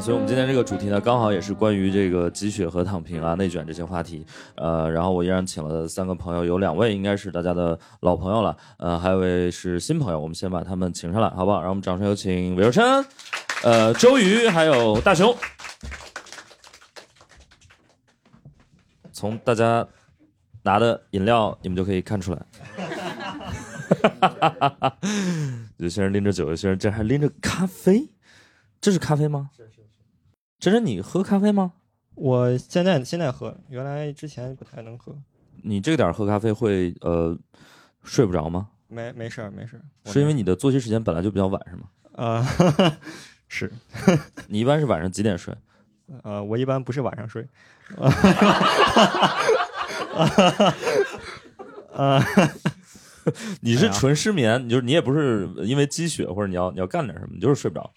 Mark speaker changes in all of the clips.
Speaker 1: 所以我们今天这个主题呢，刚好也是关于这个积雪和躺平啊、内卷这些话题。呃，然后我依然请了三个朋友，有两位应该是大家的老朋友了，呃，还有一位是新朋友。我们先把他们请上来，好不好？让我们掌声有请韦若琛、呃周瑜还有大熊。从大家拿的饮料，你们就可以看出来。哈哈哈哈哈有些人拎着酒，有些人这还拎着咖啡，这是咖啡吗？是是。真真，你喝咖啡吗？
Speaker 2: 我现在现在喝，原来之前不太能喝。
Speaker 1: 你这个点儿喝咖啡会呃睡不着吗？
Speaker 2: 没没事儿没事儿，
Speaker 1: 是因为你的作息时间本来就比较晚是吗？
Speaker 2: 啊、是
Speaker 1: 你一般是晚上几点睡？
Speaker 2: 呃，我一般不是晚上睡，啊，
Speaker 1: 你是纯失眠，你就是你也不是因为积雪或者你要你要干点什么，你就是睡不着，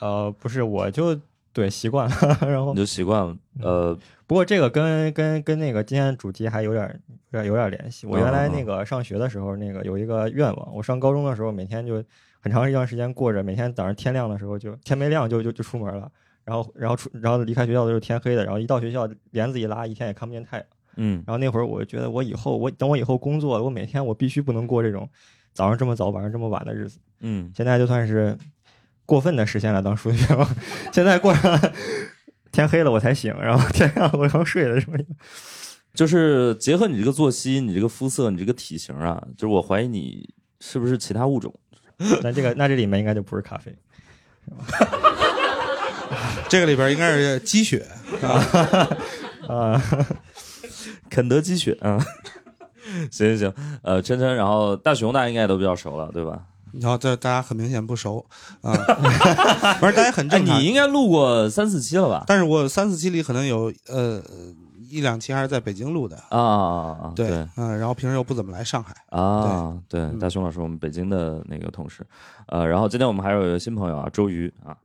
Speaker 2: 呃，不是，我就对习惯了，然后
Speaker 1: 你就习惯了。呃，
Speaker 2: 不过这个跟跟跟那个今天的主题还有点有点有点联系。我原来那个上学的时候，那个有一个愿望，我上高中的时候每天就很长一段时间过着，每天早上天亮的时候就天没亮就就就出门了，然后然后出然后离开学校的时候天黑的，然后一到学校帘子一拉，一天也看不见太阳。
Speaker 1: 嗯
Speaker 2: 然后那会儿我就觉得我以后我等我以后工作，我每天我必须不能过这种早上这么早晚上这么晚的日子。
Speaker 1: 嗯，
Speaker 2: 现在就算是过分的实现了当数学愿望，现在过上天黑了我才醒，然后天亮了我要睡了什么。
Speaker 1: 就是结合你这个作息、你这个肤色、你这个体型啊，就是我怀疑你是不是其他物种。
Speaker 2: 那这个那这里面应该就不是咖啡。
Speaker 3: 这个里边应该是鸡血，
Speaker 2: 啊 啊，
Speaker 1: 肯德基血啊。行行行，呃，琛琛，然后大熊大家应该都比较熟了，对吧？
Speaker 3: 然后这大家很明显不熟啊，不是大家很
Speaker 1: 哎，
Speaker 3: 正常。
Speaker 1: 你应该录过三四期了吧？
Speaker 3: 但是我三四期里可能有呃一两期还是在北京录的，
Speaker 1: 啊啊啊！
Speaker 3: 对，
Speaker 1: 对
Speaker 3: 嗯，然后平时又不怎么来上海，
Speaker 1: 啊，对，
Speaker 3: 嗯
Speaker 1: 大熊老师，我们北京的那个同事，呃，然后今天我们还有一个新朋友啊，周瑜啊，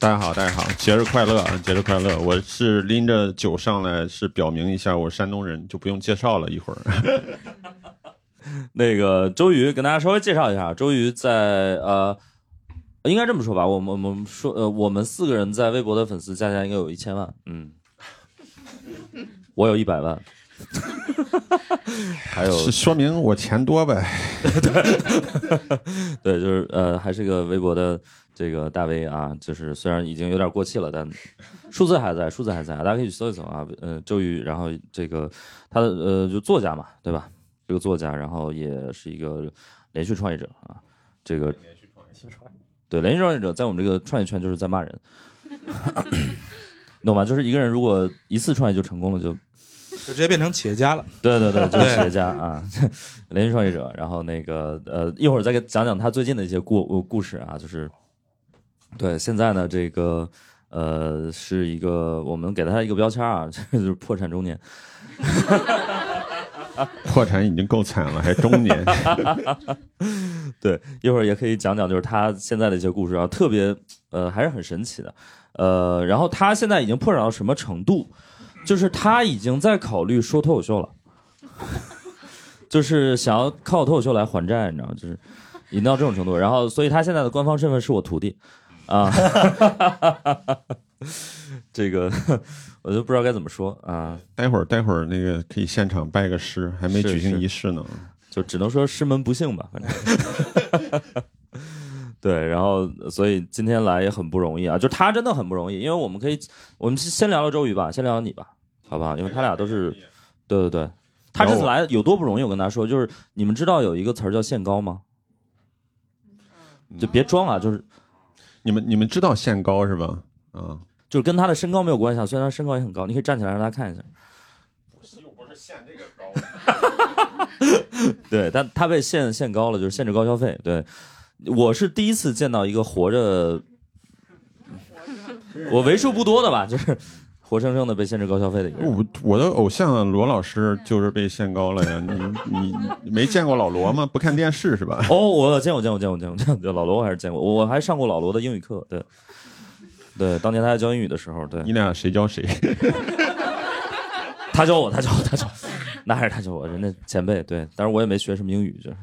Speaker 4: 大家好，大家好，节日快乐，啊！节日快乐！我是拎着酒上来，是表明一下我是山东人，就不用介绍了。一会儿，
Speaker 1: 那个周瑜跟大家稍微介绍一下，周瑜在呃，应该这么说吧，我们我们说呃，我们四个人在微博的粉丝加起来应该有一千万，嗯，我有一百万，还有
Speaker 4: 是说明我钱多呗。
Speaker 1: 对，就是呃，还是个微博的这个大 V 啊，就是虽然已经有点过气了，但数字还在，数字还在，大家可以去搜一搜啊。呃，周瑜，然后这个他的呃就作家嘛，对吧？这个作家，然后也是一个连续创业者啊。这个对连续创业者，在我们这个创业圈就是在骂人，你懂吗？就是一个人如果一次创业就成功了，就
Speaker 3: 就直接变成企业家了。
Speaker 1: 对对对，就是企业家啊，连续创业者。然后那个呃，一会儿再给讲讲他最近的一些故呃故事啊，就是对现在呢，这个呃是一个我们给他一个标签啊，这 就是破产中年。
Speaker 4: 破产已经够惨了，还中年。
Speaker 1: 对，一会儿也可以讲讲，就是他现在的一些故事啊，特别呃还是很神奇的。呃，然后他现在已经破产到什么程度？就是他已经在考虑说脱口秀了，就是想要靠脱口秀来还债，你知道吗？就是已经到这种程度。然后，所以他现在的官方身份是我徒弟啊。这个我都不知道该怎么说啊，
Speaker 4: 待会儿，待会儿那个可以现场拜个师，还没举行仪式呢。
Speaker 1: 就只能说师门不幸吧，反正。对，然后所以今天来也很不容易啊，就他真的很不容易，因为我们可以，我们先聊聊周瑜吧，先聊聊你吧，好不好？因为他俩都是，对对对，他这次来有多不容易，我跟他说，就是你们知道有一个词儿叫限高吗？就别装啊，就是
Speaker 4: 你们你们知道限高是吧？啊，
Speaker 1: 就是跟他的身高没有关系啊，虽然他身高也很高，你可以站起来让他看一下。
Speaker 4: 又不是限这个高。
Speaker 1: 对，但他被限限高了，就是限制高消费。对，我是第一次见到一个活着，我为数不多的吧，就是活生生的被限制高消费的一个人。
Speaker 4: 我我的偶像罗老师就是被限高了呀！你你你没见过老罗吗？不看电视是吧？
Speaker 1: 哦，我见过，见过，见过，见过，见过。老罗我还是见过，我还上过老罗的英语课。对，对，当年他在教英语的时候，对
Speaker 4: 你俩谁教谁？
Speaker 1: 他教我，他教我，他教我，那还是他教我，人家前辈。对，但是我也没学什么英语，就是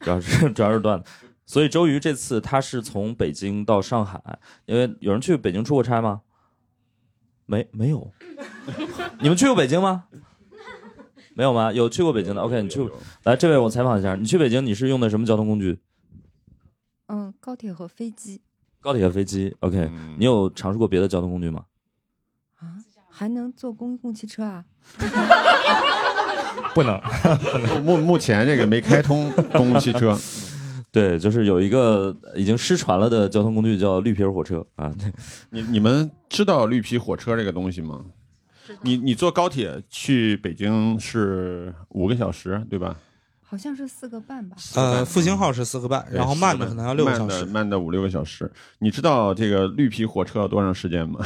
Speaker 1: 主要是 主要是段子。所以周瑜这次他是从北京到上海，因为有人去北京出过差吗？没没有？你们去过北京吗？没有吗？有去过北京的？OK，你去来，这位我采访一下，你去北京你是用的什么交通工具？
Speaker 5: 嗯，高铁和飞机
Speaker 1: 高铁和飞机。OK，
Speaker 4: 嗯
Speaker 1: 你有尝试过别的交通工具吗？
Speaker 5: 啊，还能坐公共汽车啊？
Speaker 2: 不能。
Speaker 4: 目目前这个没开通公共汽车，
Speaker 1: 对，就是有一个已经失传了的交通工具叫绿皮火车啊。
Speaker 4: 你你们知道绿皮火车这个东西吗？你你坐高铁去北京是五个小时，对吧？
Speaker 5: 好像是四个半吧？
Speaker 3: 呃，复兴号是四个半，然后慢的可能要六个小
Speaker 4: 慢的
Speaker 3: 时。
Speaker 4: 慢的五六个小时。你知道这个绿皮火车要多长时间吗？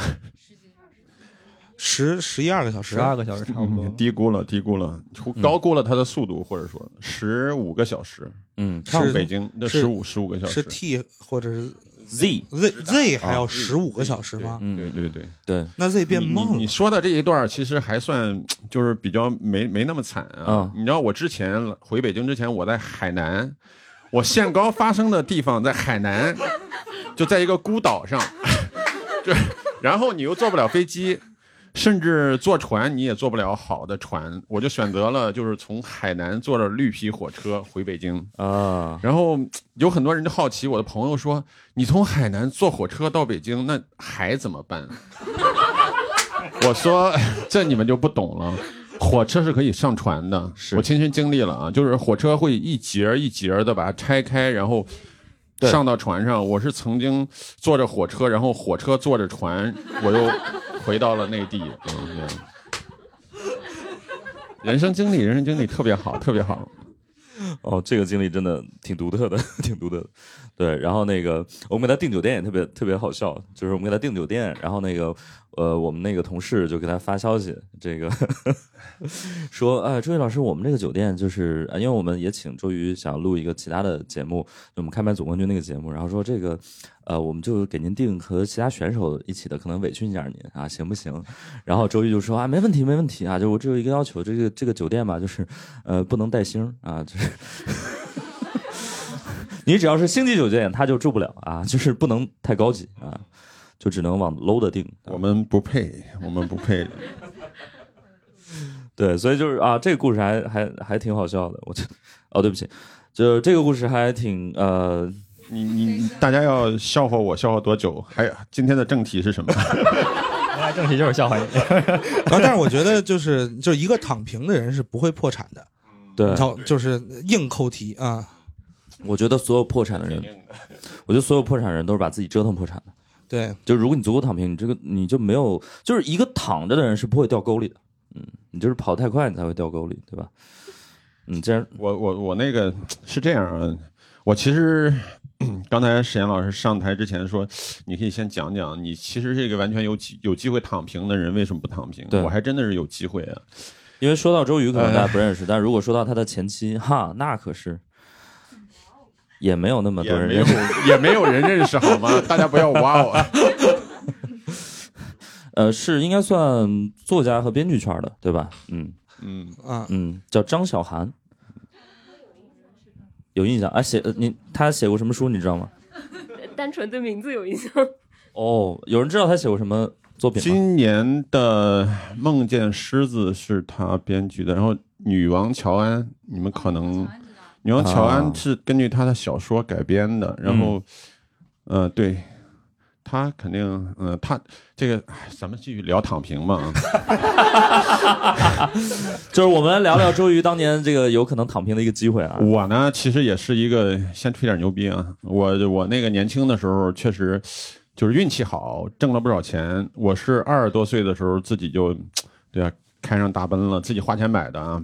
Speaker 3: 十十一二个小时，
Speaker 2: 十二个小时差不多。
Speaker 4: 低估了，低估了，高估了它的速度，或者说十五个小时
Speaker 1: 嗯
Speaker 4: 上
Speaker 3: 是
Speaker 4: 北京，那十五十五个小时
Speaker 3: 是。T 或者是
Speaker 1: ，Z，Z
Speaker 3: Z 还要十五个小时吗？
Speaker 1: 嗯，
Speaker 4: 对对对，
Speaker 1: 对，
Speaker 3: 那 Z 变
Speaker 4: 你
Speaker 3: 慢了。
Speaker 4: 你你说的这一段其实还算就是比较没没那么惨啊。
Speaker 1: 嗯
Speaker 4: 你知道我之前回北京之前，我在海南，我限高发生的地方在海南，就在一个孤岛上，对，然后你又坐不了飞机。甚至坐船你也坐不了好的船，我就选择了就是从海南坐着绿皮火车回北京。
Speaker 1: 啊，
Speaker 4: 然后有很多人就好奇，我的朋友说：“你从海南坐火车到北京，那海怎么办？” 我说：“这你们就不懂了，火车是可以上船的，
Speaker 1: 是
Speaker 4: 我亲身经历了啊，就是火车会一节儿一节的把它拆开，然后
Speaker 1: 对
Speaker 4: 上到船上。我是曾经坐着火车，然后火车坐着船，我又回到了内地。嗯，人生经历，人生经历特别好，特别好。
Speaker 1: 哦，这个经历真的挺独特的，挺独特的。对，然后那个我们给他订酒店也特别特别好笑，就是我们给他订酒店，然后那个呃，我们那个同事就给他发消息，这个 说，哎，周瑜老师，我们这个酒店就是，因为我们也请周瑜想录一个其他的节目，就我们开麦总冠军那个节目，然后说这个，呃，我们就给您订和其他选手一起的，可能委屈一下您啊，行不行？然后周瑜就说啊，没问题，没问题啊，就我只有一个要求，这个这个酒店吧，就是呃，不能带星啊，就是。你只要是星级酒店，他就住不了啊，就是不能太高级啊，就只能往 low 的定。
Speaker 4: 我们不配，我们不配。
Speaker 1: 对，所以就是啊，这个故事还还还挺好笑的，我觉得。哦，对不起，就这个故事还挺呃，
Speaker 4: 你你你大家要笑话我笑话多久？还今天的正题是什么？
Speaker 2: 正题就是笑话你。
Speaker 3: 啊，但是我觉得就是就是一个躺平的人是不会破产的，
Speaker 1: 对，
Speaker 3: 就就是硬扣题啊。
Speaker 1: 我觉得所有破产的人，我觉得所有破产人都是把自己折腾破产的。
Speaker 3: 对，
Speaker 1: 就如果你足够躺平，你这个你就没有，就是一个躺着的人是不会掉沟里的。嗯，你就是跑太快，你才会掉沟里，对吧？嗯，这样
Speaker 4: 我我我那个是这样啊，我其实 刚才沈岩老师上台之前说，你可以先讲讲你其实是一个完全有机有机会躺平的人，为什么不躺平？
Speaker 1: 对
Speaker 4: 我还真的是有机会啊。
Speaker 1: 因为说到周瑜，可能大家不认识，但如果说到他的前妻，哈，那可是也没有那么多人认识。
Speaker 4: 也没有人认识好吗？大家不要挖我。
Speaker 1: 呃，是应该算作家和编剧圈的，对吧？嗯
Speaker 4: 嗯，
Speaker 3: 啊，
Speaker 1: 嗯，叫张小涵，有印象啊？写呃你他写过什么书？你知道吗？
Speaker 6: 单纯对名字有印象。
Speaker 1: 哦，有人知道他写过什么作品吗？
Speaker 4: 今年的《梦见狮子》是他编剧的，然后《女王乔安》，你们可能《女王乔安
Speaker 1: 啊》
Speaker 4: 是根据他的小说改编的，然后，呃，对。他肯定，嗯、他这个，哎咱们继续聊躺平嘛。
Speaker 1: 就是我们聊聊周瑜当年这个有可能躺平的一个机会啊。
Speaker 4: 我呢，其实也是一个先吹点牛逼啊。我我那个年轻的时候，确实就是运气好，挣了不少钱。我是二十多岁的时候自己就，对啊，开上大奔了，自己花钱买的啊。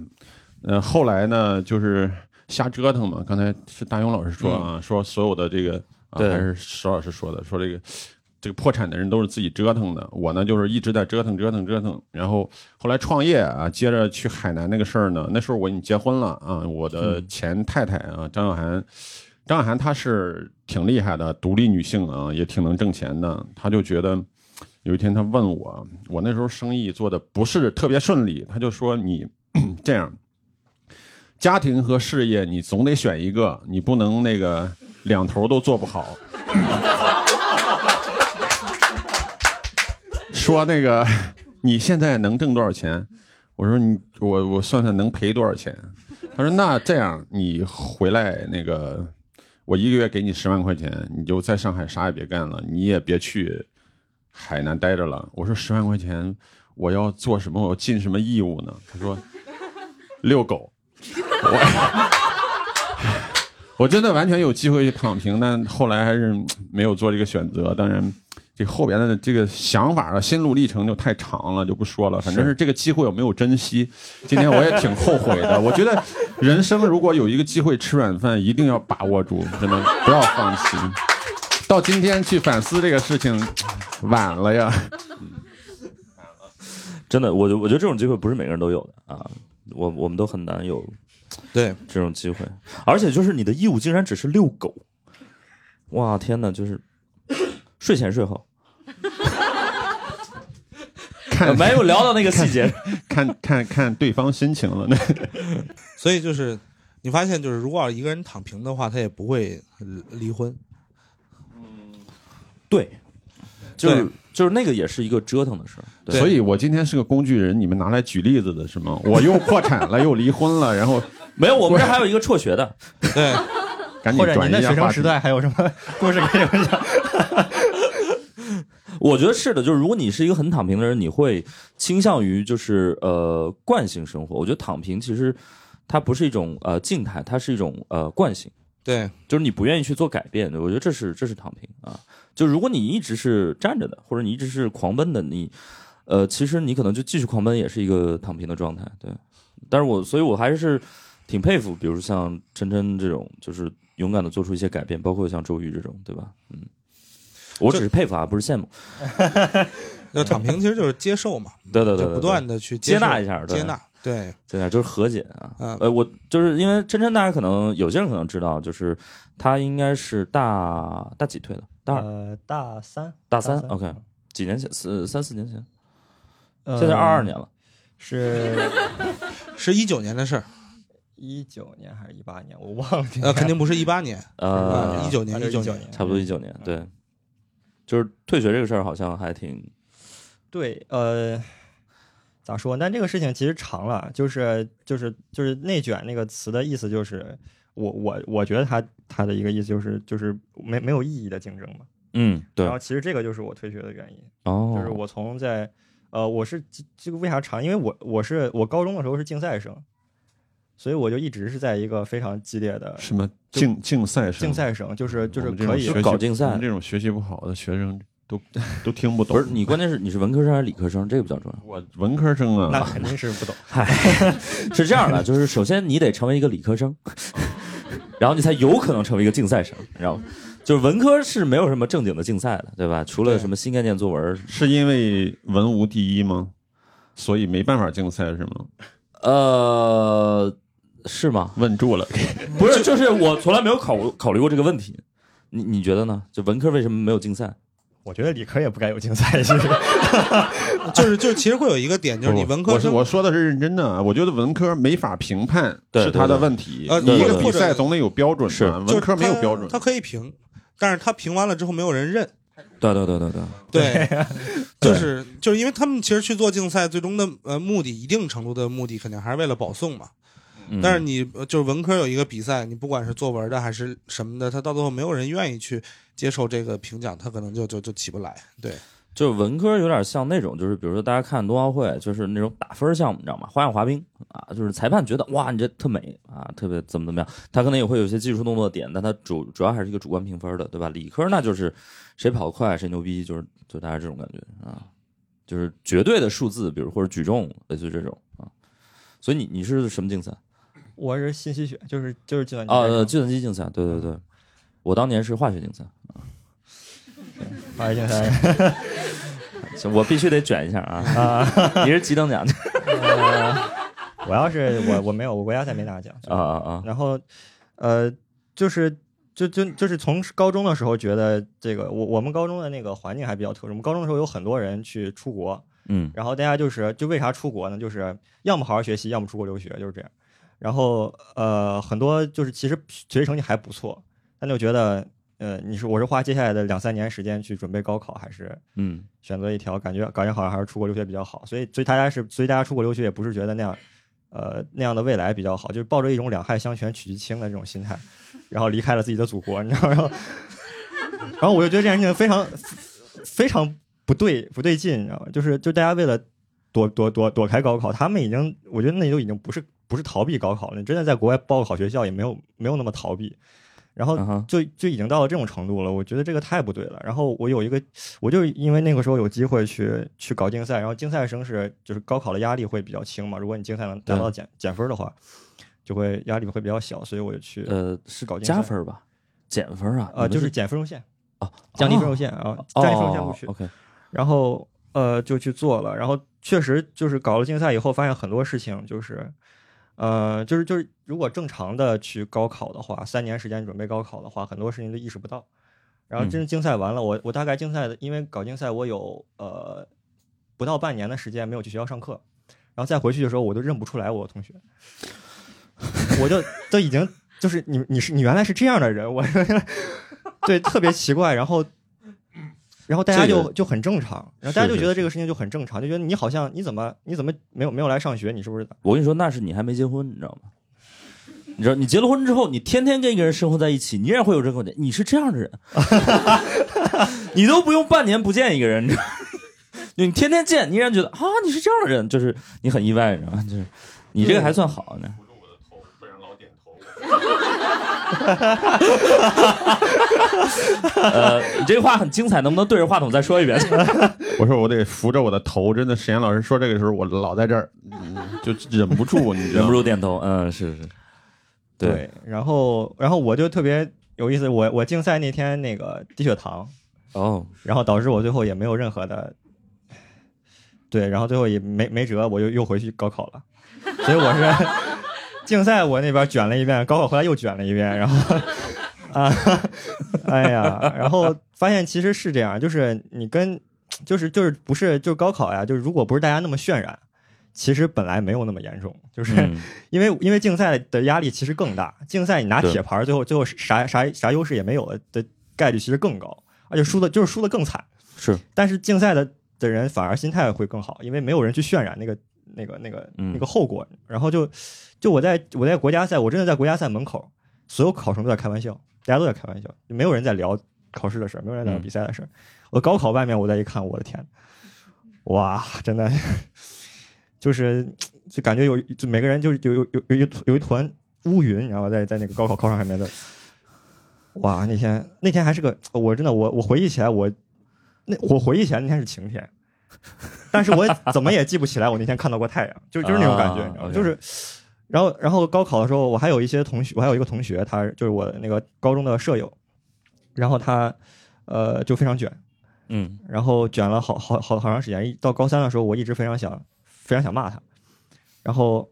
Speaker 4: 呃，后来呢，就是瞎折腾嘛。刚才是大勇老师说啊，说所有的这个啊，还是石老师说的，说这个这个破产的人都是自己折腾的，我呢就是一直在折腾折腾折腾，然后后来创业啊，接着去海南那个事儿呢，那时候我已经结婚了啊，我的前太太啊张小涵，张小涵她是挺厉害的，独立女性啊，也挺能挣钱的，她就觉得有一天她问我，我那时候生意做的不是特别顺利，她就说你 这样。家庭和事业，你总得选一个，你不能那个两头都做不好。说那个你现在能挣多少钱？我说你我我算算能赔多少钱？他说那这样你回来那个我一个月给你十万块钱，你就在上海啥也别干了，你也别去海南待着了。我说十万块钱我要做什么？我要尽什么义务呢？他说遛狗。我 我真的完全有机会去躺平，但后来还是没有做这个选择。当然，这后边的这个想法啊，心路历程就太长了，就不说了。反正是这个机会我没有珍惜，今天我也挺后悔的。我觉得人生如果有一个机会吃软饭，一定要把握住，真的不要放弃。到今天去反思这个事情，晚了呀。
Speaker 1: 真的，我我觉得这种机会不是每个人都有的啊。我我们都很难有
Speaker 3: 对
Speaker 1: 这种机会，而且就是你的义务竟然只是遛狗，哇天哪！就是睡前睡后，
Speaker 4: 看
Speaker 1: 没有聊到那个细节，
Speaker 4: 看看看对方心情了。那
Speaker 3: 所以就是你发现，就是如果要一个人躺平的话，他也不会离婚。
Speaker 1: 嗯对，就就是那个也是一个折腾的事儿。对
Speaker 4: 所以我今天是个工具人，你们拿来举例子的是吗？我又破产了，又离婚了，然后
Speaker 1: 没有，我们这还有一个辍学的，
Speaker 3: 对，
Speaker 4: 赶紧
Speaker 2: 或者您的学生
Speaker 4: 转移一下话题。
Speaker 2: 时代还有什么故事可以分享？
Speaker 1: 我觉得是的，就是如果你是一个很躺平的人，你会倾向于就是呃惯性生活。我觉得躺平其实它不是一种呃静态，它是一种呃惯性。
Speaker 3: 对，
Speaker 1: 就是你不愿意去做改变，我觉得这是这是躺平啊。就如果你一直是站着的，或者你一直是狂奔的，你呃，其实你可能就继续狂奔，也是一个躺平的状态。对，但是我所以，我还是挺佩服，比如像琛琛这种，就是勇敢的做出一些改变，包括像周瑜这种，对吧？嗯，我只是佩服啊，不是羡慕。
Speaker 3: 那躺平其实就是接受嘛，
Speaker 1: 对对对
Speaker 3: 不断的去
Speaker 1: 接纳一下对
Speaker 3: 接纳，对，
Speaker 1: 对啊，就是和解啊。
Speaker 3: 嗯
Speaker 1: 呃，我就是因为琛琛，大家可能有些人可能知道，就是他应该是大大几退的，大二。
Speaker 2: 呃，大三，
Speaker 1: 大三
Speaker 2: 三
Speaker 1: ，OK，几年前，四三四年前，
Speaker 2: 呃
Speaker 1: 现在二二年了，
Speaker 2: 是
Speaker 3: 是一九年的事儿，
Speaker 2: 一九年还是一八年？我忘了。
Speaker 3: 呃，肯定不是一八年，
Speaker 1: 呃，
Speaker 3: 一九年，
Speaker 2: 一
Speaker 3: 九
Speaker 2: 九年，
Speaker 1: 差不多一九年，对，就是退学这个事儿，好像还挺，
Speaker 2: 对，呃，咋说？但这个事情其实长了，就是就是就是内卷那个词的意思，就是我我我觉得他他的一个意思就是就是没没有意义的竞争嘛。
Speaker 1: 嗯，对
Speaker 2: 然，后其实这个就是我退学的原因，
Speaker 1: 哦，
Speaker 2: 就是我从在呃我是这这个为啥长？因为我我是我高中的时候是竞赛生，所以我就一直是在一个非常激烈的
Speaker 4: 什么竞竞赛生？
Speaker 2: 竞赛生，就是就是可以
Speaker 1: 搞竞赛
Speaker 4: 我们这种学习不好的学生都 都听不懂。
Speaker 1: 不是你，关键是你是文科生还是理科生，这个比较重要。
Speaker 4: 我文科生啊，
Speaker 2: 那肯定是不懂。
Speaker 1: 嗨 是这样的，就是首先你得成为一个理科生，然后你才有可能成为一个竞赛生，你知道吗就是文科是没有什么正经的竞赛的，对吧？除了什么新概念作文，
Speaker 4: 是因为文无第一吗？所以没办法竞赛是吗？
Speaker 1: 呃，是吗？
Speaker 4: 问住了，
Speaker 1: 不是，就是我从来没有考考虑过这个问题。你你觉得呢？就文科为什么没有竞赛？
Speaker 2: 我觉得理科也不该有竞赛，其实
Speaker 3: 就是 就是，其实会有一个点，就是你文科
Speaker 4: 我是
Speaker 3: 生
Speaker 4: 我说的是认真的啊，我觉得文科没法评判
Speaker 1: 对
Speaker 4: 是他的问题。
Speaker 3: 呃
Speaker 4: 你一个比赛总得有标准
Speaker 1: 是
Speaker 4: 吧？文科没有标准
Speaker 3: 他。可以评，但是他评完了之后没有人认，
Speaker 1: 对对对对对，
Speaker 3: 对，就是就是因为他们其实去做竞赛，最终的呃目的，一定程度的目的肯定还是为了保送嘛。
Speaker 1: 嗯
Speaker 3: 但是你呃就是文科有一个比赛，你不管是作文的还是什么的，他到最后没有人愿意去接受这个评奖，他可能就就就起不来。对，
Speaker 1: 就是文科有点像那种，就是比如说大家看冬奥会，就是那种打分项目，你知道吗？花样滑冰啊，就是裁判觉得哇，你这特美啊，特别怎么怎么样，他可能也会有些技术动作点，但他主主要还是一个主观评分的，对吧？理科那就是谁跑得快谁牛逼，就是就大家这种感觉啊，就是绝对的数字，比如或者举重，类似于这种啊。所以你你是什么竞赛？
Speaker 2: 我是信息学，就是就是计算机
Speaker 1: 啊，计算机竞赛，对对对，我当年是化学竞赛。
Speaker 2: 化学竞赛
Speaker 1: 行我必须得卷一下啊！
Speaker 2: 啊，
Speaker 1: 你是几等奖
Speaker 2: 我要是我我没有，我国家赛没拿奖
Speaker 1: 啊啊啊！
Speaker 2: 然后，呃，就是就就就是从高中的时候觉得这个我我们高中的那个环境还比较特殊，我们高中的时候有很多人去出国，
Speaker 1: 嗯
Speaker 2: 然后大家就是就为啥出国呢？就是要么好好学习，要么出国留学，就是这样。然后呃，很多就是其实学习成绩还不错，但就觉得呃，你是我是花接下来的两三年时间去准备高考，还是
Speaker 1: 嗯
Speaker 2: 选择一条感觉感觉好像还是出国留学比较好？所以所以大家是所以大家出国留学也不是觉得那样呃那样的未来比较好，就是抱着一种两害相权取其轻的这种心态，然后离开了自己的祖国，你知道吗？然 后然后我就觉得这件事情非常非常不对不对劲，你知道吗？就是就大家为了躲躲躲躲开高考，他们已经我觉得那都已经不是不是逃避高考了，你真的在国外报个好学校也没有没有那么逃避，然后就就已经到了这种程度了，我觉得这个太不对了。然后我有一个，我就因为那个时候有机会去去搞竞赛，然后竞赛生是就是高考的压力会比较轻嘛，如果你竞赛能达到减减分的话，就会压力会比较小，所以我就去
Speaker 1: 呃，是
Speaker 2: 搞竞赛
Speaker 1: 加分吧？减分啊？
Speaker 2: 呃就是减分数线，
Speaker 1: 哦
Speaker 2: 降低分数线啊，
Speaker 1: 哦
Speaker 2: 降低分数线不去。
Speaker 1: OK，
Speaker 2: 然后呃就去做了，然后确实就是搞了竞赛以后，发现很多事情就是，呃，就是就是如果正常的去高考的话，三年时间准备高考的话，很多事情都意识不到。然后
Speaker 1: 嗯
Speaker 2: 真正竞赛完了，我我大概竞赛的，因为搞竞赛我有呃不到半年的时间没有去学校上课，然后再回去的时候，我都认不出来我同学，我就都已经就是你你是你原来是这样的人，我 对特别奇怪，然后。然后大家
Speaker 1: 这个
Speaker 2: 就就很正常，然后大家就觉得这个事情就很正常，就觉得你好像你怎么你怎么没有没有来上学，你是不是？
Speaker 1: 我跟你说，那是你还没结婚，你知道吗？你知道，你结了婚之后，你天天跟一个人生活在一起，你依然会有这个问题。你是这样的人，你都不用半年不见一个人，你知道吗你天天见，你依然觉得啊，你是这样的人，就是你很意外，你知道吗？就是你这个还算好呢。呃，你这个话很精彩，能不能对着话筒再说一遍？
Speaker 4: 我说我得扶着我的头，真的，沈岩老师说这个时候，我老在这儿，嗯就忍不住，
Speaker 1: 忍不住点头。嗯，是是，对，
Speaker 2: 然后然后我就特别有意思，我我竞赛那天那个低血糖，
Speaker 1: 哦，
Speaker 2: 然后导致我最后也没有任何的，对，然后最后也没没辙，我又又回去高考了，所以我是竞赛我那边卷了一遍，高考回来又卷了一遍，然后 啊，哎呀，然后发现其实是这样，就是你跟就是就是不是就是高考呀，就是如果不是大家那么渲染。其实本来没有那么严重，就是、
Speaker 1: 嗯
Speaker 2: 因为因为竞赛的压力其实更大，竞赛你拿铁牌，最后最后啥啥啥优势也没有了的概率其实更高，而且输的就是输的更惨。
Speaker 1: 是，
Speaker 2: 但是竞赛的的人反而心态会更好，因为没有人去渲染那个那个那个
Speaker 1: 嗯
Speaker 2: 那个后果。然后就就我在我在国家赛，我真的在国家赛门口，所有考生都在开玩笑，大家都在开玩笑，就没有人在聊考试的事儿，没有人在聊
Speaker 1: 嗯
Speaker 2: 比赛的事儿。我高考外面我再一看，我的天，哇，真的 就是就感觉有就每个人就是有有有有一有一团乌云，你知道吧，在在那个高考考场上面的。哇，那天那天还是个，我真的我我回忆起来我那我回忆起来那天是晴天，但是我怎么也记不起来我那天看到过太阳，就就是那种感觉，
Speaker 1: 啊
Speaker 2: 你知道就是，然后然后高考的时候，我还有一些同学，我还有一个同学，他就是我那个高中的舍友，然后他呃就非常卷，
Speaker 1: 嗯
Speaker 2: 然后卷了好好好好长时间，一到高三的时候，我一直非常想非常想骂他，然后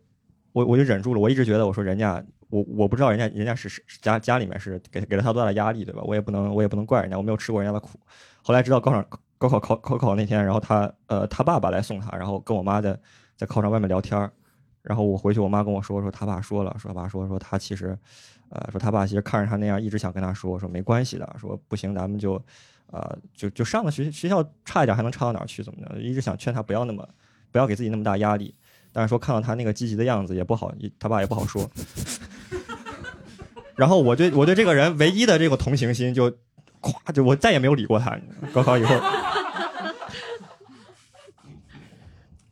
Speaker 2: 我我就忍住了，我一直觉得我说人家我我不知道人家人家是是家家里面是给给了他多大的压力，对吧？我也不能我也不能怪人家，我没有吃过人家的苦。后来直到高考高考考考考那天，然后他呃他爸爸来送他，然后跟我妈在在考场外面聊天儿，然后我回去我妈跟我说说他爸说了，说他爸说说他其实呃说他爸其实看着他那样，一直想跟他说说没关系的，说不行咱们就呃就就上个学学校差一点还能差到哪儿去怎么的，一直想劝他不要那么不要给自己那么大压力。但是说看到他那个积极的样子也不好，他爸也不好说。然后我对我对这个人唯一的这个同情心就，咵就我再也没有理过他。高考以后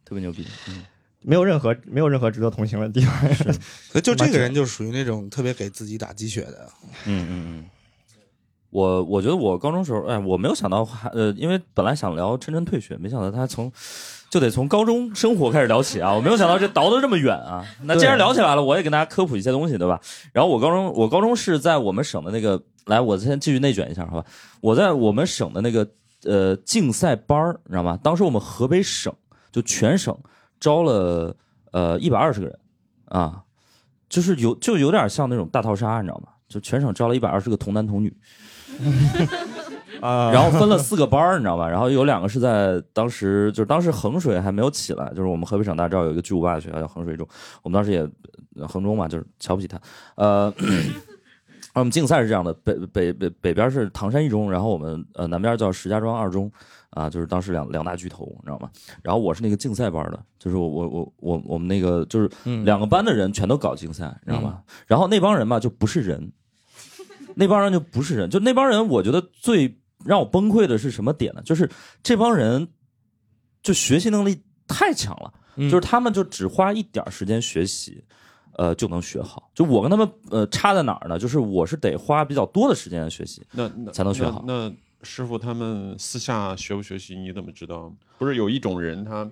Speaker 1: 特别牛逼。嗯，
Speaker 2: 没有任何没有任何值得同情的地方。
Speaker 3: 所以 就这个人就属于那种特别给自己打鸡血的。
Speaker 1: 嗯嗯嗯，我我觉得我高中时候，哎，我没有想到还呃，因为本来想聊琛琛退学，没想到他从就得从高中生活开始聊起啊！我没有想到这倒得这么远啊！那既然聊起来了，我也给大家科普一些东西，对吧？然后我高中我高中是在我们省的那个，来，我先继续内卷一下，好吧？我在我们省的那个呃竞赛班儿，你知道吗？当时我们河北省就全省招了呃一百二十个人啊，就是有就有点像那种大逃杀，你知道吗？就全省招了一百二十个童男童女，
Speaker 2: 啊，
Speaker 1: 然后分了四个班儿，你知道吧？然后有两个是在当时就是当时衡水还没有起来，就是我们河北省大招有一个巨无霸的学校叫衡水中，我们当时也呃衡中嘛，就是瞧不起他。呃，我们竞赛是这样的，北北北北边是唐山一中，然后我们呃南边叫石家庄二中，啊，就是当时两两大巨头，你知道吗？然后我是那个竞赛班的，就是我我我我我们那个就是
Speaker 3: 嗯
Speaker 1: 两个班的人全都搞竞赛，你知道吗？然后那帮人吧就不是人，那帮人就不是人，就那帮人，我觉得最让我崩溃的是什么点呢？就是这帮人就学习能力太强了，
Speaker 3: 嗯
Speaker 1: 就是他们就只花一点时间学习。呃，就能学好。就我跟他们呃差在哪儿呢？就是我是得花比较多的时间来学习，
Speaker 4: 那那
Speaker 1: 才能学好
Speaker 4: 那那师傅他们私下学不学习，你怎么知道？不是有一种人，他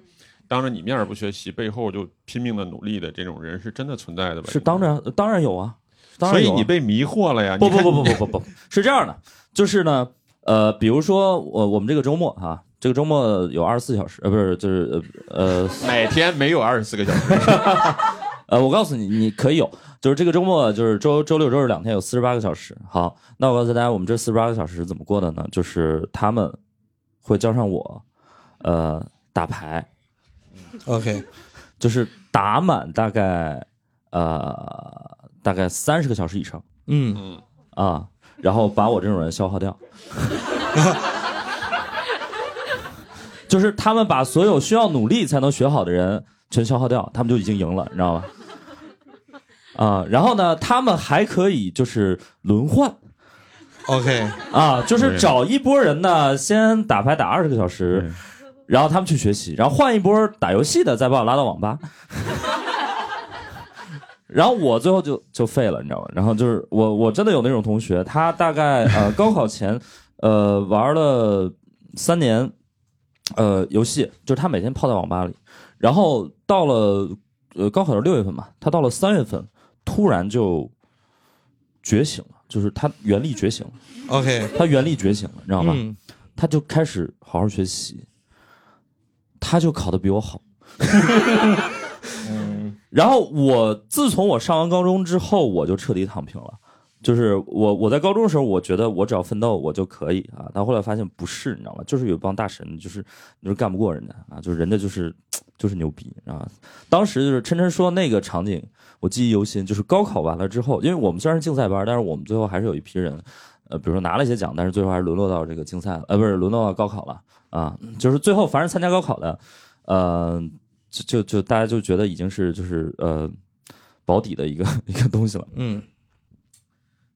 Speaker 4: 当着你面儿不学习，背后就拼命的努力的这种人，是真的存在的吧？
Speaker 1: 是当然当然有啊，当
Speaker 4: 所
Speaker 1: 然有啊
Speaker 4: 以你被迷惑了呀？
Speaker 1: 不不不不不不不，是这样的，就是呢，呃，比如说我我们这个周末哈、这个周末有二十四小时，呃，不是，就是呃呃
Speaker 4: 哪天没有二十四个小时？
Speaker 1: 呃，我告诉你，你可以有，就是这个周末，就是周周六周日两天有四十八个小时。好，那我告诉大家，我们这四十八个小时是怎么过的呢？就是他们会叫上我，呃，打牌
Speaker 3: ，OK，
Speaker 1: 就是打满大概呃大概三十个小时以上
Speaker 3: 嗯
Speaker 4: 嗯，
Speaker 1: 啊，然后把我这种人消耗掉。就是他们把所有需要努力才能学好的人全消耗掉，他们就已经赢了，你知道吗？啊，然后呢，他们还可以就是轮换
Speaker 3: OK，
Speaker 1: 啊，就是找一波人呢，先打牌打二十个小时，然后他们去学习，然后换一波打游戏的，再把我拉到网吧。然后我最后就就废了，你知道吗？然后就是我我真的有那种同学，他大概呃高考前呃玩了三年呃游戏，就是他每天泡在网吧里，然后到了呃高考是六月份嘛，他到了三月份突然就觉醒了，就是他原力觉醒了
Speaker 3: ，OK，
Speaker 1: 他原力觉醒了，你知道吗？
Speaker 3: 嗯
Speaker 1: 他就开始好好学习，他就考的比我好。然后我自从我上完高中之后，我就彻底躺平了。就是我我在高中的时候，我觉得我只要奋斗我就可以啊，但后来发现不是，你知道吗？就是有一帮大神，就是你说干不过人家啊，就是人家就是就是牛逼啊。当时就是琛琛说那个场景，我记忆犹新，就是高考完了之后，因为我们虽然是竞赛班，但是我们最后还是有一批人，呃，比如说拿了一些奖，但是最后还是沦落到这个竞赛了，呃，不是沦落到高考了啊。就是最后凡是参加高考的，呃，就就就大家就觉得已经是就是呃保底的一个 一个东西了。
Speaker 3: 嗯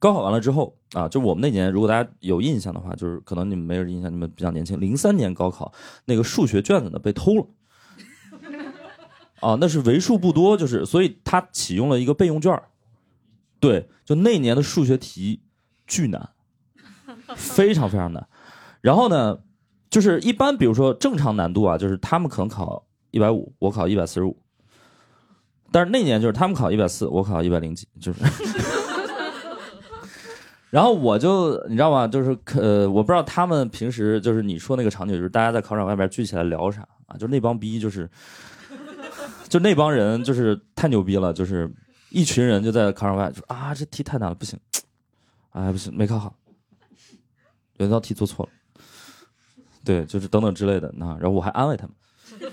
Speaker 1: 高考完了之后啊，就我们那年，如果大家有印象的话，就是可能你们没有印象，你们比较年轻。零三年高考那个数学卷子呢被偷了，啊，那是为数不多，就是所以他启用了一个备用卷儿对，就那年的数学题巨难，非常非常难。然后呢，就是一般比如说正常难度啊，就是他们可能考一百五，我考一百四十五，但是那年就是他们考一百四，我考一百零几，就是。然后我就你知道吗？就是呃，我不知道他们平时就是你说那个场景，就是大家在考场外边聚起来聊啥啊？就那帮逼，就是就那帮人，就是太牛逼了，就是一群人就在考场外说啊，这题太难了，不行，哎不行，没考好，有一道题做错了，对，就是等等之类的那，然后我还安慰他们，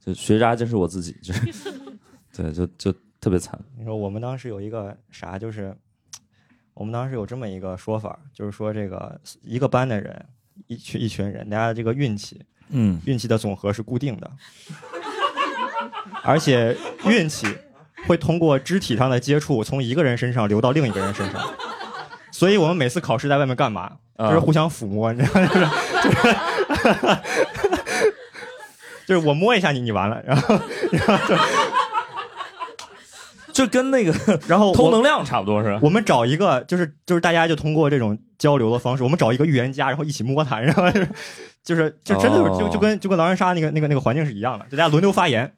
Speaker 1: 就学渣就是我自己，就是。对，就就特别惨。
Speaker 2: 你说我们当时有一个啥，就是我们当时有这么一个说法，就是说这个一个班的人，一群一群人，大家这个运气
Speaker 1: 嗯，
Speaker 2: 运气的总和是固定的，而且运气会通过肢体上的接触从一个人身上流到另一个人身上。所以我们每次考试在外面干嘛？
Speaker 1: 啊
Speaker 2: 就是互相抚摸，你知道吗？就是就是就是我摸一下你，你完了，然后 然后就
Speaker 1: 就跟那个
Speaker 2: 然后
Speaker 1: 偷能量差不多是吧？
Speaker 2: 我们找一个，就是就是大家就通过这种交流的方式，我们找一个预言家，然后一起摸他，然后 就是就真的是就
Speaker 1: 哦
Speaker 2: 就跟就跟狼人杀那个那个那个环境是一样的，就大家轮流发言，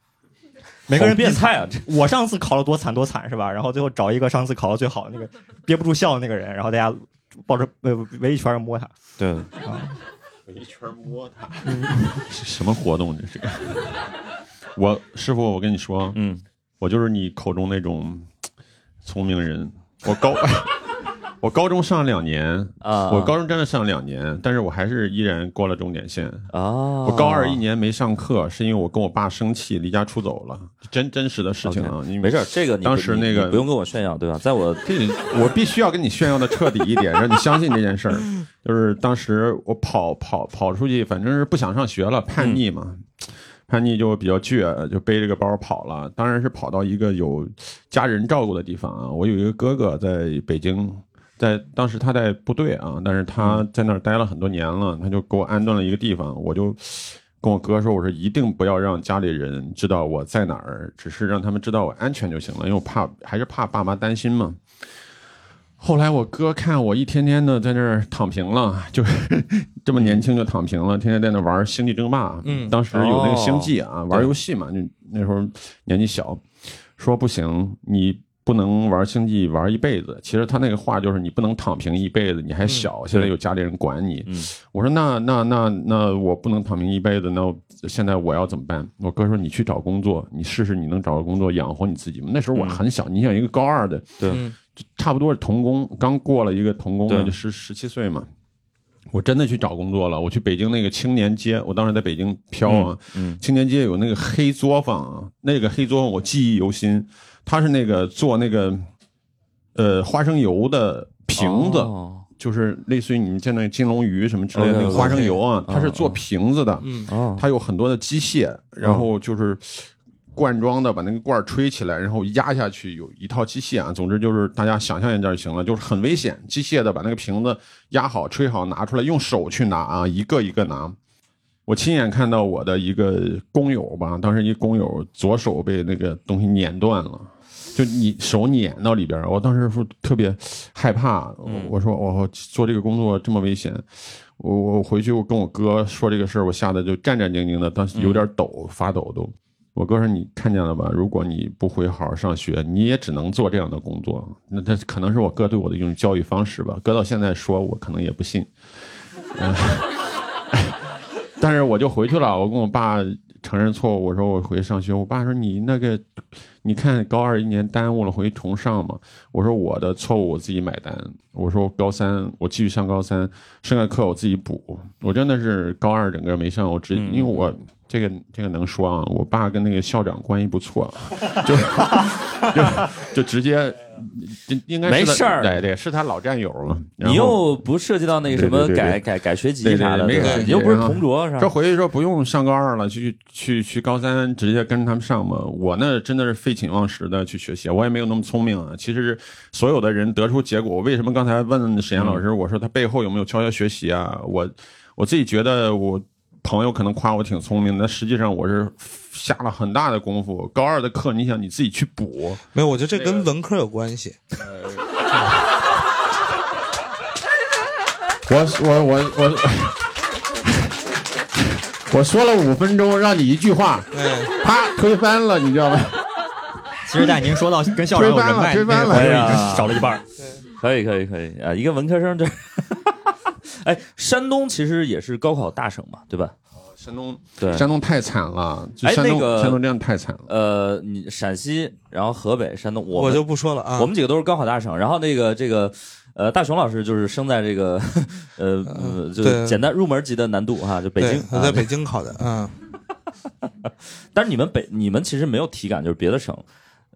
Speaker 2: 每个人
Speaker 1: 变态啊！
Speaker 2: 我上次考了多惨多惨是吧？然后最后找一个上次考的最好的那个憋不住笑的那个人，然后大家抱着围围一圈摸他。
Speaker 1: 对，围
Speaker 4: 一圈摸他，什么活动这是？我师傅，我跟你说，
Speaker 1: 嗯，
Speaker 4: 我就是你口中那种聪明人。我高，我高中上了两年，
Speaker 1: 啊，
Speaker 4: 我高中真的上了两年，但是我还是依然过了终点线。
Speaker 1: 啊，
Speaker 4: 我高二一年没上课，是因为我跟我爸生气，离家出走了，真真实的事情啊。你
Speaker 1: 没事儿，这个你
Speaker 4: 当时那个
Speaker 1: 不用跟我炫耀，对吧？在我
Speaker 4: 这我必须要跟你炫耀的彻底一点，让你相信这件事儿。就是当时我跑跑跑出去，反正是不想上学了，叛逆嘛，叛逆就比较倔，就背着个包跑了。当然是跑到一个有家人照顾的地方啊。我有一个哥哥在北京，在当时他在部队啊，但是他在那儿待了很多年了，他就给我安顿了一个地方，我就。跟我哥说，我说一定不要让家里人知道我在哪儿，只是让他们知道我安全就行了，因为我怕还是怕爸妈担心嘛。后来我哥看我一天天的在那儿躺平了，就是这么年轻就躺平了，天天在那玩星际争霸。
Speaker 3: 嗯
Speaker 4: 当时有那个星际啊，
Speaker 1: 哦
Speaker 4: 玩游戏嘛，那那时候年纪小，说不行，你不能玩星际玩一辈子。其实他那个话就是你不能躺平一辈子，你还小，现在有家里人管你。
Speaker 1: 嗯
Speaker 4: 我说那那那那我不能躺平一辈子，那我现在我要怎么办？我哥说你去找工作，你试试你能找个工作养活你自己吗？那时候我很小，你想一个高二的，
Speaker 1: 对
Speaker 3: 嗯
Speaker 4: 差不多是童工，刚过了一个童工，
Speaker 1: 对
Speaker 4: 就十十七岁嘛。我真的去找工作了，我去北京那个青年街，我当时在北京飘啊，
Speaker 1: 嗯
Speaker 4: 青年街有那个黑作坊啊，那个黑作坊我记忆犹新，它是那个做那个呃花生油的瓶子，
Speaker 1: 哦
Speaker 4: 就是类似于你们见那个金龙鱼什么之类的
Speaker 1: 哦
Speaker 4: 那个花生油啊，
Speaker 1: 哦
Speaker 4: 它是做瓶子的，它有很多的机械，然后就是罐装的，把那个罐儿吹起来，然后压下去，有一套机械啊。总之就是大家想象一下就行了，就是很危险，机械的把那个瓶子压好、吹好，拿出来，用手去拿啊，一个一个拿。我亲眼看到我的一个工友吧，当时一工友左手被那个东西碾断了。就你手碾到里边儿，我当时是特别害怕。我说我做这个工作这么危险，我我回去我跟我哥说这个事儿，我吓得就战战兢兢的，当时有点抖，发抖都。我哥说你看见了吧？如果你不回好好上学，你也只能做这样的工作。那这可能是我哥对我的一种教育方式吧。哥到现在说我可能也不信。嗯 但是我就回去了，我跟我爸承认错误，我说我回去上学。我爸说你那个，你看高二一年耽误了，回去重上嘛。我说我的错误我自己买单。我说高三我继续上高三，剩下课我自己补。我真的是高二整个没上，我直因为我这个这个能说啊，我爸跟那个校长关系不错，就就就直接应应该
Speaker 1: 没事儿
Speaker 4: 对对，是他老战友嘛。
Speaker 1: 你又不涉及到那个什么改改改学籍啥的，
Speaker 4: 没事
Speaker 1: 你又不是同桌是吧？
Speaker 4: 这回去说不用上高二了，去去去高三直接跟着他们上嘛。我那真的是废寝忘食的去学习，我也没有那么聪明啊。其实所有的人得出结果，我为什么刚才问沈岩老师，我说他背后有没有悄悄学习啊？我我自己觉得我朋友可能夸我挺聪明但，实际上我是下了很大的功夫。高二的课，你想你自己去补，
Speaker 3: 没有，我觉得这跟文科有关系。
Speaker 4: 我我我我。我说了五分钟，让你一句话，
Speaker 3: 哎，
Speaker 4: 啪推翻了，你知道吗？
Speaker 2: 其实，但您说到跟校长有人脉，
Speaker 4: 推翻了
Speaker 2: 少了一半。
Speaker 1: 可以可以可以啊，一个文科生这，哎，山东其实也是高考大省嘛，对吧？
Speaker 4: 山东
Speaker 1: 对，
Speaker 4: 山东太惨了，就山东、
Speaker 1: 哎那个
Speaker 4: 山东真的太惨了。
Speaker 1: 呃，你陕西，然后河北、山东，我
Speaker 3: 我就不说了啊。
Speaker 1: 我们几个都是高考大省，然后那个这个。呃，大熊老师就是生在这个，呃，呃就
Speaker 3: 对
Speaker 1: 简单入门级的难度哈，就北京。
Speaker 3: 我
Speaker 1: 啊
Speaker 3: 在北京考的，嗯，
Speaker 1: 但是你们北你们其实没有体感，就是别的省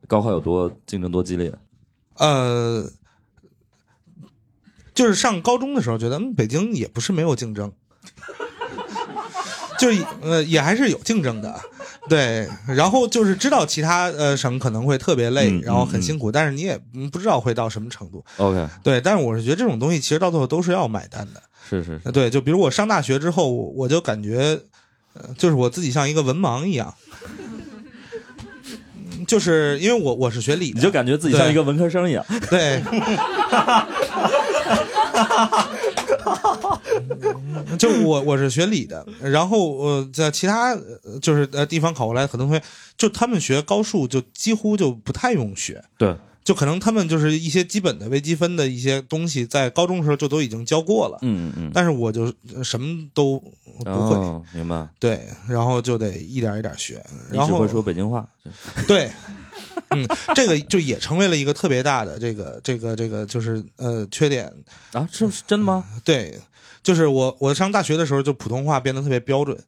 Speaker 1: 高考有多竞争多激烈。
Speaker 3: 呃，就是上高中的时候觉得，嗯，北京也不是没有竞争，就是呃也还是有竞争的，对。然后就是知道其他呃省可能会特别累，
Speaker 1: 嗯
Speaker 3: 然后很辛苦，但是你也嗯不知道会到什么程度
Speaker 1: ，OK，
Speaker 3: 对。但是我是觉得这种东西其实到最后都是要买单的，
Speaker 1: 是是
Speaker 3: 对。就比如我上大学之后，我我就感觉，呃，就是我自己像一个文盲一样。就是因为我我是学理的，
Speaker 1: 你就感觉自己像一个文科生一样。
Speaker 3: 对，就我我是学理的，然后呃，在其他呃就是呃地方考过来，很多同学就他们学高数就几乎就不太用学，
Speaker 1: 对，
Speaker 3: 就可能他们就是一些基本的微积分的一些东西，在高中的时候就都已经教过了，
Speaker 1: 嗯嗯
Speaker 3: 但是我就呃什么都
Speaker 1: 嗯，
Speaker 3: 不会，
Speaker 1: 哦，明白。
Speaker 3: 对，然后就得一点一点学，
Speaker 1: 你
Speaker 3: 然后
Speaker 1: 只会说北京话，
Speaker 3: 对，嗯，这个就也成为了一个特别大的这个这个这个就是呃缺点，
Speaker 1: 啊，这是真的吗？
Speaker 3: 对，就是我我上大学的时候就普通话变得特别标准，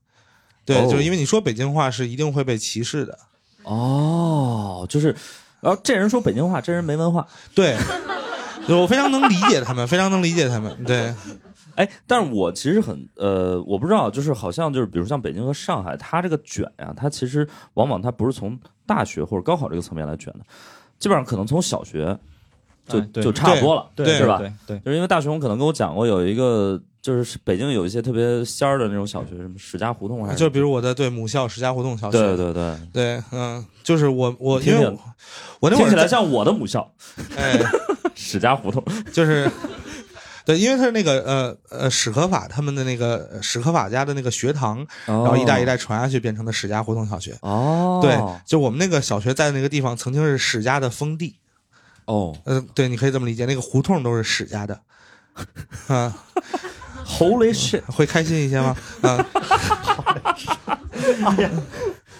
Speaker 3: 对，
Speaker 1: 哦
Speaker 3: 就是因为你说北京话是一定会被歧视的，
Speaker 1: 哦，就是，然后这人说北京话，这人没文化。
Speaker 3: 对，我非常能理解他们，非常能理解他们，对，
Speaker 1: 哎，但是我其实很呃，我不知道，就是好像就是，比如像北京和上海，它这个卷呀、它其实往往它不是从大学或者高考这个层面来卷的，基本上可能从小学就、
Speaker 2: 哎
Speaker 1: 就差不多了，
Speaker 2: 对
Speaker 1: 是吧？
Speaker 2: 对对，
Speaker 1: 就是因为大熊可能跟我讲过，有一个就是北京有一些特别仙儿的那种小学，什么史家胡同还是
Speaker 3: 就比如我在对母校史家胡同小学，
Speaker 1: 对对对，
Speaker 3: 对嗯，就是我我因为我我那会
Speaker 1: 听起来像我的母校
Speaker 3: 哎，
Speaker 1: 史家胡同。
Speaker 3: 就是。对，因为他是那个呃呃史可法他们的那个呃史可法家的那个学堂，
Speaker 1: 然
Speaker 3: 然后一代一代传下去，变成的史家胡同小学。
Speaker 1: 哦，
Speaker 3: 对，就我们那个小学在那个地方曾经是史家的封地，
Speaker 1: 哦
Speaker 3: 呃，对，你可以这么理解，那个胡同都是史家的，啊
Speaker 1: ，，Holy shit！
Speaker 3: 会开心一些吗？啊，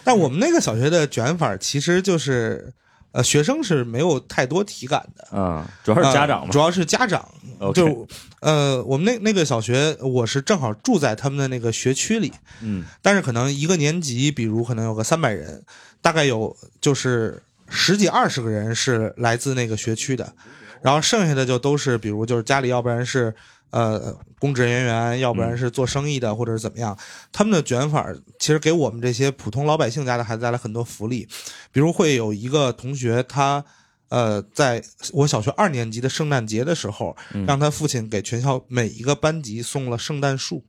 Speaker 3: 但我们那个小学的卷法其实就是，呃，学生是没有太多体感的，
Speaker 1: 嗯，主要是家长嘛
Speaker 3: 呃主。要是家长就呃，我们那那个小学，我是正好住在他们的那个学区里，
Speaker 1: 嗯
Speaker 3: 但是可能一个年级，比如可能有个三百人，大概有就是十几二十个人是来自那个学区的，然后剩下的就都是比如就是家里要不然是呃公职人员，要不然是做生意的，或者是怎么样，他们的卷法其实给我们这些普通老百姓家的孩子带来很多福利，比如会有一个同学他。呃，在我小学二年级的圣诞节的时候，
Speaker 1: 嗯
Speaker 3: 让他父亲给全校每一个班级送了圣诞树。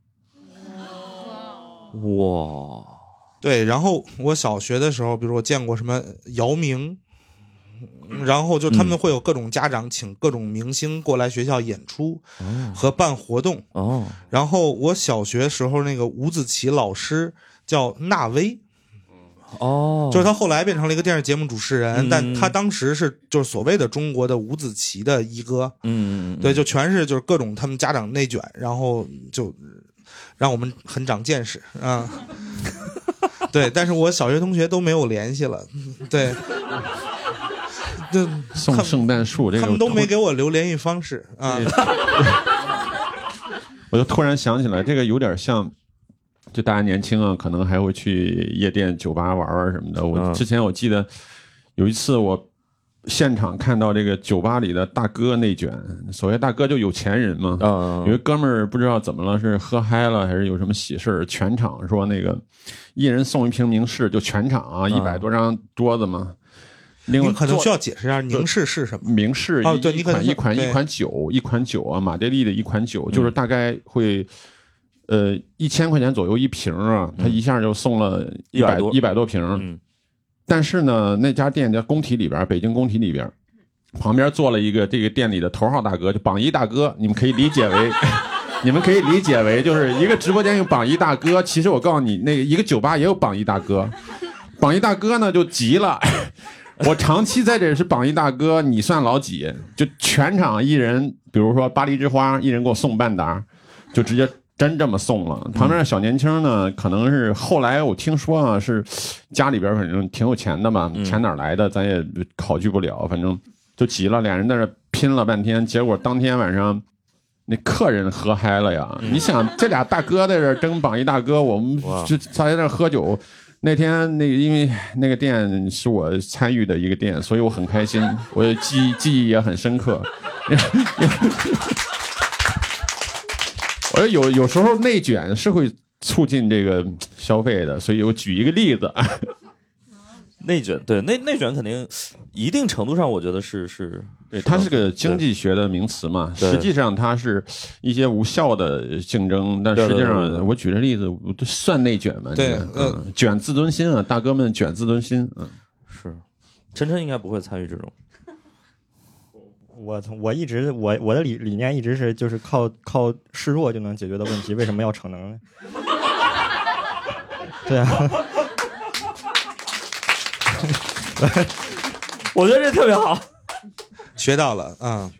Speaker 1: 哇，
Speaker 3: 对，然后我小学的时候，比如我见过什么姚明，然后就他们会有各种家长请各种明星过来学校演出
Speaker 1: 哦
Speaker 3: 和办活动。
Speaker 1: 哦，
Speaker 3: 然后我小学时候那个五子棋老师叫纳威，
Speaker 1: 哦，
Speaker 3: 就是他后来变成了一个电视节目主持人，
Speaker 1: 嗯
Speaker 3: 但他当时是就是所谓的中国的五子棋的一哥。
Speaker 1: 嗯，
Speaker 3: 对，就全是就是各种他们家长内卷，然后就让我们很长见识啊。对，但是我小学同学都没有联系了，对，就
Speaker 4: 送圣诞树这个
Speaker 3: 他们都没给我留联系方式啊。
Speaker 4: 我就突然想起来，这个有点像，就大家年轻啊，可能还会去夜店、酒吧玩玩什么的。我
Speaker 1: 嗯
Speaker 4: 之前我记得有一次我现场看到这个酒吧里的大哥内卷，所谓大哥就有钱人嘛。
Speaker 1: 嗯，
Speaker 4: 有一哥们儿不知道怎么了，是喝嗨了还是有什么喜事儿，全场说那个一人送一瓶明士，就全场啊一百多张桌子嘛。另外
Speaker 3: 可能需要解释一下凝视是什么。
Speaker 4: 明示
Speaker 3: 哦
Speaker 4: 一一
Speaker 3: 对你可能是
Speaker 4: 款一款一款酒，一款酒啊，马爹利的一款酒，就是大概会。呃，一千块钱左右一瓶啊，他一下就送了一百
Speaker 1: 多
Speaker 4: 一百多瓶。
Speaker 1: 嗯
Speaker 4: 但是呢，那家店在工体里边，北京工体里边，旁边坐了一个这个店里的头号大哥，就榜一大哥，你们可以理解为，你们可以理解为就是一个直播间有榜一大哥，其实我告诉你，那个一个酒吧也有榜一大哥，榜一大哥呢就急了。我长期在这是榜一大哥，你算老几？就全场一人，比如说巴黎之花，一人给我送半打，就直接真这么送了。旁边的小年轻呢，可能是后来我听说啊，是家里边反正挺有钱的嘛，钱哪来的咱也考据不了，反正就急了，俩人在这拼了半天，结果当天晚上。那客人喝嗨了呀！你想，这俩大哥在这儿争榜一大哥，我们就他在那喝酒。那天那个因为那个店是我参与的一个店，所以我很开心，我也记忆记忆也很深刻。我觉得有有时候内卷是会促进这个消费的，所以我举一个例子，
Speaker 1: 内卷，对内内卷肯定一定程度上，我觉得是是，
Speaker 4: 对，它是个经济学的名词嘛，实际上它是一些无效的竞争，但实际上我举的例子算内卷嘛，
Speaker 3: 对
Speaker 4: 这个
Speaker 3: 呃
Speaker 4: 嗯，卷自尊心啊，大哥们卷自尊心，嗯，
Speaker 1: 是，晨晨应该不会参与这种。
Speaker 2: 我从我一直我我的理理念一直是就是靠靠示弱就能解决的问题，为什么要逞能呢？对啊，
Speaker 1: 我觉得这特别好。
Speaker 3: 学到了，嗯，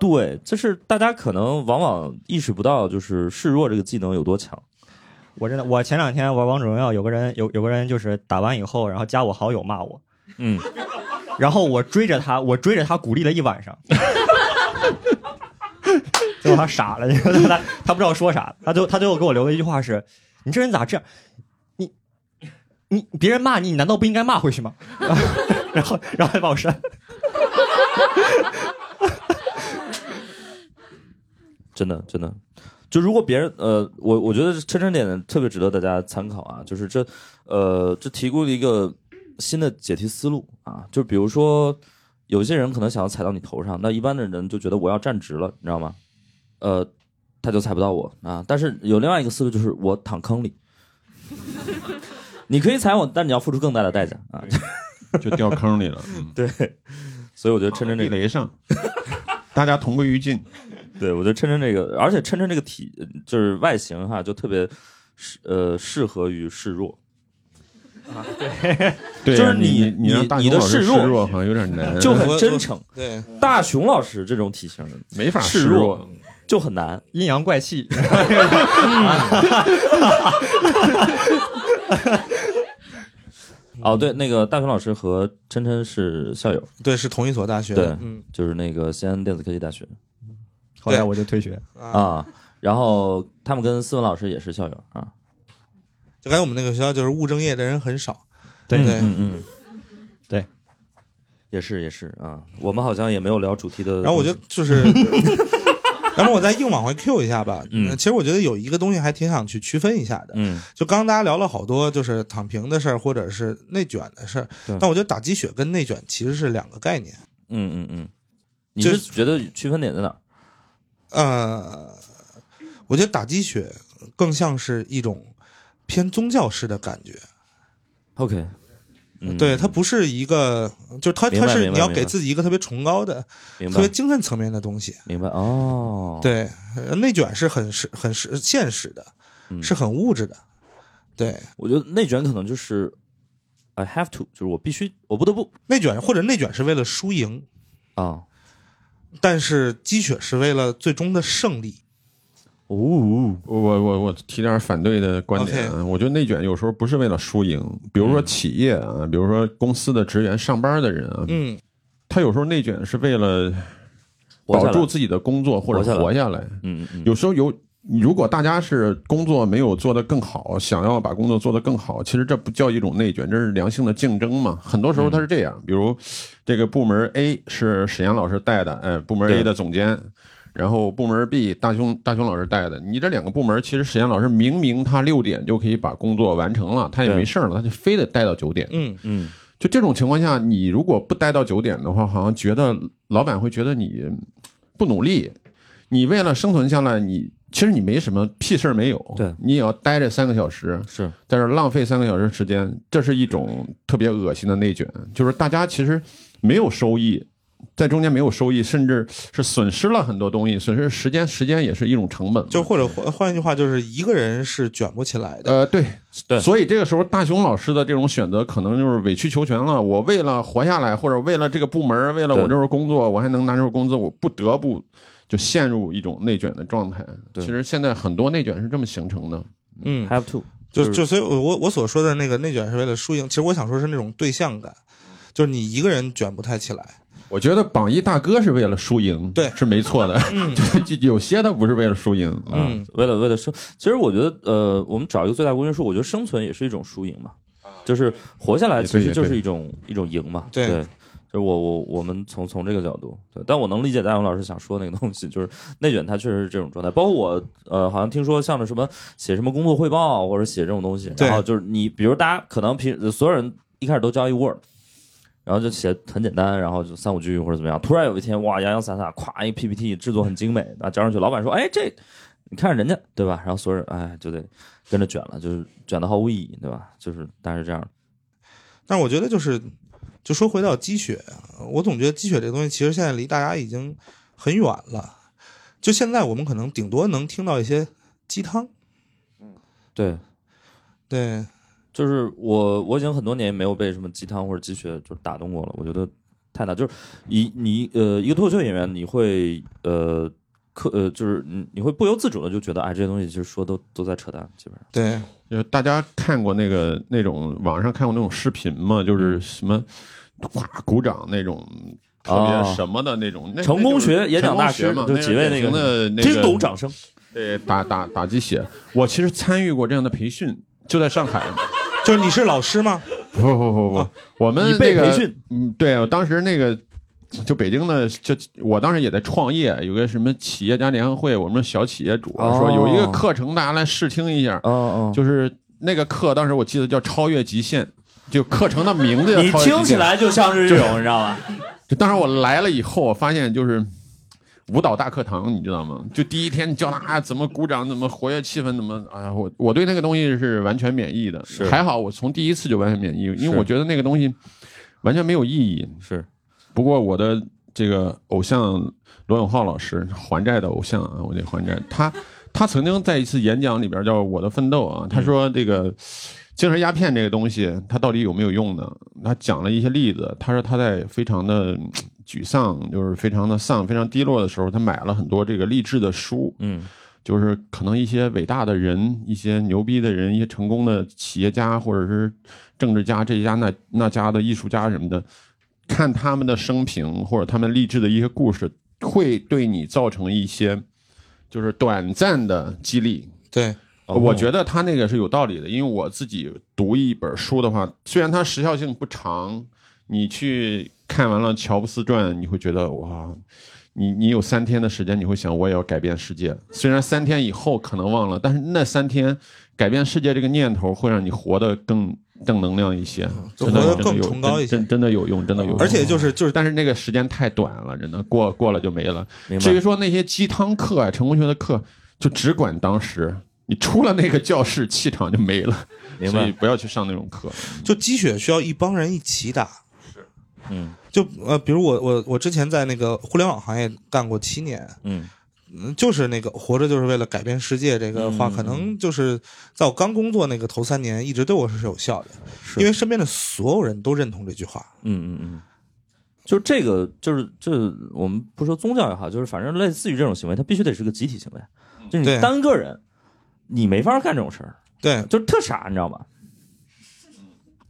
Speaker 1: 对，就是大家可能往往意识不到，就是示弱这个技能有多强。
Speaker 2: 我真的我前两天玩王者荣耀，有个人有有个人就是打完以后，然后加我好友骂我，
Speaker 1: 嗯，
Speaker 2: 然后我追着他，我追着他鼓励了一晚上，最后他傻了，他他不知道说啥，他最后他最后给我留了一句话是：“你这人咋这样？你你别人骂你，你难道不应该骂回去吗？” 然后然后他把我删了。
Speaker 1: 真的真的，就如果别人呃，我我觉得琛琛点特别值得大家参考啊，就是这呃这提供了一个新的解题思路啊，就比如说有些人可能想要踩到你头上，那一般的人就觉得我要站直了，你知道吗？呃，他就踩不到我啊。但是有另外一个思路就是我躺坑里，你可以踩我，但你要付出更大的代价啊。
Speaker 4: 就掉坑里了。嗯
Speaker 1: 对，所以我觉得趁着这个
Speaker 4: 地雷上，大家同归于尽。
Speaker 1: 对，我觉得琛琛这个，而且趁着这个体就是外形哈，就特别适呃适合于示弱。
Speaker 4: 对啊，
Speaker 1: 就是
Speaker 4: 你
Speaker 1: 你
Speaker 4: 让大
Speaker 1: 你
Speaker 4: 熊老师
Speaker 1: 的示弱
Speaker 4: 示弱好像有点难，
Speaker 1: 就很 真诚。
Speaker 3: 对，
Speaker 1: 大熊老师这种体型的
Speaker 4: 没法
Speaker 1: 示
Speaker 4: 示弱。
Speaker 1: 就很难。
Speaker 2: 阴阳怪气，
Speaker 1: 哦，对，那个大熊老师和琛琛是校友，
Speaker 3: 对，是同一所大学，
Speaker 1: 对
Speaker 3: 嗯
Speaker 1: 就是那个西安电子科技大学
Speaker 2: 后来我就退学。
Speaker 3: 啊，
Speaker 1: 啊。然后他们跟思文老师也是校友啊。
Speaker 3: 就感觉我们那个学校就是务正业的人很少，
Speaker 2: 对
Speaker 3: 对
Speaker 1: 嗯嗯，
Speaker 2: 对，
Speaker 1: 也是也是啊。我们好像也没有聊主题的。
Speaker 3: 然后我觉得就是，然后我再硬往回 Q 一下吧。
Speaker 1: 嗯
Speaker 3: 其实我觉得有一个东西还挺想去区分一下的。
Speaker 1: 嗯
Speaker 3: 就刚刚大家聊了好多，就是躺平的事儿，或者是内卷的事儿，但我觉得打鸡血跟内卷其实是两个概念。
Speaker 1: 嗯嗯嗯，你
Speaker 3: 就是
Speaker 1: 觉得区分点在哪儿？
Speaker 3: 呃，我觉得打鸡血更像是一种偏宗教式的感觉。
Speaker 1: OK，嗯，
Speaker 3: 对，它不是一个，就是它它是你要给自己一个特别崇高的、特别精神层面的东西。
Speaker 1: 明白哦。，
Speaker 3: 对，呃内卷是很实、很实现实的，
Speaker 1: 嗯
Speaker 3: 是很物质的。对，
Speaker 1: 我觉得内卷可能就是 I have to，就是我必须，我不得不
Speaker 3: 内卷或者内卷是为了输赢，
Speaker 1: 啊。
Speaker 3: 但是鸡血是为了最终的胜利。
Speaker 1: 哦，
Speaker 4: 我我我我提点反对的观点啊，我觉得内卷有时候不是为了输赢，比如说企业啊，比如说公司的职员、上班的人啊，
Speaker 3: 嗯，
Speaker 4: 他有时候内卷是为了保住自己的工作或
Speaker 1: 活下来。
Speaker 4: 者活下来。
Speaker 1: 嗯嗯
Speaker 4: 有时候有，如果大家是工作没有做得更好，想要把工作做得更好，其实这不叫一种内卷，这是良性的竞争嘛。很多时候它是这样，比如这个部门 A 是沈阳老师带的，哎，部门 A 的总监。然后部门 B 大熊大熊老师带的，你这两个部门其实史岩老师明明他六点就可以把工作完成了，他也没事儿了，他就非得待到九点。
Speaker 3: 嗯，
Speaker 1: 嗯。
Speaker 4: 就这种情况下，你如果不待到九点的话，好像觉得老板会觉得你不努力，你为了生存下来，你其实你没什么屁事儿没有，
Speaker 1: 对。
Speaker 4: 你也要待这三个小时，
Speaker 1: 是。
Speaker 4: 在这浪费三个小时时间，这是一种特别恶心的内卷，就是大家其实没有收益。在中间没有收益，甚至是损失了很多东西，损失时间，时间也是一种成本。
Speaker 3: 就或者换换一句话，就是一个人是卷不起来的。
Speaker 4: 呃，对
Speaker 1: 对
Speaker 4: 所以这个时候大雄老师的这种选择，可能就是委曲求全了。我为了活下来，或者为了这个部门，为了我这份工作，我还能拿这份工资，我不得不就陷入一种内卷的状态。
Speaker 1: 对
Speaker 4: 其实现在很多内卷是这么形成的。
Speaker 3: 嗯
Speaker 1: ，have to，
Speaker 3: 就就所以我，我我所说的那个内卷是为了输赢，其实我想说是那种对象感，就是你一个人卷不太起来。
Speaker 4: 我觉得榜一大哥是为了输赢，
Speaker 3: 对。
Speaker 4: 是没错的。嗯。就有些他不是为了输赢啊。
Speaker 3: 嗯，
Speaker 1: 为了为了生，其实我觉得呃，我们找一个最大公约数，我觉得生存也是一种输赢嘛，就是活下来其实就是一种一种赢嘛。
Speaker 3: 对。
Speaker 1: 就是我我我们从从这个角度，对，但我能理解大勇老师想说那个东西，就是内卷，它确实是这种状态。包括我，呃，好像听说像那什么写什么工作汇报或者写这种东西，然后就是你，比如大家可能平所有人一开始都交一 Word，然后就写很简单，然后就三五句或者怎么样，突然有一天哇洋洋洒洒，咵一 PPT 制作很精美，啊交上去，老板说，哎这你看人家对吧？然后所有人哎就得跟着卷了，就是卷的毫无意义，对吧？就是大概是这样。
Speaker 3: 但是我觉得就是就说回到鸡血，我总觉得鸡血这个东西其实现在离大家已经很远了。就现在我们可能顶多能听到一些鸡汤，嗯
Speaker 1: 对，
Speaker 3: 对，
Speaker 1: 就是我我已经很多年没有被什么鸡汤或者鸡血就打动过了，我觉得太大。就是你你呃一个脱口秀演员，你会呃克呃就是你你会不由自主的就觉得哎这些东西其实说都都在扯淡，基本上。
Speaker 3: 对，
Speaker 4: 就是大家看过那个那种网上看过那种视频嘛？就是什么哇鼓掌那种特别什么的那种，那
Speaker 1: 成功学演讲大师
Speaker 4: 嘛，
Speaker 1: 就几位那个
Speaker 4: 的那
Speaker 1: 听懂掌声。
Speaker 4: 对打打打鸡血，我其实参与过这样的培训，就在上海。
Speaker 3: 就是你是老师吗？
Speaker 4: 不不不不，我们
Speaker 1: 你被
Speaker 4: 那个
Speaker 1: 培训，
Speaker 4: 嗯，对我当时那个。就北京的，就我当时也在创业，有个什么企业家联合会，我们小企业主
Speaker 1: 哦
Speaker 4: 说有一个课程，大家来试听一下。
Speaker 1: 哦哦，
Speaker 4: 就是那个课，当时我记得叫超越极限，就课程的名字
Speaker 1: 你。听起来就像是这种，你知道吧？
Speaker 4: 就当时我来了以后，我发现就是舞蹈大课堂，你知道吗？就第一天教他怎么鼓掌，怎么活跃气氛，怎么哎呀，我我对那个东西是完全免疫的。
Speaker 1: 是
Speaker 4: 还好我从第一次就完全免疫，因为我觉得那个东西完全没有意义。
Speaker 1: 是，
Speaker 4: 不过我的这个偶像罗永浩老师，还债的偶像啊，我得还债。他他曾经在一次演讲里边叫《我的奋斗》啊，他说这个精神鸦片这个东西，它到底有没有用呢？他讲了一些例子。他说他在非常的嗯沮丧，就是非常的丧、非常低落的时候，他买了很多这个励志的书。
Speaker 1: 嗯
Speaker 4: 就是可能一些伟大的人、一些牛逼的人、一些成功的企业家或者是政治家这一家那那家的艺术家什么的，看他们的生平或者他们励志的一些故事，会对你造成一些就是短暂的激励。
Speaker 3: 对，
Speaker 1: 哦
Speaker 4: 我觉得他那个是有道理的，因为我自己读一本书的话，虽然它时效性不长，你去看完了《乔布斯传》，你会觉得哇，你你有三天的时间，你会想我也要改变世界。虽然三天以后可能忘了，但是那三天改变世界这个念头会让你活得更正能量一些，
Speaker 3: 就
Speaker 4: 真的
Speaker 3: 活得更崇高一些
Speaker 4: 真真真的有用，真的有用。
Speaker 3: 而且就是就是
Speaker 4: 但是那个时间太短了，真的过过了就没了。至于说那些鸡汤课啊、成功学的课，就只管当时，你出了那个教室，气场就没了。
Speaker 1: 明白，
Speaker 4: 所以不要去上那种课。
Speaker 3: 就鸡血需要一帮人一起打。
Speaker 1: 嗯。
Speaker 3: 就呃，比如我我我之前在那个互联网行业干过七年，
Speaker 1: 嗯。
Speaker 3: 嗯，就是那个活着就是为了改变世界这个话，
Speaker 1: 嗯。
Speaker 3: 可能就是在我刚工作那个头三年，一直对我是有效的，
Speaker 1: 是。
Speaker 3: 因为身边的所有人都认同这句话。
Speaker 1: 嗯嗯嗯，就这个，就是就是我们不说宗教也好，就是反正类似于这种行为，它必须得是个集体行为，就你单个人，你没法干这种事儿，
Speaker 3: 对，
Speaker 1: 就是特傻，你知道吗？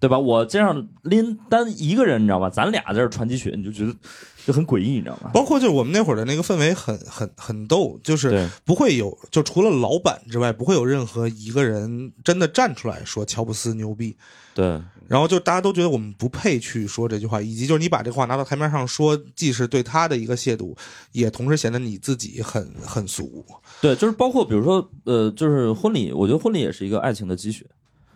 Speaker 1: 对吧？我这样拎单一个人，你知道吧？咱俩在这儿传鸡血，你就觉得就很诡异，你知道吗？
Speaker 3: 包括就是我们那会儿的那个氛围很很很逗，就是，不会有，就除了老板之外，不会有任何一个人真的站出来说乔布斯牛逼。
Speaker 1: 对，
Speaker 3: 然后就大家都觉得我们不配去说这句话，以及就是你把这话拿到台面上说，既是对他的一个亵渎，也同时显得你自己很很俗。
Speaker 1: 对，就是包括比如说，呃，就是婚礼，我觉得婚礼也是一个爱情的积雪，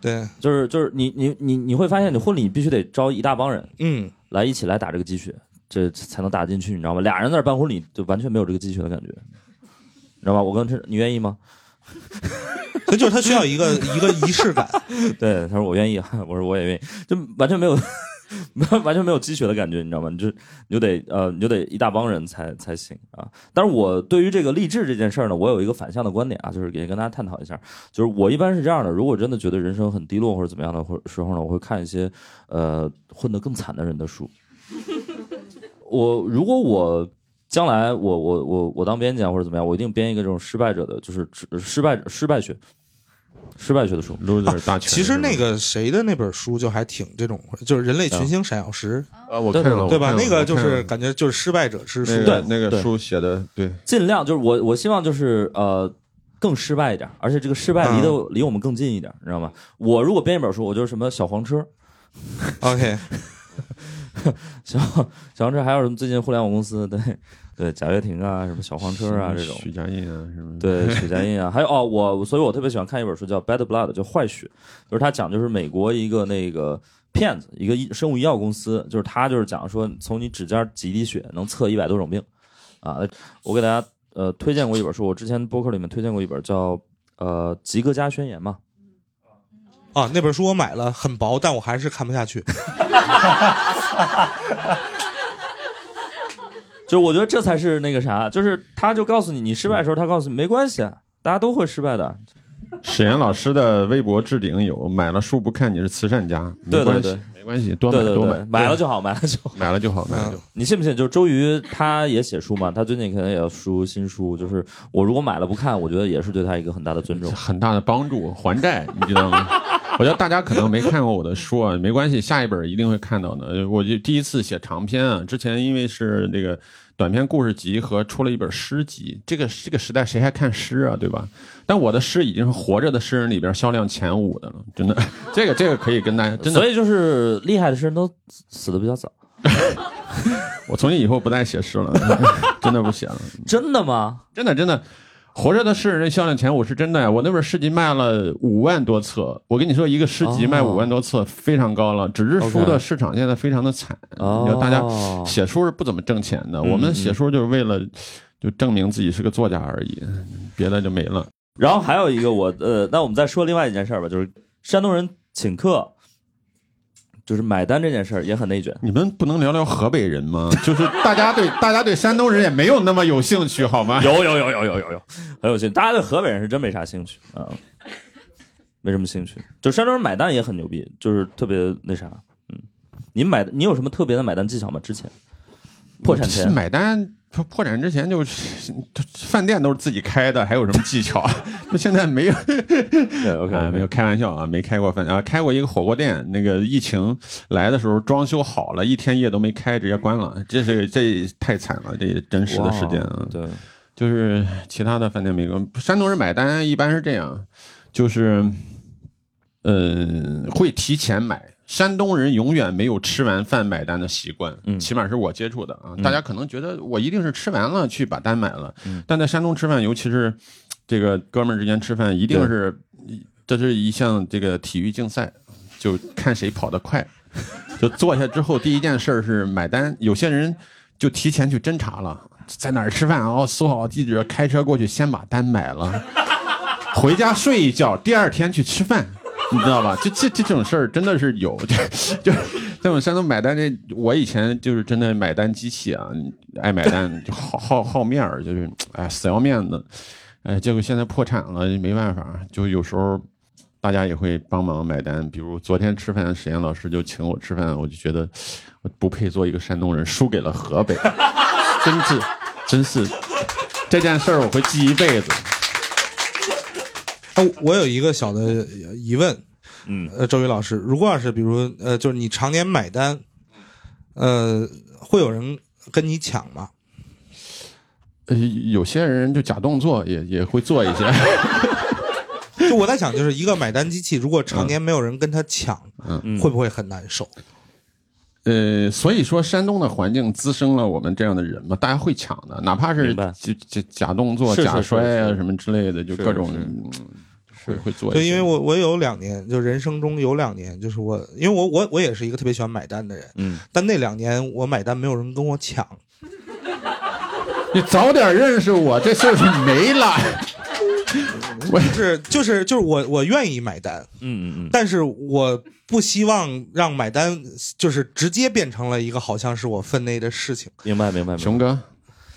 Speaker 3: 对，
Speaker 1: 就是就是你你你你会发现，你婚礼必须得招一大帮人
Speaker 3: 嗯，
Speaker 1: 来一起来打这个鸡血，这才能打进去，你知道吗？俩人在那办婚礼，就完全没有这个鸡血的感觉，你知道吧？我跟这，你愿意吗？
Speaker 3: 所以就是他需要一个一个仪式感。
Speaker 1: 对，他说我愿意，我说我也愿意，就完全没有，完全没有鸡血的感觉，你知道吗？你就你就得呃，你就得一大帮人才才行啊。但是我对于这个励志这件事儿呢，我有一个反向的观点啊，就是也跟大家探讨一下，就是我一般是这样的，如果真的觉得人生很低落或者怎么样的或者时候呢，我会看一些呃混得更惨的人的书。我如果我将来我我我我当编辑啊或者怎么样，我一定编一个这种失败者的，就是失败失败学。失败学的书
Speaker 4: ，loser 大全。
Speaker 3: 其实那个谁的那本书就还挺这种，就是《人类群星闪耀时
Speaker 4: 啊，我看了，
Speaker 3: 对吧？那个就是感觉就是失败者之书。
Speaker 4: 那个
Speaker 1: 对对
Speaker 4: 那个书写的对，
Speaker 1: 尽量就是我我希望就是呃更失败一点，而且这个失败离得、离我们更近一点，你知道吗？我如果编一本书，我就是什么小黄车
Speaker 3: ，OK，
Speaker 1: 小小黄车，还有什么最近互联网公司对对贾跃亭啊，什么小黄车啊这种。
Speaker 4: 许家印啊什么，
Speaker 1: 对 许家印啊，还有哦，我所以，我特别喜欢看一本书叫《Bad Blood》，叫坏血，就是他讲就是美国一个那个骗子，一个医生物医药公司，就是他就是讲说从你指尖挤滴血能测一百多种病，啊，我给大家呃推荐过一本书，我之前播客里面推荐过一本叫呃《吉格加宣言》嘛，
Speaker 3: 啊，那本书我买了，很薄，但我还是看不下去。
Speaker 1: 就我觉得这才是那个啥，就是他就告诉你，你失败的时候，他告诉你没关系，大家都会失败的。
Speaker 4: 史岩老师的微博置顶有买了书不看你是慈善家，没关系
Speaker 1: 对对对，
Speaker 4: 没关系，多买
Speaker 1: 对对对
Speaker 4: 多买，，
Speaker 1: 买了就好，买了就好。
Speaker 4: 买了就好，买了就好。
Speaker 1: 你信不信？就是周瑜他也写书嘛，他最近可能也要出新书。就是我如果买了不看，我觉得也是对他一个很大的尊重。
Speaker 4: 很大的帮助，还债，你知道吗？我觉得大家可能没看过我的书啊，没关系，下一本一定会看到的。我就第一次写长篇啊，之前因为是那个短篇故事集和出了一本诗集，这个这个时代谁还看诗啊，对吧？但我的诗已经是活着的诗人里边销量前五的了，真的，这个这个可以跟大家 真的
Speaker 1: 所，以就是厉害的诗人都死的比较早。
Speaker 4: 我从今以后不再写诗了，真的不写了。
Speaker 1: 真的吗？
Speaker 4: 真的真的，活着的诗人销量前五是真的呀！我那本诗集卖了五万多册，我跟你说，一个诗集卖
Speaker 1: 哦
Speaker 4: 五万多册非常高了。纸质书的市场现在非常的惨，
Speaker 1: 哦
Speaker 4: 你说大家写书是不怎么挣钱的，
Speaker 1: 嗯
Speaker 4: 我们写书就是为了就证明自己是个作家而已，别的就没了。
Speaker 1: 然后还有一个我呃，那我们再说另外一件事儿吧，就是山东人请客，就是买单这件事儿也很内卷。
Speaker 4: 你们不能聊聊河北人吗？就是大家对大家对山东人也没有那么有兴趣，好吗？
Speaker 1: 有有有有有有有，很有兴趣。大家对河北人是真没啥兴趣啊，没什么兴趣。就山东人买单也很牛逼，就是特别那啥。嗯，你买你有什么特别的买单技巧吗？之前破产前
Speaker 4: 买单破破产之前就是饭店都是自己开的，还有什么技巧？就现在没有。
Speaker 1: 对 OK
Speaker 4: 啊，没有开玩笑啊，没开过饭啊，开过一个火锅店，那个疫情来的时候装修好了，一天夜都没开，直接关了，这是这太惨了，这真实的事件啊。
Speaker 1: 对，
Speaker 4: 就是其他的饭店没关，山东人买单一般是这样，就是，嗯、会提前买。山东人永远没有吃完饭买单的习惯，
Speaker 1: 嗯
Speaker 4: 起码是我接触的啊。大家可能觉得我一定是吃完了去把单买了，
Speaker 1: 嗯
Speaker 4: 但在山东吃饭，尤其是这个哥们儿之间吃饭，一定是这是一项这个体育竞赛，就看谁跑得快。就坐下之后，第一件事儿是买单。有些人就提前去侦查了，在哪儿吃饭哦，搜好地址，开车过去，先把单买了，回家睡一觉，第二天去吃饭，你知道吧？就这这种事儿真的是有，就就在我们山东买单这，我以前就是真的买单机器啊，爱买单，就好好好面儿，就是哎死要面子，哎，结果现在破产了，没办法，就有时候。大家也会帮忙买单，比如昨天吃饭，史岩老师就请我吃饭，我就觉得我不配做一个山东人，输给了河北，真是，真是这件事儿我会记一辈子。
Speaker 3: 哎，我有一个小的疑问，
Speaker 1: 嗯，
Speaker 3: 呃，周宇老师，如果要是比如呃，就是你常年买单，呃，会有人跟你抢吗？
Speaker 4: 呃，有些人就假动作也也会做一些，
Speaker 3: 就我在想，就是一个买单机器，如果常年没有人跟他抢，
Speaker 1: 嗯。
Speaker 3: 会不会很难受？
Speaker 4: 呃，所以说山东的环境滋生了我们这样的人嘛，大家会抢的，哪怕是
Speaker 1: 明白。
Speaker 4: 假假假动作、假摔啊什么之类的，就是各种会会做一些。
Speaker 3: 对，因为我我有两年，就人生中有两年，就是我，因为我我我也是一个特别喜欢买单的人，
Speaker 1: 嗯，
Speaker 3: 但那两年我买单没有人跟我抢，
Speaker 4: 你早点认识我，这事儿就没了。我
Speaker 3: 是就是就是我我愿意买单，
Speaker 1: 嗯嗯嗯，
Speaker 3: 但是我不希望让买单就是直接变成了一个好像是我分内的事情。
Speaker 1: 明白明白。明白
Speaker 4: 熊哥，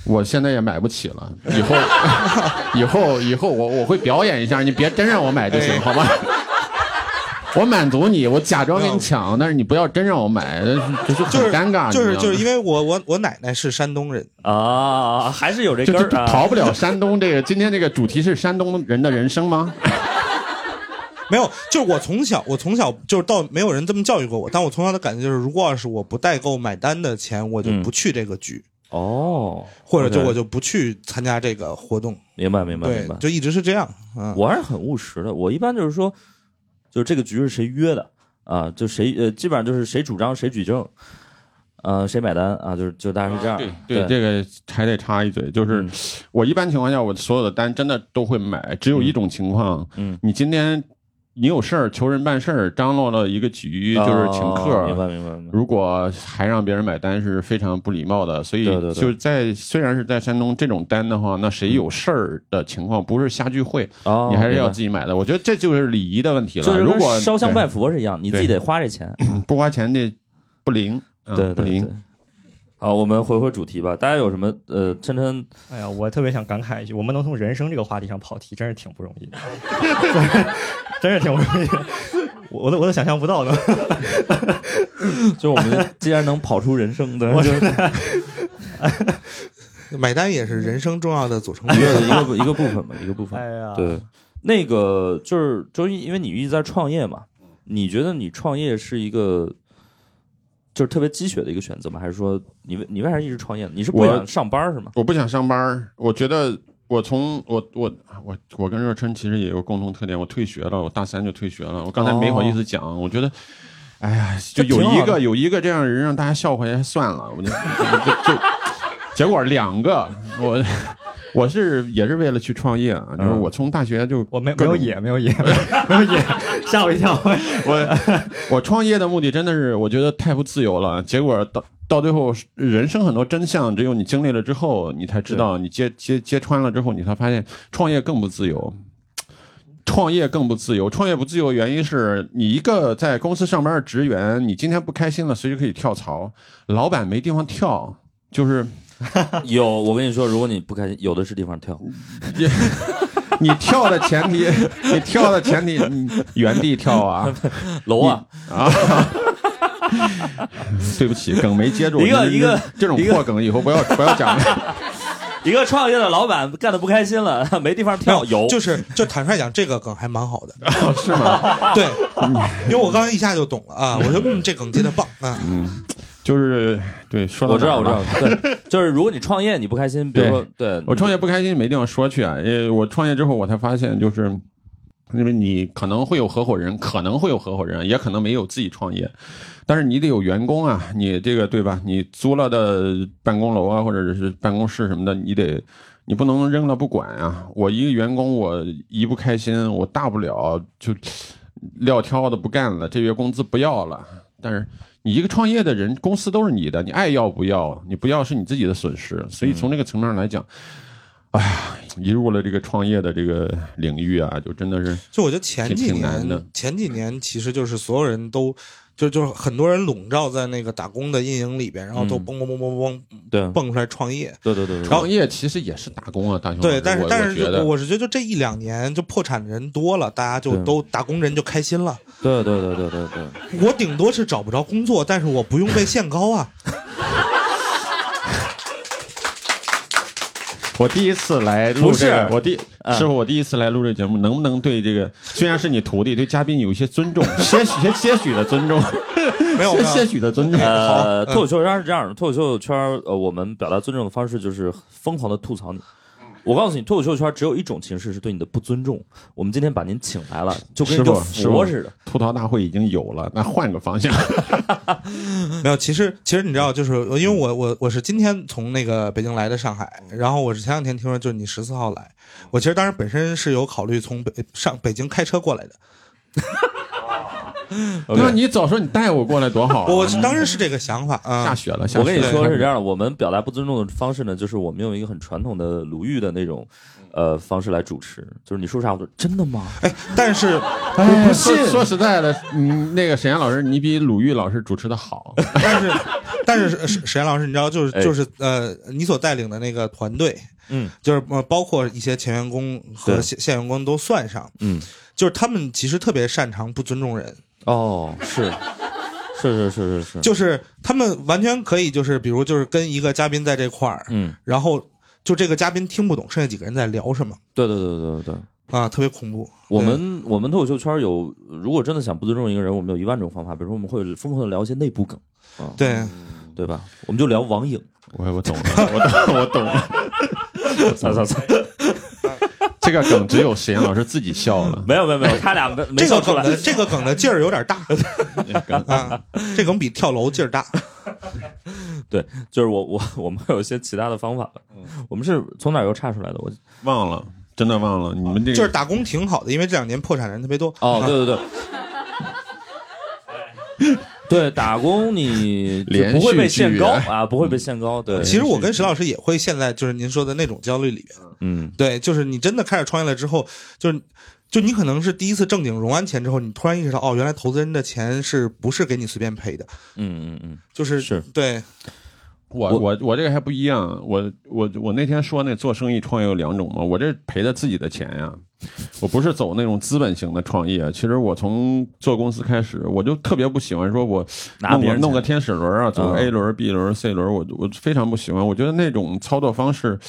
Speaker 4: 我现在也买不起了，以后 以后以后我我会表演一下，你别真让我买就行，
Speaker 3: 哎
Speaker 4: 好吗？我满足你，我假装给你抢，但是你不要真让我买，
Speaker 3: 就是
Speaker 4: 很尴尬，
Speaker 3: 就是就是因
Speaker 4: 为
Speaker 3: 为我我我奶奶是山东人，
Speaker 1: 啊，还是有这根儿啊。
Speaker 4: 逃不了山东这个。今天这个主题是山东人的人生吗？
Speaker 3: 没有，就是我从小我从小就是到没有人这么教育过我，但我从小的感觉就是，如果要是我不代购买单的钱，我就
Speaker 1: 嗯
Speaker 3: 不去这个局，
Speaker 1: 哦，
Speaker 3: 或者就我就不去参加这个活动。
Speaker 1: 明白明白
Speaker 3: 对
Speaker 1: 明白，。
Speaker 3: 就一直是这样。嗯，
Speaker 1: 我还是很务实的。我一般就是说，就是这个局是谁约的啊？就谁呃，基本上就是谁主张谁举证，呃，谁买单啊？就是就大概是这样。
Speaker 4: 对对，这个还得插一嘴，就是
Speaker 1: 嗯
Speaker 4: 我一般情况下，我所有的单真的都会买，只有一种情况，
Speaker 1: 嗯
Speaker 4: 你今天你有事儿求人办事儿，张罗了一个局就是请客，
Speaker 1: 哦明白明白明白。
Speaker 4: 如果还让别人买单是非常不礼貌的，所以就是在虽然是在山东这种单的话，那谁有事儿的情况不是瞎聚会，
Speaker 1: 哦，
Speaker 4: 你还是要自己买的。我觉得这就是礼仪的问题了。
Speaker 1: 就是
Speaker 4: 如果
Speaker 1: 烧香拜佛是一样，你自己得花这钱。
Speaker 4: 不花钱的不灵，嗯
Speaker 1: 对对
Speaker 4: 不灵
Speaker 1: 对。。好，我们回回主题吧。大家有什么呃，琛琛
Speaker 2: 哎呀，我特别想感慨一句，我们能从人生这个话题上跑题，真是挺不容易的，真是挺不容易的。我我都我都想象不到的。
Speaker 1: 就我们既然能跑出人生的，就
Speaker 3: 买单也是人生重要的组成
Speaker 1: 一
Speaker 3: 部分。
Speaker 1: 个一个一个部分嘛，一个部分。
Speaker 2: 哎呀，
Speaker 1: 对，那个就是周一，因为你一直在创业嘛，你觉得你创业是一个就是特别鸡血的一个选择吗？还是说你为你为啥一直创业呢？你是不想上班是吗？
Speaker 4: 我不想上班，我觉得我从我我我我跟热琛其实也有共同特点，我退学了，我大三就退学了。我刚才没好意思讲，我觉得，哎呀，就有一个有一个这样的人让大家笑话也算了，我就就就结果两个我。我是也是为了去创业啊，就是我从大学就
Speaker 2: 我没没有野，没有野，没有野，吓我一跳。
Speaker 4: 我我创业的目的真的是我觉得太不自由了，结果到到最后，人生很多真相只有你经历了之后，你才知道，你揭揭揭穿了之后，你才发现创业更不自由。创业更不自由，创业不自由原因是你一个在公司上班的职员，你今天不开心了，随时可以跳槽，老板没地方跳，就是
Speaker 1: 有，我跟你说，如果你不开心，有的是地方跳。
Speaker 4: 你跳的前提，你跳的前提，你原地跳啊
Speaker 1: 楼啊，
Speaker 4: 啊！对不起，梗没接住。
Speaker 1: 一个一个
Speaker 4: 这种破梗以后不要不要讲了。
Speaker 1: 一个创业的老板干的不开心了，没地方跳，有
Speaker 3: 就是就坦率讲，这个梗还蛮好的。
Speaker 4: 是吗？
Speaker 3: 对，因为我刚才一下就懂了啊，我说嗯，这梗接的棒啊。
Speaker 4: 嗯，就是对，说到
Speaker 1: 我知道，我知。道，对，就是如果你创业你不开心，比如说，对
Speaker 4: 我创业不开心，没地方说去啊。因为我创业之后，我才发现，就是因为你可能会有合伙人，可能会有合伙人，也可能没有自己创业，但是你得有员工啊，你这个对吧？你租了的办公楼啊，或者是办公室什么的，你得。你不能扔了不管啊！我一个员工，我一不开心，我大不了就撂挑子不干了，这月工资不要了。但是你一个创业的人，公司都是你的，你爱要不要，你不要是你自己的损失。所以从这个层面上来讲，哎呀，一入了这个创业的这个领域啊，就真的是
Speaker 3: 就我觉得前几年，前几年其实就是所有人都。就就是很多人笼罩在那个打工的阴影里边，然后都
Speaker 1: 嗯
Speaker 3: 蹦蹦蹦蹦蹦
Speaker 1: 对
Speaker 3: 蹦出来创业。
Speaker 1: 对对对对，
Speaker 4: 创业其实也是打工啊，大熊老
Speaker 3: 对，但是但是
Speaker 4: 我
Speaker 3: 是觉得就这一两年就破产的人多了，大家就都打工人就开心了。
Speaker 1: 对对对对对对，
Speaker 3: 我顶多是找不着工作，但是我不用被限高啊。
Speaker 4: 我第一次来录这个，我第
Speaker 1: 嗯
Speaker 4: 师傅，我第一次来录这节目，能不能对这个虽然是你徒弟，对嘉宾有一些尊重，些许些些许的尊重，
Speaker 3: 没有
Speaker 4: 些许的尊重。
Speaker 1: 呃，
Speaker 3: 嗯
Speaker 1: 脱口秀圈是这样的，脱口秀圈呃，我们表达尊重的方式就是疯狂的吐槽你。我告诉你，脱口秀圈只有一种形式是对你的不尊重。我们今天把您请来了，就跟一个佛似的。
Speaker 4: 吐槽大会已经有了，那换个方向。
Speaker 3: 没有，其实其实你知道，就是因为我我我是今天从那个北京来的上海，然后我是前两天听说就是你十四号来，我其实当时本身是有考虑从北上北京开车过来的，
Speaker 4: 那你早说你带我过来多好啊！
Speaker 3: 我当时是这个想法啊。
Speaker 4: 下雪了，下雪了
Speaker 1: 我跟你说是这样的，我们表达不尊重的方式呢，就是我们用一个很传统的鲁豫的那种呃方式来主持，就是你说啥我都真的吗？
Speaker 3: 哎，但是
Speaker 4: 哎不信。说实在的，嗯，那个沈岩老师，你比鲁豫老师主持的好。
Speaker 3: 但是但是沈沈岩老师，你知道，就是
Speaker 1: 哎
Speaker 3: 就是呃，你所带领的那个团队，
Speaker 1: 嗯
Speaker 3: 就是呃，包括一些前员工和现现员工都算上，
Speaker 1: 嗯，
Speaker 3: 就是他们其实特别擅长不尊重人，
Speaker 1: 哦，是 是是是是是，
Speaker 3: 就是他们完全可以，就是比如就是跟一个嘉宾在这块儿，
Speaker 1: 嗯，
Speaker 3: 然后就这个嘉宾听不懂，剩下几个人在聊什么
Speaker 1: 对对对对对对。
Speaker 3: 啊，特别恐怖。
Speaker 1: 我们我们脱口秀圈有，如果真的想不尊重一个人，我们有一万种方法。比如说，我们会疯狂的聊一些内部梗，啊，
Speaker 3: 对，
Speaker 1: 对吧？我们就聊网瘾，
Speaker 4: 我我懂了，我懂，我懂了。
Speaker 1: 操操操！
Speaker 4: 这个梗只有沈岩老师自己笑了。
Speaker 1: 没有没有没有，他俩没没
Speaker 3: 这
Speaker 1: 笑出来。
Speaker 3: 个梗的这个梗的劲儿有点大 啊，这梗比跳楼劲儿大。
Speaker 1: 对就是我我我们有一些其他的方法。我们是从哪儿又岔出来的？我
Speaker 4: 忘了，真的忘了。你们这个
Speaker 3: 就是打工挺好的，因为这两年破产人特别多。
Speaker 1: 哦，对对对，对，打工你就
Speaker 4: 连
Speaker 1: 不会被限高啊，不会被限高。对，
Speaker 3: 其实我跟石老师也会陷在就是您说的那种焦虑里边。
Speaker 1: 嗯，
Speaker 3: 对，就是你真的开始创业了之后，就是就你可能是第一次正经融完钱之后，你突然意识到，哦，原来投资人的钱是不是给你随便赔的？
Speaker 1: 嗯嗯嗯，
Speaker 3: 就是
Speaker 1: 是。
Speaker 3: 对，
Speaker 4: 我我我这个还不一样，我我我那天说那做生意创业有两种嘛，我这赔的自己的钱呀，我不是走那种资本型的创业。其实我从做公司开始，我就特别不喜欢说我弄
Speaker 1: 拿别人
Speaker 4: 弄个天使轮啊，走 A 轮、B 轮、C 轮，我我非常不喜欢。我觉得那种操作方式，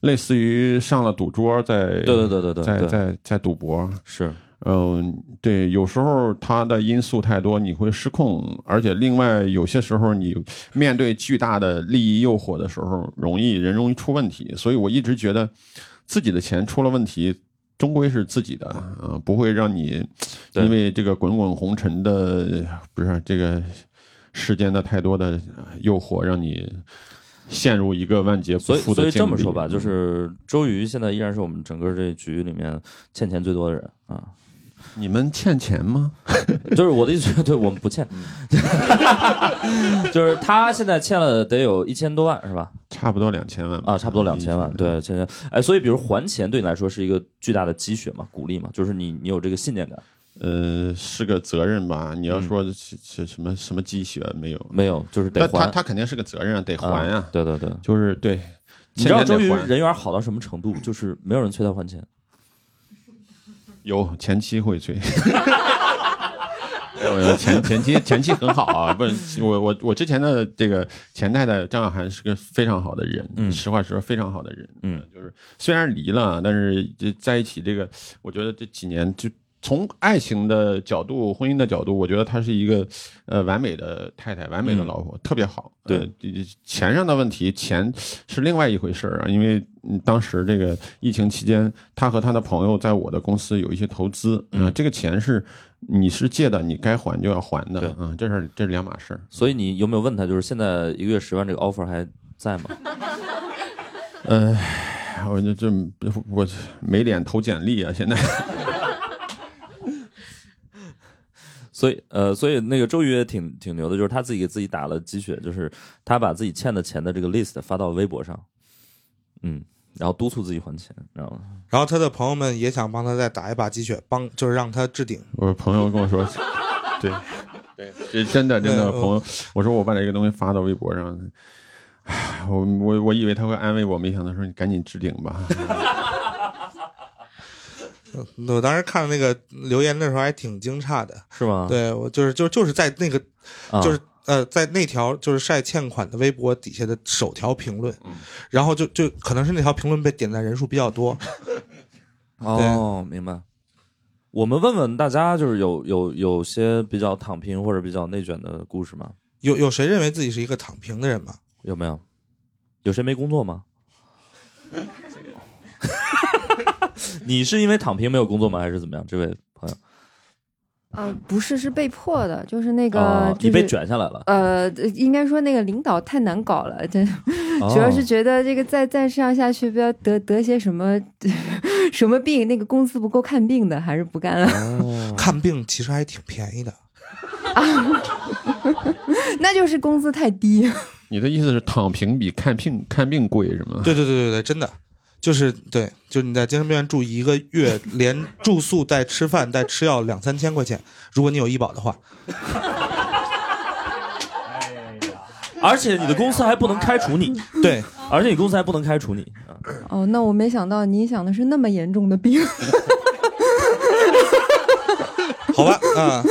Speaker 4: 类似于上了赌桌，在
Speaker 1: 对对对对对对
Speaker 4: 在在在赌博。
Speaker 1: 是，
Speaker 4: 嗯，对，有时候它的因素太多，你会失控，而且另外有些时候你面对巨大的利益诱惑的时候，容易人容易出问题。所以我一直觉得自己的钱出了问题，终归是自己的啊、不会让你因为这个滚滚红尘的不是这个世间的太多的诱惑，让你陷入一个万劫不
Speaker 1: 所以所以
Speaker 4: 复的境地
Speaker 1: 这么说吧，就是周瑜现在依然是我们整个这局里面欠钱最多的人啊。
Speaker 4: 你们欠钱吗？
Speaker 1: 就是我的意思，对我们不欠，就是他现在欠了得有一千多万是吧？
Speaker 4: 差不多两千万吧
Speaker 1: 啊，差不多两千万，对，现在。哎，所以比如还钱对你来说是一个巨大的积雪嘛，鼓励嘛，就是你你有这个信念感。
Speaker 4: 呃，是个责任吧？你要
Speaker 1: 嗯
Speaker 4: 说是是什么什么积雪没有？
Speaker 1: 没有，就是得
Speaker 4: 还他
Speaker 1: 还。
Speaker 4: 他肯定是个责任啊，得还呀、
Speaker 1: 啊对对对，
Speaker 4: 就是对，
Speaker 1: 你知道周瑜人缘好到什么程度？就是没有人催他还钱。
Speaker 4: 有前期会催。我前前期前期很好啊，不是我我我之前的这个前太太张小涵是个非常好的人，
Speaker 1: 嗯
Speaker 4: 实话实说非常好的人，
Speaker 1: 嗯，
Speaker 4: 就是虽然离了，但是这在一起这个，我觉得这几年就从爱情的角度、婚姻的角度，我觉得她是一个呃完美的太太、完美的
Speaker 1: 嗯
Speaker 4: 老婆，特别好。
Speaker 1: 对
Speaker 4: 呃，钱上的问题，钱是另外一回事儿啊，因为嗯当时这个疫情期间，她和她的朋友在我的公司有一些投资，啊、
Speaker 1: 嗯
Speaker 4: 这个钱是你是借的，你该还就要还的，
Speaker 1: 对
Speaker 4: 嗯，这是这是两码事儿。
Speaker 1: 所以你有没有问他，就是现在一个月十万这个 offer 还在吗？
Speaker 4: 呃，我这这我没脸投简历啊，现在。
Speaker 1: 所以呃，所以那个周瑜也挺挺牛的，就是他自己给自己打了鸡血，就是他把自己欠的钱的这个 list 发到微博上，嗯，然后督促自己还钱，知道吗？
Speaker 3: 然后他的朋友们也想帮他再打一把鸡血，帮就是让他置顶。
Speaker 4: 我朋友跟我说，对 对，这真的真的朋友，我说我把这个东西发到微博上，唉我我我以为他会安慰我，没想到说你赶紧置顶吧。
Speaker 3: 我当时看那个留言的时候还挺惊诧的，
Speaker 1: 是吗？，
Speaker 3: 对我就是就就是在那个
Speaker 1: 啊、
Speaker 3: 就是呃，在那条就是晒欠款的微博底下的首条评论，
Speaker 1: 嗯
Speaker 3: 然后就就可能是那条评论被点赞人数比较多，
Speaker 1: 哦，明白。我们问问大家，就是有有有些比较躺平或者比较内卷的故事吗？
Speaker 3: 有有谁认为自己是一个躺平的人吗？
Speaker 1: 有没有？有谁没工作吗？你是因为躺平没有工作吗？还是怎么样？这位朋友，
Speaker 5: 呃，不是，是被迫的，就是那个，
Speaker 1: 哦
Speaker 5: 就是
Speaker 1: 你被卷下来了，
Speaker 5: 呃，应该说那个领导太难搞了，这主要是
Speaker 1: 哦
Speaker 5: 觉得这个再再这样下去，不要得得些什么 什么病，那个工资不够看病的，还是不干了。
Speaker 1: 哦
Speaker 3: 看病其实还挺便宜的，啊
Speaker 5: 那就是工资太低。
Speaker 4: 你的意思是躺平比看病看病贵是吗？
Speaker 3: 对对对对对，真的。就是对，就是你在精神病院住一个月，连住宿带吃饭带吃药两三千块钱，如果你有医保的话，
Speaker 1: 而且你的公司还不能开除你，
Speaker 3: 对，
Speaker 1: 而且你公司还不能开除你啊！
Speaker 5: 哦，那我没想到你想的是那么严重的病。
Speaker 3: 好吧，啊、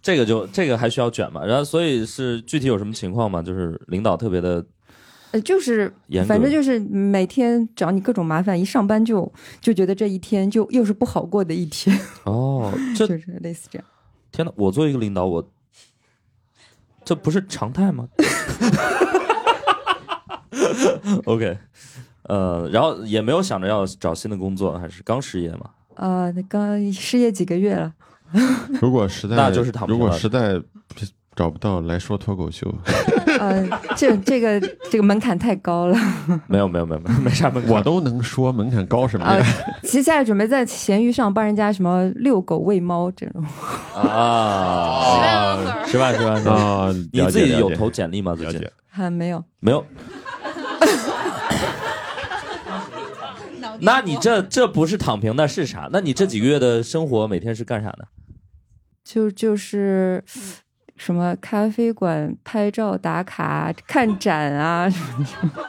Speaker 1: 这个就这个还需要卷嘛？然后所以是具体有什么情况吗？就是领导特别的
Speaker 5: 呃，就是，反正就是每天找你各种麻烦，一上班就就觉得这一天就又是不好过的一天，
Speaker 1: 哦，这
Speaker 5: 就是类似这样。
Speaker 1: 天呐，我作为一个领导，我这不是常态吗？OK，呃，然后也没有想着要找新的工作，还是刚失业嘛？
Speaker 5: 呃，那刚失业几个月了，
Speaker 4: 如果实在
Speaker 1: 那就是躺平了
Speaker 4: 如果实在找不到来说脱口秀，
Speaker 5: 呃，这这个这个门槛太高了。
Speaker 1: 没有没有没有没有 没啥门槛。
Speaker 4: 我都能说，门槛高什么
Speaker 5: 呃
Speaker 4: 呀？，
Speaker 5: 其实现在准备在闲鱼上帮人家什么遛狗、喂猫这种。
Speaker 1: 啊，十万十万十万。
Speaker 4: 啊，
Speaker 1: 你自己有投简历吗？最近。
Speaker 5: 还没有，
Speaker 1: 没有？那你这这不是躺平那是啥？那你这几个月的生活每天是干啥的？
Speaker 5: 就就是什么咖啡馆拍照打卡、看展啊，什么的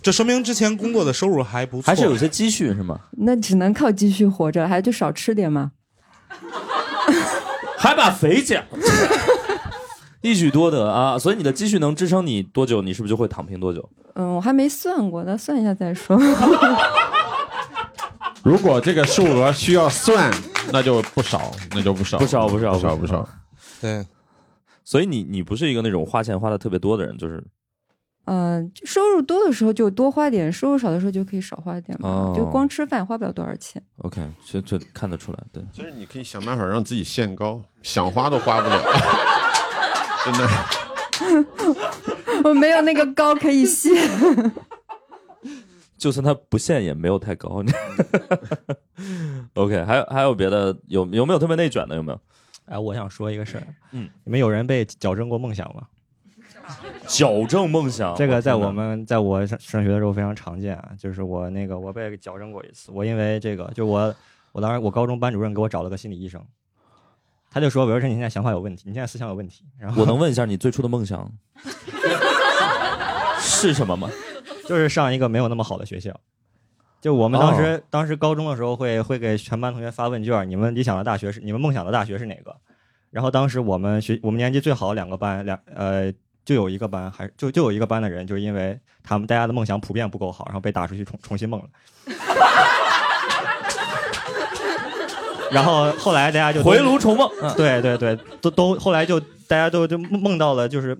Speaker 3: 这说明之前工作的收入还不错，
Speaker 1: 还是有些积蓄是吗？
Speaker 5: 那只能靠积蓄活着，还就少吃点嘛。
Speaker 1: 还把肥减，一举多得啊！所以你的积蓄能支撑你多久？你是不是就会躺平多久？
Speaker 5: 嗯，我还没算过，那算一下再说。
Speaker 4: 如果这个数额需要算，那就不少，那就不少，
Speaker 1: 不少不少
Speaker 4: 不少不少。
Speaker 3: 对，
Speaker 1: 所以你你不是一个那种花钱花的特别多的人，就是
Speaker 5: 嗯、收入多的时候就多花点，收入少的时候就可以少花点嘛。
Speaker 1: 哦
Speaker 5: 就光吃饭花不了多少钱。
Speaker 1: OK，这这看得出来，对。
Speaker 4: 其实你可以想办法让自己限高，想花都花不了，真的。
Speaker 5: 我没有那个高可以限。
Speaker 1: 就算他不限也没有太高。OK，还有还有别的有有没有特别内卷的？有没有？
Speaker 2: 哎，我想说一个事儿，
Speaker 1: 嗯，
Speaker 2: 你们有人被矫正过梦想吗？
Speaker 1: 矫正梦想，
Speaker 2: 这个在我们在我上上学的时候非常常见啊，就是我那个我被矫正过一次，我因为这个就我我当时我高中班主任给我找了个心理医生，他就说韦尔生你现在想法有问题，你现在思想有问题，然后
Speaker 1: 我能问一下你最初的梦想 是什么吗？
Speaker 2: 就是上一个没有那么好的学校。就我们当时、
Speaker 1: 哦
Speaker 2: 当时高中的时候会会给全班同学发问卷，你们理想的大学是你们梦想的大学是哪个？然后当时我们学我们年级最好的两个班两呃就有一个班还就就有一个班的人，就是因为他们大家的梦想普遍不够好，然后被打出去重重新梦了。然后后来大家就
Speaker 1: 回炉重梦，嗯，
Speaker 2: 对对对，都都后来就大家都就梦梦到了，就是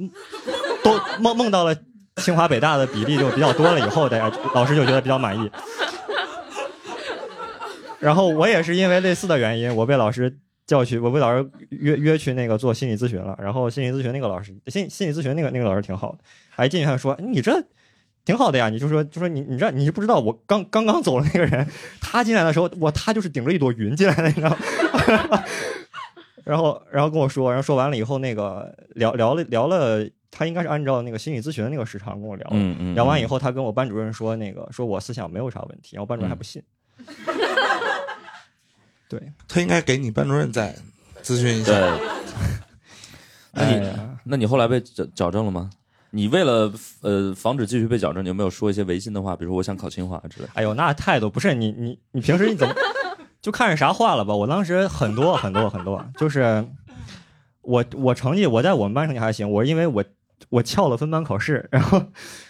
Speaker 2: 都梦梦到了清华北大的比例就比较多了，以后大家老师就觉得比较满意。然后我也是因为类似的原因，我被老师叫去，我被老师约约去那个做心理咨询了。然后心理咨询那个老师，心心理咨询那个那个老师挺好的，还进去他说你这。挺好的呀，你就说就说你你这你是不知道，我刚刚刚走的那个人，他进来的时候，我他就是顶着一朵云进来的，你知道吗？然后然后跟我说，然后说完了以后，那个聊聊了聊了，他应该是按照那个心理咨询的那个时长跟我聊的。
Speaker 1: 嗯嗯，
Speaker 2: 聊完以后，他跟我班主任说，那个说我思想没有啥问题，然后班主任还不信。对，
Speaker 3: 他应该给你班主任再咨询一下。
Speaker 1: 对，那你
Speaker 2: 哎
Speaker 1: 那你后来被矫矫正了吗？你为了呃防止继续被矫正，你有没有说一些违心的话？比如说我想考清华之类的。
Speaker 2: 哎呦，那态度不是你你你平时你怎么就看着啥话了吧？我当时很多很多很多，就是我我成绩我在我们班成绩还行，我因为我我翘了分班考试，然后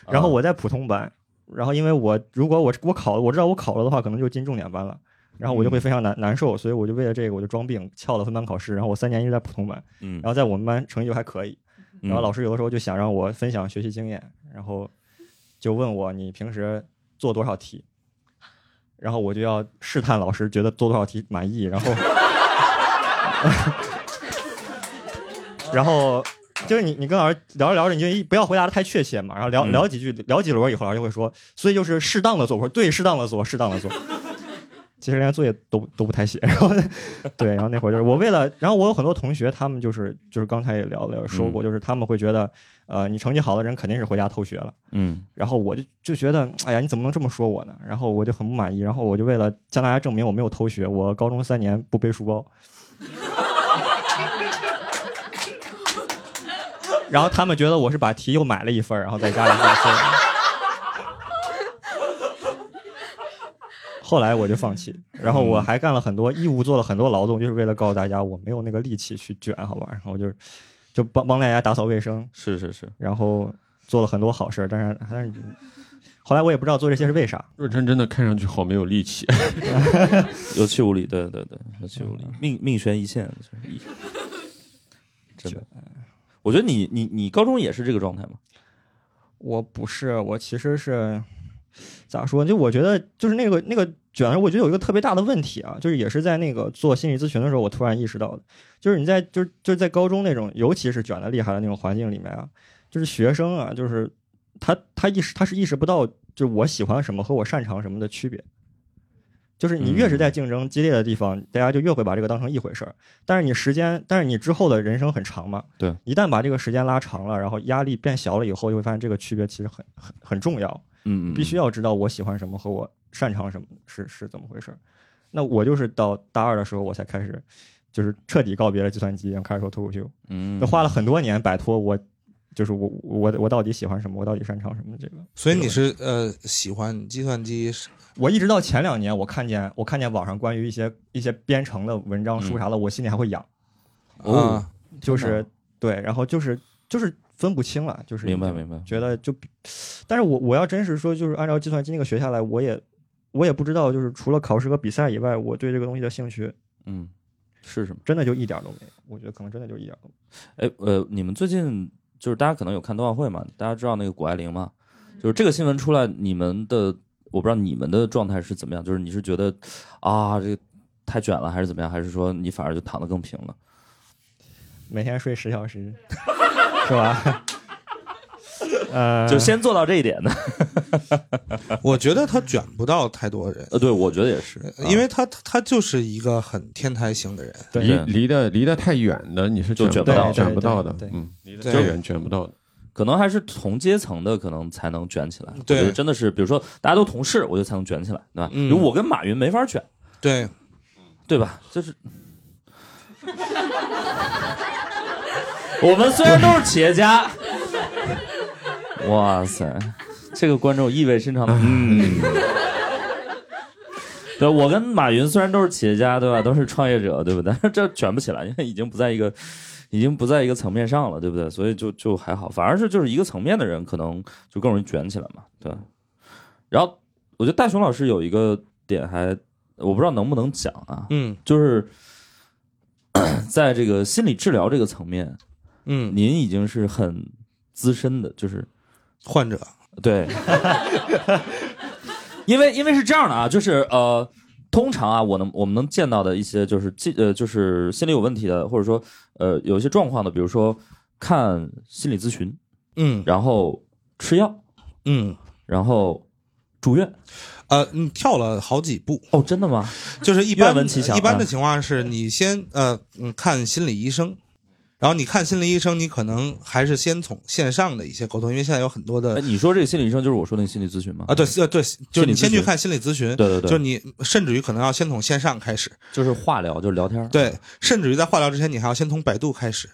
Speaker 2: 然后我在普通班，然后因为我如果我我考，我知道我考了的话，可能就进重点班了。然后我就会非常难难受，所以我就为了这个我就装病翘了分班考试，然后我三年一直在普通班，
Speaker 1: 嗯
Speaker 2: 然后在我们班成绩就还可以，然后老
Speaker 1: 师
Speaker 2: 师有的时候就想让我分享学习经验，然后就问我你平时做多少题，然后我就要试探老师觉得做多少题满意，然后，然后就是你你跟老师聊着聊着，你就一不要回答的太确切嘛，然后聊
Speaker 1: 嗯
Speaker 2: 聊几句聊几轮以后，老师就会说，所以就是适当的做，我说对，适当的做，适当的做。其实连作业都都不太写，然后对，然后那会儿就是我为了，然后我有很多同学，他们就是就是刚才也聊了说过，就是他们会觉得，呃，你成绩好的人肯定是回家偷学了，
Speaker 1: 嗯
Speaker 2: 然后我就就觉得，哎呀，你怎么能这么说我呢？然后我就很不满意，然后我就为了向大家证明我没有偷学，我高中三年不背书包。然后他们觉得我是把题又买了一份儿，然后在家里再做。后来我就放弃，然后我还干了很多义务，做了很多劳动，就是为了告诉大家我没有那个力气去卷，好吧？然后就是就帮帮大家打扫卫生，
Speaker 1: 是是是，
Speaker 2: 然后做了很多好事儿，但是但是后来我也不知道做这些是为啥。
Speaker 4: 若真真的看上去好没有力气
Speaker 1: 有气无力，对对对，有气无力，命命悬一线，就是一 真的。我觉得你你你高中也是这个状态吗？
Speaker 2: 我不是，我其实是咋说？就我觉得就是那个那个卷，我觉得有一个特别大的问题啊，就是也是在那个做心理咨询的时候，我突然意识到的，就是你在就是就是在高中那种，尤其是卷的厉害的那种环境里面啊，就是学生啊，就是他他意识他是意识不到，就我喜欢什么和我擅长什么的区别。就是你越是在竞争激烈的地方，大家就越会把这个当成一回事儿。但是你时间，但是你之后的人生很长嘛，
Speaker 1: 对，
Speaker 2: 一旦把这个时间拉长了，然后压力变小了以后，就会发现这个区别其实很很很重要。
Speaker 1: 嗯嗯，
Speaker 2: 必须要知道我喜欢什么和我擅长什么是是怎么回事儿。那我就是到大二的时候，我才开始就是彻底告别了计算机，然后开始说脱口秀。
Speaker 1: 嗯
Speaker 2: 那，花了很多年摆脱我，就是我我我到底喜欢什么，我到底擅长什么这个。
Speaker 3: 所以你是呃喜欢计算机是
Speaker 2: 我一直到前两年，我看见我看见网上关于一些一些编程的文章书啥的，我心里还会痒，
Speaker 1: 哦
Speaker 3: 啊
Speaker 2: 就是对，然后就是就是分不清了，就是
Speaker 1: 明白明白
Speaker 2: 觉得就，但是我我要真是说，就是按照计算机那个学下来，我也我也不知道，就是除了考试和比赛以外，我对这个东西的兴趣
Speaker 1: 嗯，是什么？
Speaker 2: 真的就一点儿都没有。我觉得可能真的就一点儿都没有。
Speaker 1: 哎，呃，你们最近就是大家可能有看冬奥会嘛？大家知道那个谷爱凌吗？就是这个新闻出来，你们的我不知道你们的状态是怎么样？就是你是觉得啊，这个太卷了，还是怎么样？还是说你反而就躺得更平了？
Speaker 2: 每天睡十小时，是吧？呃，
Speaker 1: 就先做到这一点呢。
Speaker 3: 我觉得他卷不到太多人，
Speaker 1: 呃，对，我觉得也是，
Speaker 3: 因为他他就是一个很天台型的人。
Speaker 2: 对
Speaker 4: 离离得离得太远的，你是
Speaker 1: 就
Speaker 4: 卷
Speaker 1: 卷不到
Speaker 4: 卷不到的嗯，离得太远卷不到的。
Speaker 1: 可能还是同阶层的，可能才能卷起来。我
Speaker 3: 对
Speaker 1: 觉得真的是，比如说大家都同事，我就才能卷起来，对吧？
Speaker 3: 嗯
Speaker 1: 比如我跟马云没法卷，
Speaker 3: 对，
Speaker 1: 对吧？就是 我们虽然都是企业家，哇塞，这个观众意味深长的，嗯。对，我跟马云虽然都是企业家，对吧？都是创业者，对不对？但 是这卷不起来，因为已经不在一个，已经不在一个层面上了，对不对？所以就就还好，反而是就是一个层面的人，可能就更容易卷起来嘛，对。然后我觉得大雄老师有一个点还，我不知道能不能讲啊，
Speaker 3: 嗯
Speaker 1: 就是 在这个心理治疗这个层面，
Speaker 3: 嗯，
Speaker 1: 您已经是很资深的，就是
Speaker 3: 患者
Speaker 1: 对，因为因为是这样的啊，就是呃，通常啊，我能我们能见到的一些就是心呃就是心理有问题的，或者说呃有一些状况的，比如说看心理咨询，
Speaker 3: 嗯
Speaker 1: 然后吃药，
Speaker 3: 嗯
Speaker 1: 然后住院。
Speaker 3: 呃，你跳了好几步，
Speaker 1: 哦，真的吗？
Speaker 3: 就是一般一般的情况是你先呃嗯看心理医生。然后你看心理医生，你可能还是先从线上的一些沟通，因为现在有很多
Speaker 1: 哎，
Speaker 3: 的
Speaker 1: 你说这个心理医生就是我说那个心理咨询吗？
Speaker 3: 啊，对，呃对，就是你先去看心理咨询，
Speaker 1: 对对对，
Speaker 3: 就你甚至于可能要先从线上开始，
Speaker 1: 就是话聊，就是聊天儿。
Speaker 3: 对，甚至于在化疗之前，你还要先从百度开始，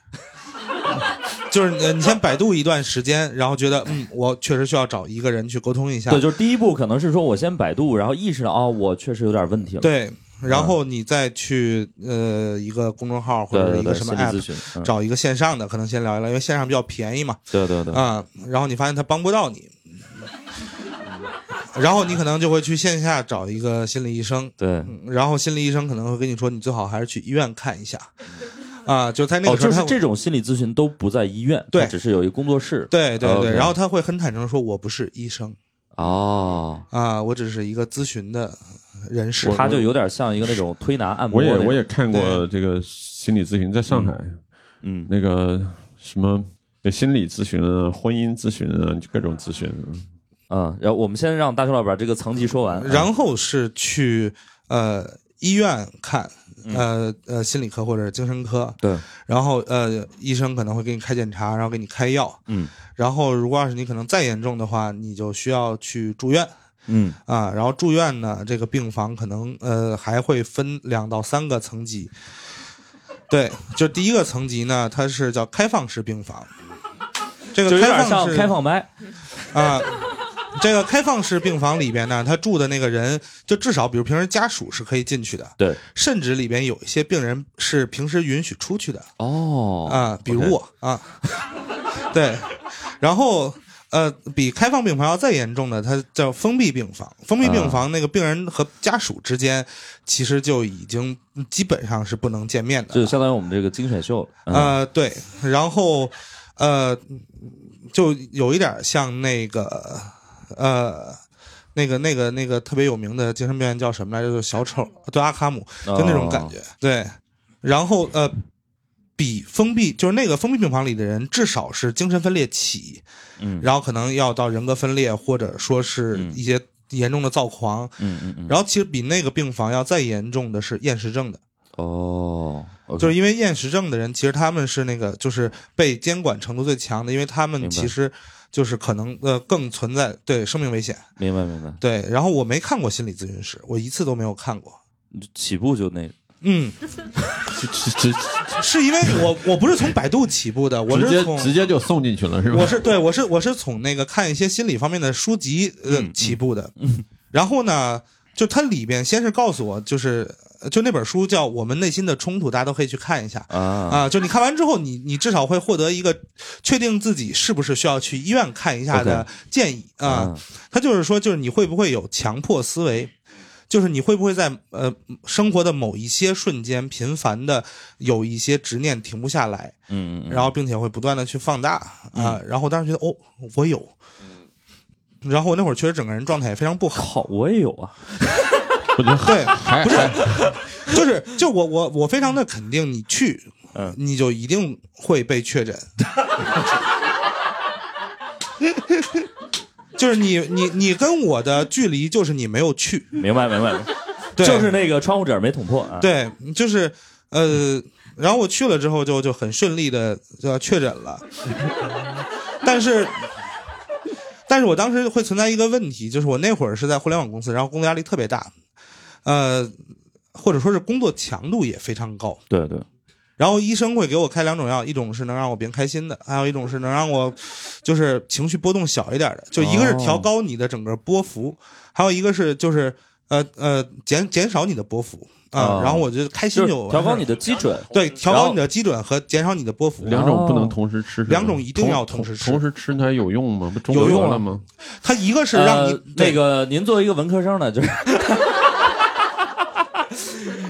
Speaker 3: 就是呃你先百度一段时间，然后觉得嗯，我确实需要找一个人去沟通一下，
Speaker 1: 对，就是第一步可能是说我先百度，然后意识到哦，我确实有点问题了。
Speaker 3: 对，然后你再去呃一个公众号或者一个什么 app 找一个线上的，可能先聊一聊，因为线上比较便宜嘛，
Speaker 1: 对对对，
Speaker 3: 啊，然后你发现他帮不到你。然后你可能就会去线下找一个心理医生，
Speaker 1: 对。
Speaker 3: 嗯然后心理医生可能会跟你说，你最好还是去医院看一下，啊，就在那
Speaker 1: 哦，
Speaker 3: 个时候
Speaker 1: 就是这种心理咨询都不在医院，
Speaker 3: 对
Speaker 1: 只是有一个工作室。
Speaker 3: 对对对然后他会很坦诚地说，我不是医生
Speaker 1: 哦，
Speaker 3: 啊，我只是一个咨询的人士。
Speaker 1: 他就有点像一个那种推拿按摩
Speaker 4: 我也。我也看过这个心理咨询，在上海
Speaker 1: 嗯，
Speaker 4: 那个什么心理咨询啊、婚姻咨询啊，各种咨询。
Speaker 1: 嗯，然后我们先让大熊老师把这个层级说完。嗯
Speaker 3: 然后是去呃医院看，
Speaker 1: 嗯
Speaker 3: 呃呃心理科或者精神科，
Speaker 1: 对，
Speaker 3: 然后呃医生可能会给你开检查，然后给你开药，
Speaker 1: 嗯
Speaker 3: 然后如果要是你可能再严重的话，你就需要去住院
Speaker 1: 嗯
Speaker 3: 啊，然后住院呢，这个病房可能呃还会分两到三个层级。对，就第一个层级呢，它是叫开放式病房，这个
Speaker 1: 有
Speaker 3: 开放
Speaker 1: 点像
Speaker 3: 式
Speaker 1: 开放麦。
Speaker 3: 啊，这个开放式病房里边呢，他住的那个人，就至少比如平时家属是可以进去的，
Speaker 1: 对，
Speaker 3: 甚至里边有一些病人是平时允许出去的
Speaker 1: 哦
Speaker 3: 啊，比如我啊，对，然后。呃，比开放病房要再严重的，它叫封闭病房。封闭
Speaker 1: 啊
Speaker 3: 病房那个病人和家属之间，其实就已经基本上是不能见面的。
Speaker 1: 就相当于我们这个精选秀。嗯
Speaker 3: 呃，对，然后呃，就有一点像那个呃，那个那个那个特别有名的精神病院叫什么来着？就是小丑，对阿卡姆，就那种感觉。对，然后呃，比封闭就是那个封闭病房里的人，至少是精神分裂起，
Speaker 1: 嗯，
Speaker 3: 然后可能要到人格分裂，或者说是
Speaker 1: 嗯
Speaker 3: 一些严重的躁狂。
Speaker 1: 嗯嗯嗯，
Speaker 3: 然后其实比那个病房要再严重的是厌食症的，
Speaker 1: 哦，
Speaker 3: 就是因为厌食症的人，其实他们是那个就是被监管程度最强的，因为他们其实就是可能呃更存在对生命危险。
Speaker 1: 明白明白，
Speaker 3: 对，然后我没看过心理咨询师，我一次都没有看过。
Speaker 1: 起步就那个，
Speaker 3: 嗯，
Speaker 4: 直 直
Speaker 3: 是因为我我不是从百度起步的，我是从
Speaker 4: 直接就送进去了，是吧？
Speaker 3: 我是对我是我是从那个看一些心理方面的书籍呃
Speaker 1: 嗯
Speaker 3: 起步的，然后呢，就它里边先是告诉我，就是就那本书叫《我们内心的冲突》，大家都可以去看一下。
Speaker 1: 啊
Speaker 3: 啊，就你看完之后，你你至少会获得一个确定自己是不是需要去医院看一下的建议啊。
Speaker 1: 啊
Speaker 3: 他就是说，就是你会不会有强迫思维，就是你会不会在呃生活的某一些瞬间频繁的有一些执念停不下来，
Speaker 1: 嗯嗯，
Speaker 3: 然后并且会不断的去放大啊。然后我当时觉得哦，我有。然后我那会儿确实整个人状态也非常不好，
Speaker 1: 好，我也有啊，
Speaker 4: 我觉得
Speaker 3: 对，不是就是就我我我非常的肯定，你去，
Speaker 1: 嗯
Speaker 3: 你就一定会被确诊。就是你你你跟我的距离就是你没有去，
Speaker 1: 明白明白，
Speaker 3: 对
Speaker 1: 就是那个窗户纸没捅破啊，，
Speaker 3: 对，就是呃，然后我去了之后就就很顺利的就要确诊了，但是。但是我当时会存在一个问题，就是我那会儿是在互联网公司，然后工作压力特别大，呃，或者说是工作强度也非常高。
Speaker 1: 对对，
Speaker 3: 然后医生会给我开两种药，一种是能让我变开心的，还有一种是能让我就是情绪波动小一点的。就一个是调高你的整个波幅，还有一个是就是呃呃减减少你的波幅啊。
Speaker 1: 哦
Speaker 3: 然后我就开心
Speaker 1: 就
Speaker 3: 就
Speaker 1: 调高你的基准，
Speaker 3: 对调高你的基准和减少你的波幅。
Speaker 4: 两种不能同时吃，
Speaker 3: 两种一定要
Speaker 4: 同
Speaker 3: 同时吃
Speaker 4: 同时吃它有用吗？不中
Speaker 3: 有用
Speaker 4: 了吗？
Speaker 3: 它一个是让你、
Speaker 1: 呃、那个，您作为一个文科生呢，就是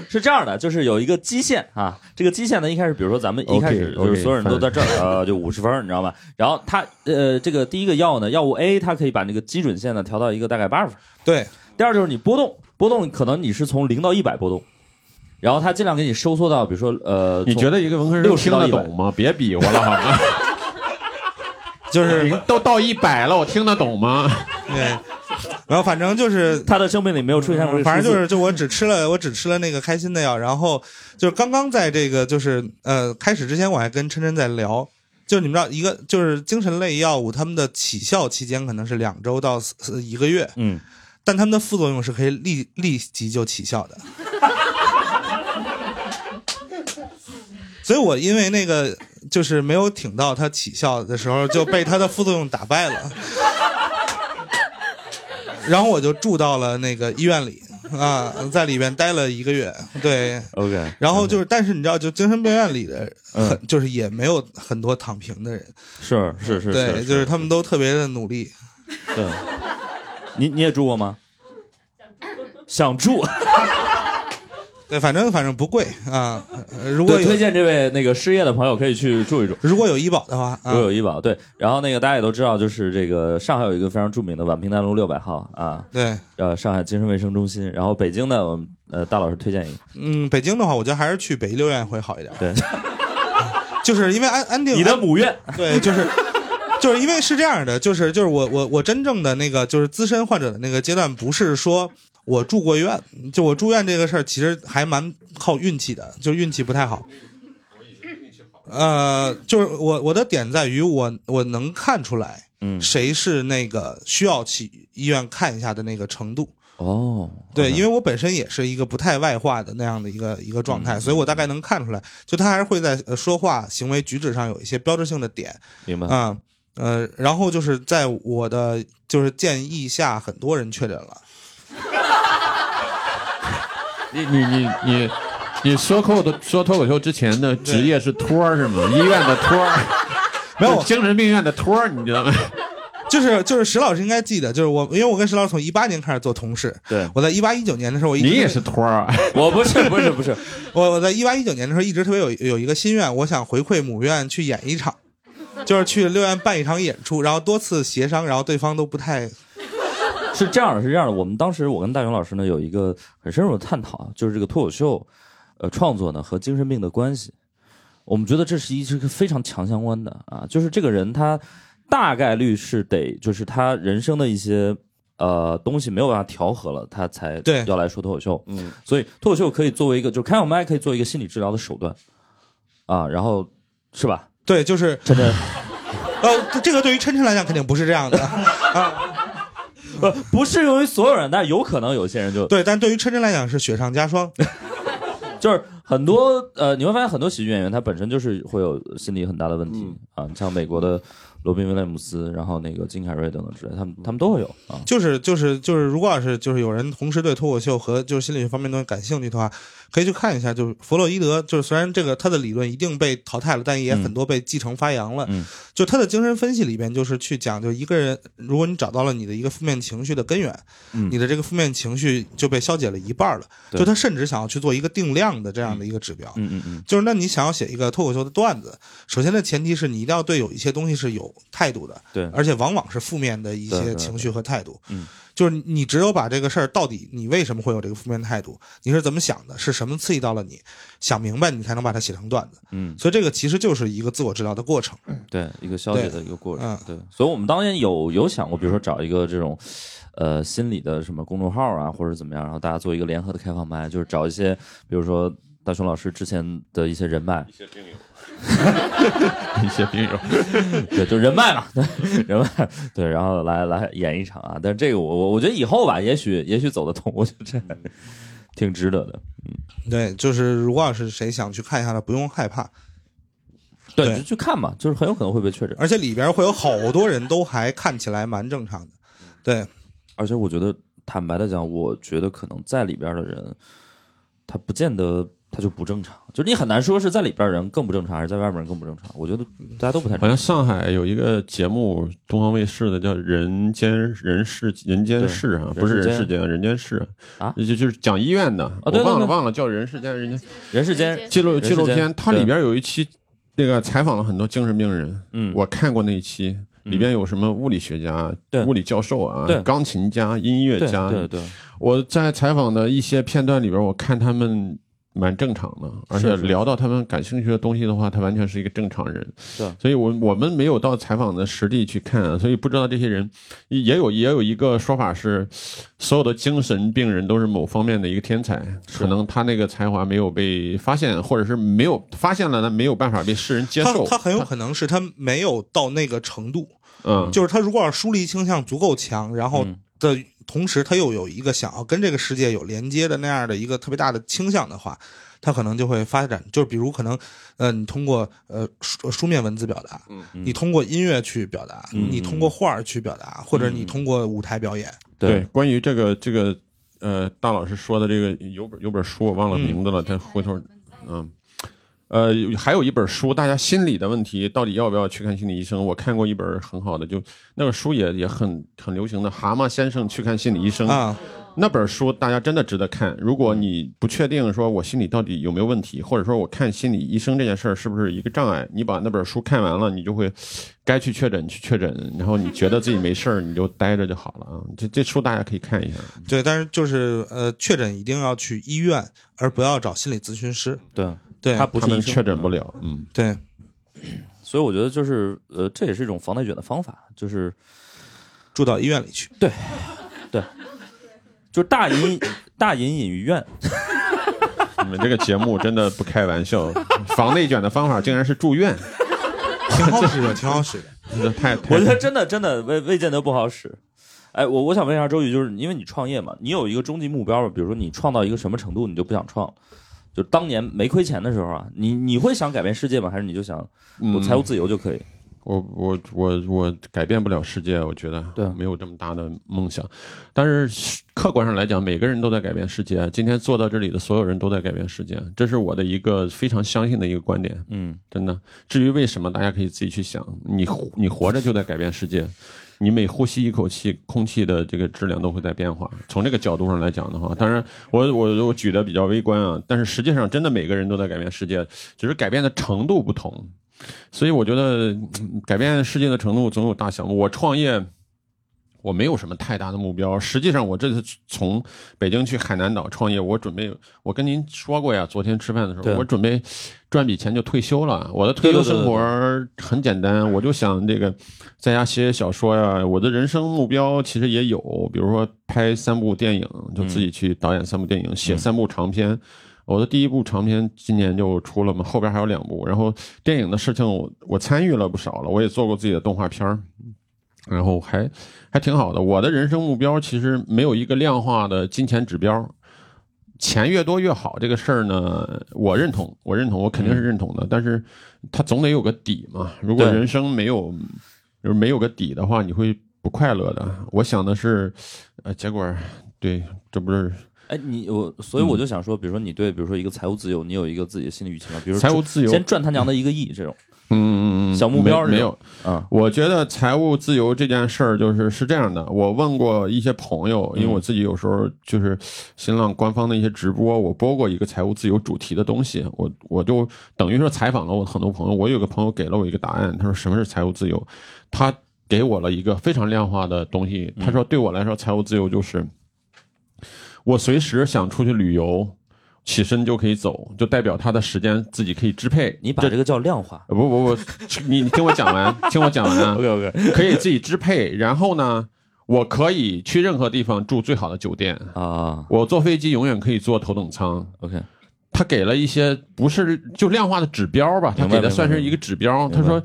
Speaker 1: 是这样的，就是有一个基线啊，这个基线呢，一开始比如说咱们一开始就是所有人都在这儿，呃，就五十分，你知道吧？然后它呃，这个第一个药呢，药物 A 它可以把那个基准线呢调到一个大概八十分。
Speaker 3: 对
Speaker 1: 第二就是你波动，波动可能你是从零到一百波动，然后它尽量给你收缩到，比如说呃，
Speaker 4: 你觉得一个文科生
Speaker 1: 60
Speaker 4: 听
Speaker 1: 到100
Speaker 4: 得懂吗？别比划了好吗？
Speaker 3: 就是
Speaker 4: 都到一百了，我听得懂吗？
Speaker 3: 对，然后反正就是
Speaker 1: 他的生命里没有出现过
Speaker 3: 反正就是，就我只吃了，我只吃了那个开心的药，然后就是刚刚在这个就是呃开始之前，我还跟琛琛在聊，就是你们知道一个就是精神类药物，它们的起效期间可能是两周到一个月，
Speaker 1: 嗯，
Speaker 3: 但它们的副作用是可以立立即就起效的。所以我因为那个就是没有挺到它起效的时候，就被它的副作用打败了。然后我就住到了那个医院里啊，在里边待了一个月。对
Speaker 1: ，OK，
Speaker 3: 然后就是，但是你知道，就精神病院里的
Speaker 1: 嗯
Speaker 3: 很，就是也没有很多躺平的人，
Speaker 1: 是是是，
Speaker 3: 对，就是他们都特别的努力。
Speaker 1: 对，你你也住过吗？想住，
Speaker 3: 对，反正反正不贵啊。呃如果，
Speaker 1: 推荐这位那个失业的朋友可以去住一住。
Speaker 3: 如果有医保的话，啊
Speaker 1: 如果有医保，对，然后那个大家也都知道，就是这个上海有一个非常著名的宛平南路六百号啊，
Speaker 3: 对，
Speaker 1: 呃，上海精神卫生中心。然后北京呢，我们呃大老师推荐一个，
Speaker 3: 嗯，北京的话，我觉得还是去北医六院会好一点。
Speaker 1: 对，
Speaker 3: 就是因为安安定
Speaker 1: 你的母院，
Speaker 3: 对，就是就是因为是这样的，就是就是我我我真正的那个就是资深患者的那个阶段，不是说我住过院，就我住院这个事儿，其实还蛮靠运气的，就运气不太好。呃，就是我我的点在于我我能看出来
Speaker 1: 嗯，
Speaker 3: 谁是那个需要去医院看一下的那个程度。
Speaker 1: 哦，
Speaker 3: 对，因
Speaker 1: 为
Speaker 3: 为我本身也是一个不太外化的那样的一个一个状态，
Speaker 1: 嗯
Speaker 3: 所以我大概能看出来，就他还是会在呃说话、行为举止上有一些标志性的点。
Speaker 1: 明白，
Speaker 3: 啊、呃，然后就是在我的就是建议下，很多人确诊了。
Speaker 4: 你你你你你说脱口说脱口秀之前的职业是托儿是吗？医院的托儿，
Speaker 3: 没有
Speaker 4: 精神病院的托儿，你知道吗？
Speaker 3: 就是就是石老师应该记得，就是我，因为我跟石老师从一八年开始做同事，
Speaker 1: 对
Speaker 3: 我在一八一九年的时候，我一直
Speaker 4: 你也是托儿啊？
Speaker 1: 我不是不是不是，
Speaker 3: 我我在一八一九年的时候一直特别有有一个心愿，我想回馈母院去演一场，就是去六院办一场演出，然后多次协商，然后对方都不太
Speaker 1: 是这样的，是这样的。我们当时我跟大勇老师呢有一个很深入的探讨，就是这个脱口秀，呃，创作呢和精神病的关系。我们觉得这是一是个非常强相关的啊，就是这个人他大概率是得就是他人生的一些呃东西没有办法调和了，他才
Speaker 3: 对
Speaker 1: 要来说脱口秀。
Speaker 4: 嗯，
Speaker 1: 所以脱口秀可以作为一个，就是开放麦可以作为一个心理治疗的手段啊，然后是吧？
Speaker 3: 对，就是
Speaker 1: 真的
Speaker 3: 呃，这个对于琛琛来讲肯定不是这样的 啊。
Speaker 1: 不不适用于所有人，但有可能有些人就
Speaker 3: 对，但对于琛琛来讲是雪上加霜。
Speaker 1: 就是很多呃，你会发现很多喜剧演员他本身就是会有心理很大的问题、啊，像美国的罗宾威廉姆斯，然后那个金凯瑞等等之类，他们他们都会有啊。
Speaker 3: 就是就是就是，如果要是就是有人同时对脱口秀和就是心理学方面东西感兴趣的话，可以去看一下。就是弗洛伊德，就是虽然这个他的理论一定被淘汰了，但也很多被继承发扬了。
Speaker 1: 嗯
Speaker 3: 就他的精神分析里边，就是去讲，就一个人，如果你找到了你的一个负面情绪的根源，
Speaker 1: 嗯
Speaker 3: 你的这个负面情绪就被消解了一半了。就他甚至想要去做一个定量的这样的一个指标。
Speaker 1: 嗯嗯嗯，
Speaker 3: 就是那你想要写一个脱口秀的段子，首先的前提是你一定要对有一些东西是有态度的，
Speaker 1: 对
Speaker 3: 而且往往是负面的一些情绪和态度。
Speaker 1: 嗯，
Speaker 3: 就是你只有把这个事儿到底你为什么会有这个负面态度，你是怎么想的，是什么刺激到了你，想明白你才能把它写成段子。
Speaker 1: 嗯，
Speaker 3: 所以这个其实就是一个自我治疗的过程。
Speaker 1: 对，一个消解的一个过程。
Speaker 3: 嗯
Speaker 1: 对，所以我们当年有有想过，比如说找一个这种。呃，心理的什么公众号啊，或者怎么样，然后大家做一个联合的开放麦，就是找一些，比如说大雄老师之前的一些人脉，
Speaker 4: 一些病友，一些病友，
Speaker 1: 对，就人脉嘛，对，人脉，对，然后来来演一场啊。但是这个我我我觉得以后吧，也许也许走得通，我觉得这挺值得的。
Speaker 3: 嗯对，就是如果要是谁想去看一下的，不用害怕，
Speaker 1: 对，
Speaker 3: 对
Speaker 1: 就去看嘛，就是很有可能会被确诊。
Speaker 3: 而且里边会有好多人都还看起来蛮正常的。对，
Speaker 1: 而且我觉得，坦白的讲，我觉得可能在里边的人，他不见得他就不正常，就是你很难说是在里边人更不正常，还是在外面人更不正常。我觉得大家都不太
Speaker 4: 好
Speaker 1: 正常。
Speaker 4: 像上海有一个节目，东方卫视的叫《人间人世人间世》啊，不是
Speaker 1: 人世间
Speaker 4: 人间，世
Speaker 1: 啊
Speaker 4: 就就是讲医院的，我忘了忘了叫人世间人间
Speaker 1: 人世间，
Speaker 4: 纪录纪录片，它里边有一期那个采访了很多精神病人，
Speaker 1: 嗯，
Speaker 4: 我看过那一期。里边有什么物理学家、
Speaker 1: 对。
Speaker 4: 物理教授啊
Speaker 1: 对、
Speaker 4: 钢琴家、音乐
Speaker 1: 对
Speaker 4: 家，
Speaker 1: 对对，
Speaker 4: 我在采访的一些片段里边，我看他们蛮正常的，而且聊到他们感兴趣的东西的话，他完全是一个正常人。
Speaker 1: 对
Speaker 4: 所以我我们没有到采访的实地去看啊，所以不知道这些人也有也有一个说法是，所有的精神病人都是某方面的一个天才，可能他那个才华没有被发现，或者是没有发现了，那没有办法被世人接受。
Speaker 3: 他他很有可能是他没有到那个程度，
Speaker 4: 嗯，
Speaker 3: 就是他如果要疏离倾向足够强，然后
Speaker 1: 嗯。
Speaker 3: 的同时他又有一个想要跟这个世界有连接的那样的一个特别大的倾向的话，他可能就会发展，就是比如可能，呃，你通过呃书书面文字表达，
Speaker 4: 嗯
Speaker 3: 你通过音乐去表达，
Speaker 1: 嗯
Speaker 3: 你通过画儿去表达，或者你通过舞台表演，
Speaker 4: 对，关于这个这个呃，大老师说的这个有本有本书我忘了
Speaker 3: 嗯
Speaker 4: 名字了，他回头嗯。呃，有还有一本书，大家心理的问题到底要不要去看心理医生？我看过一本很好的，就那个书也也很很流行的《蛤蟆先生去看心理医生》
Speaker 3: 啊，
Speaker 4: 那本书大家真的值得看。如果你不确定说我心理到底有没有问题，或者说我看心理医生这件事儿是不是一个障碍，你把那本书看完了，你就会该去确诊去确诊，然后你觉得自己没事儿，你就待着就好了啊。这这书大家可以看一下。
Speaker 3: 对，但是就是呃，确诊一定要去医院，而不要找心理咨询师。
Speaker 1: 对，
Speaker 3: 对，
Speaker 4: 他
Speaker 1: 不是
Speaker 4: 确诊不了，嗯，
Speaker 3: 对，
Speaker 1: 所以我觉得就是呃，这也是一种防内卷的方法，就是
Speaker 3: 住到医院里去。
Speaker 1: 对，对就是大隐大隐隐于院，
Speaker 4: 你们这个节目真的不开玩笑，防内卷的方法竟然是住院，
Speaker 3: 挺好使的，挺好使的。
Speaker 4: 这太太
Speaker 1: 我觉得真的真的未未见得不好使。哎，我我想问一下周宇，就是因为你创业嘛，你有一个终极目标吗？比如说你创到一个什么程度，你就不想创了？就当年没亏钱的时候啊，你你会想改变世界吗？还是你就想我财务自由就可以？
Speaker 4: 我我我我改变不了世界，我觉得
Speaker 1: 对
Speaker 4: 没有这么大的梦想。但是客观上来讲，每个人都在改变世界。今天坐到这里的所有人都在改变世界，这是我的一个非常相信的一个观点。
Speaker 1: 嗯，
Speaker 4: 真的。至于为什么，大家可以自己去想。你你活着就在改变世界，你每呼吸一口气，空气的这个质量都会在变化。从这个角度上来讲的话，当然我我我举的比较微观啊，但是实际上真的每个人都在改变世界，只是改变的程度不同。所以我觉得改变世界的程度总有大小。我创业，我没有什么太大的目标。实际上，我这次从北京去海南岛创业，我准备，我跟您说过呀，昨天吃饭的时候，我准备赚笔钱就退休了。我的退休生活很简单，我就想这个在家写写小说呀。我的人生目标其实也有，比如说拍三部电影，就自己去导演三部电影，写三部长篇。我的第一部长篇今年就出了嘛，后边还有两部。然后电影的事情我我参与了不少了，我也做过自己的动画片儿，然后还还挺好的。我的人生目标其实没有一个量化的金钱指标，钱越多越好这个事儿呢，我认同，我认同，我肯定是认同的。但是它总得有个底嘛。如果人生没有就是没有个底的话，你会不快乐的。我想的是，呃，结果对，这不是
Speaker 1: 哎，你我，所以我就想说，比如说你对，比如说一个财务自由，你有一个自己的心理预期吗？比如说
Speaker 4: 财务自由。
Speaker 1: 先赚他娘的一个亿这种
Speaker 4: 嗯嗯嗯，
Speaker 1: 小目标
Speaker 4: 没没有。
Speaker 1: 啊，
Speaker 4: 我觉得财务自由这件事儿就是是这样的，我问过一些朋友，因为我自己有时候就是新浪官方的一些直播，我播过一个财务自由主题的东西，我我就等于说采访了我很多朋友，我有个朋友给了我一个答案，他说什么是财务自由，他给我了一个非常量化的东西，他说对我来说财务自由就是我随时想出去旅游。起身就可以走，就代表他的时间自己可以支配。
Speaker 1: 你把这个叫量化。
Speaker 4: 呃不不不，你你听我讲完，听我讲完啊。
Speaker 1: OK OK
Speaker 4: 可以自己支配。然后呢，我可以去任何地方住最好的酒店，
Speaker 1: 啊
Speaker 4: 我坐飞机永远可以坐头等舱。
Speaker 1: ，OK，
Speaker 4: 他给了一些不是就量化的指标吧，他给的算是一个指标。他说，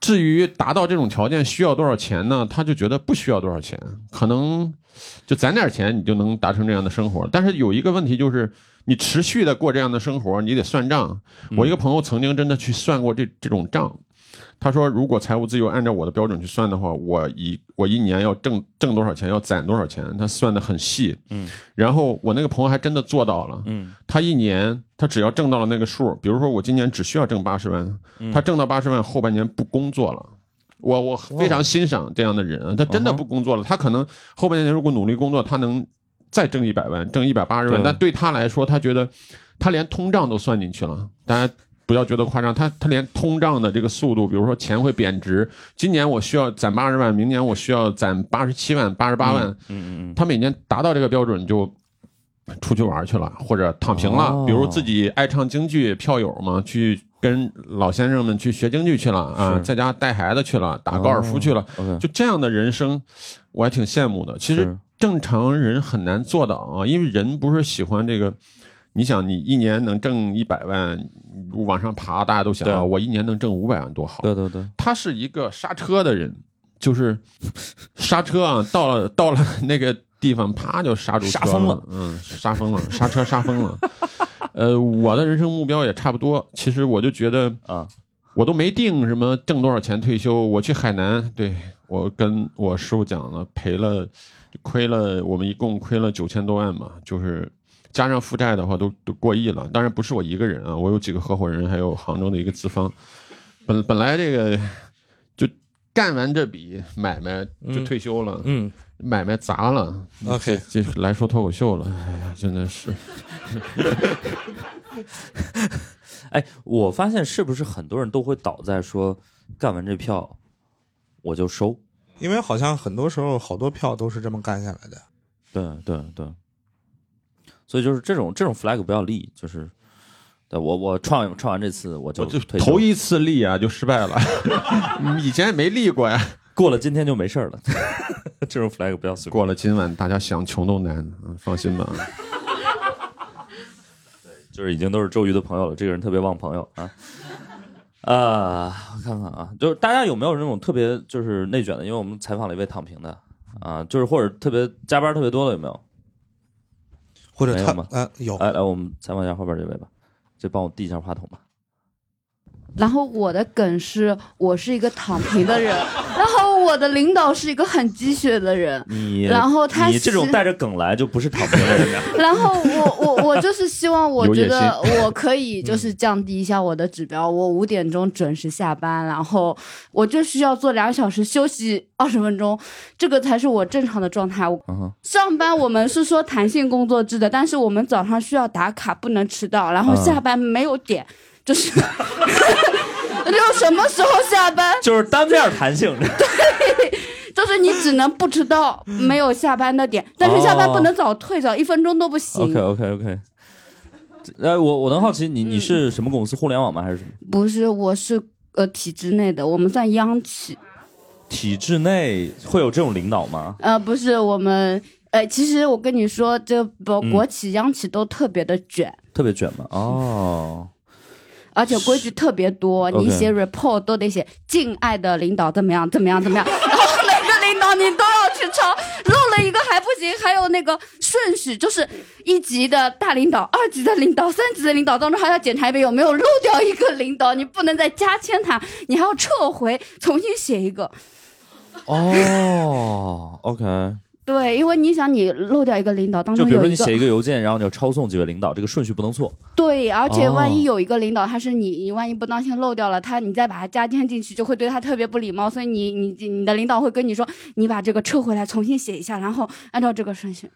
Speaker 4: 至于达到这种条件需要多少钱呢？他就觉得不需要多少钱，可能就攒点钱你就能达成这样的生活。但是有一个问题就是。你持续的过这样的生活，你得算账。我一个朋友曾经真的去算过这这种账，他说，如果财务自由按照我的标准去算的话，我一我一年要挣挣多少钱，要攒多少钱，他算的很细。
Speaker 1: 嗯，
Speaker 4: 然后我那个朋友还真的做到了。
Speaker 1: 嗯
Speaker 4: 他一年他只要挣到了那个数，比如说我今年只需要挣八十万，
Speaker 1: 嗯
Speaker 4: 他挣到八十万，后半年不工作了。我我非常欣赏这样的人，他真的不工作了，他可能后半年如果努力工作，他能再挣一百万，挣一百八十万。
Speaker 1: 对
Speaker 4: 但对他来说，他觉得他连通胀都算进去了。大家不要觉得夸张，他他连通胀的这个速度，比如说钱会贬值，今年我需要攒八十万，明年我需要攒八十七万、八十八万，
Speaker 1: 嗯嗯嗯，
Speaker 4: 他每年达到这个标准就出去玩去了，或者躺平了。
Speaker 1: 哦
Speaker 4: 比如自己爱唱京剧，票友嘛，去跟老先生们去学京剧去了啊，在家带孩子去了，打高尔夫去了。就这样的人生，我还挺羡慕的。其实
Speaker 1: 是
Speaker 4: 正常人很难做到啊，因为人不是喜欢这个。你想，你一年能挣一百万，往上爬，大家都想啊，我一年能挣五百万多好。
Speaker 1: 对对对，
Speaker 4: 他是一个刹车的人，就是 刹车啊，到了到了那个地方，啪就刹住车
Speaker 1: 刹疯了，
Speaker 4: 嗯，刹疯了，刹车刹疯了。呃，我的人生目标也差不多，其实我就觉得
Speaker 1: 啊，
Speaker 4: 我都没定什么挣多少钱退休。我去海南，对我跟我师傅讲了，赔了亏了，我们一共亏了九千多万嘛，就是加上负债的话都都过亿了。当然不是我一个人啊，我有几个合伙人，还有杭州的一个资方。本本来这个就干完这笔买卖就退休了，
Speaker 1: 嗯，
Speaker 4: 买卖砸了。
Speaker 3: OK
Speaker 4: 这这来说脱口秀了，哎呀，真的是。
Speaker 1: 哎，我发现是不是很多人都会倒在说，干完这票我就收。
Speaker 3: 因为好像很多时候好多票都是这么干下来的。
Speaker 1: 对对对，所以就是这种这种 flag 不要立，就是，对我我创创完这次我就
Speaker 4: 我就头一次立啊就失败了，以前也没立过呀。
Speaker 1: 过了今天就没事儿了，这种 flag 不要随便
Speaker 4: 过了今晚，大家想穷都难，嗯放心吧。
Speaker 1: 对就是已经都是周瑜的朋友了，这个人特别忘朋友啊。啊，我看看啊，就是大家有没有那种特别就是内卷的？因为我们采访了一位躺平的啊，就是或者特别加班特别多的有没有？
Speaker 3: 或者
Speaker 1: 没有吗
Speaker 3: 他呃有
Speaker 1: 来来，我们采访一下后边这位吧，就帮我递一下话筒吧。
Speaker 7: 然后我的梗是我是一个躺平的人，然后我的领导是一个很鸡血的人，
Speaker 1: 你
Speaker 7: 然后他
Speaker 1: 你这种带着梗来就不是躺平的人。
Speaker 7: 然后我我我就是希望，我觉得我可以就是降低一下我的指标，我五点钟准时下班，然后我就需要做两小时休息二十分钟，这个才是我正常的状态。上班我们是说弹性工作制的，但是我们早上需要打卡，不能迟到，然后
Speaker 1: 嗯
Speaker 7: 下班没有点，就是 就什么时候下班，
Speaker 1: 就是单面弹性，
Speaker 7: 就是就是你只能不迟到，没有下班的点，但是下班不能早退，早一分钟都不行。
Speaker 1: OK OK OK。呃，我我能好奇你你是什么公司？互联网吗？还是什么？
Speaker 7: 不是，我是呃体制内的，我们算央企。
Speaker 1: 体制内会有这种领导吗？
Speaker 7: 呃，不是我们，呃，其实我跟你说，这国
Speaker 1: 嗯
Speaker 7: 国企、央企都特别的卷，
Speaker 1: 特别卷吗？哦，
Speaker 7: 而且规矩特别多，你写 report 都得写敬爱的领导怎么样怎么样怎么样，然后每个领导你都要去抄，漏了一个还不行，还有那个顺序，就是一级的大领导、二级的领导、三级的领导当中还要检查一遍有没有漏掉一个领导，你不能再加签他，你还要撤回，重新写一个。
Speaker 1: 哦，OK。
Speaker 7: 对，因为你想，你漏掉一个领导，当中
Speaker 1: 就比如说你写一个邮件，然后你要抄送几位领导，这个顺序不能错。
Speaker 7: 对，而且万
Speaker 1: 哦
Speaker 7: 一有一个领导他是你，你万一不当心漏掉了他，你再把他加添进去，就会对他特别不礼貌。所以你你你的领导会跟你说，你把这个撤回来，重新写一下，然后按照这个顺序。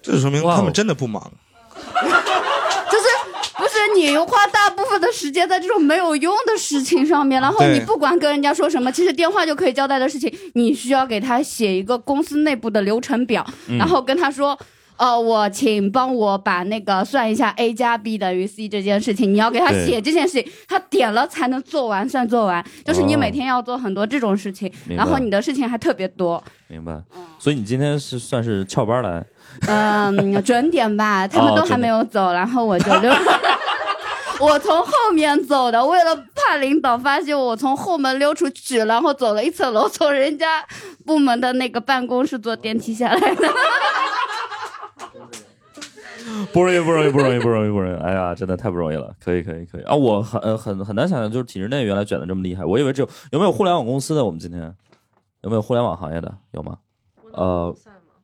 Speaker 3: 这就说明他们真的不忙。
Speaker 7: 就是不是你花大部分的时间在这种没有用的事情上面，然后你不管跟人家说什么，其实电话就可以交代的事情，你需要给他写一个公司内部的流程表，
Speaker 1: 嗯
Speaker 7: 然后跟他说。呃，我请帮我把那个算一下 a 加 b 等于 c 这件事情，你要给他写这件事情，他点了才能做完，算做完。就是你
Speaker 1: 哦
Speaker 7: 每天要做很多这种事情，然后你的事情还特别多。
Speaker 1: 明白。所以你今天是算是翘班来，
Speaker 7: 嗯，准点吧，他们都还没有走，然后我就溜。我从后面走的，为了怕领导发现我从后门溜出去，然后走了一层楼，从人家部门的那个办公室坐电梯下来的。
Speaker 1: 不容易，不容易，不容易，不容易，不容易。哎呀，真的太不容易了。可以，可以，可以啊！我很呃很很难想象，就是体制内原来卷的这么厉害。我以为只有有没有互联网公司的？我们今天有没有互联网行业的？有吗？呃，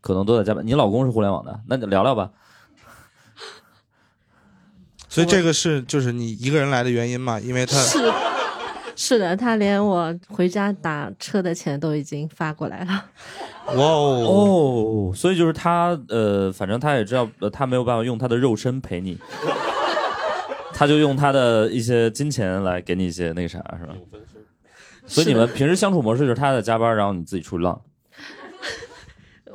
Speaker 1: 可能都在加班。你老公是互联网的，那你聊聊吧。
Speaker 3: 所以这个是就是你一个人来的原因嘛？因为他
Speaker 8: 是是的，他连我回家打车的钱都已经发过来了。
Speaker 3: 哇哦，
Speaker 1: 哦，所以就是他呃，反正他也知道，呃他没有办法用他的肉身陪你，他就用他的一些金钱来给你一些那个啥，是吧？所以你们平时相处模式就是他在加班，然后你自己出去浪。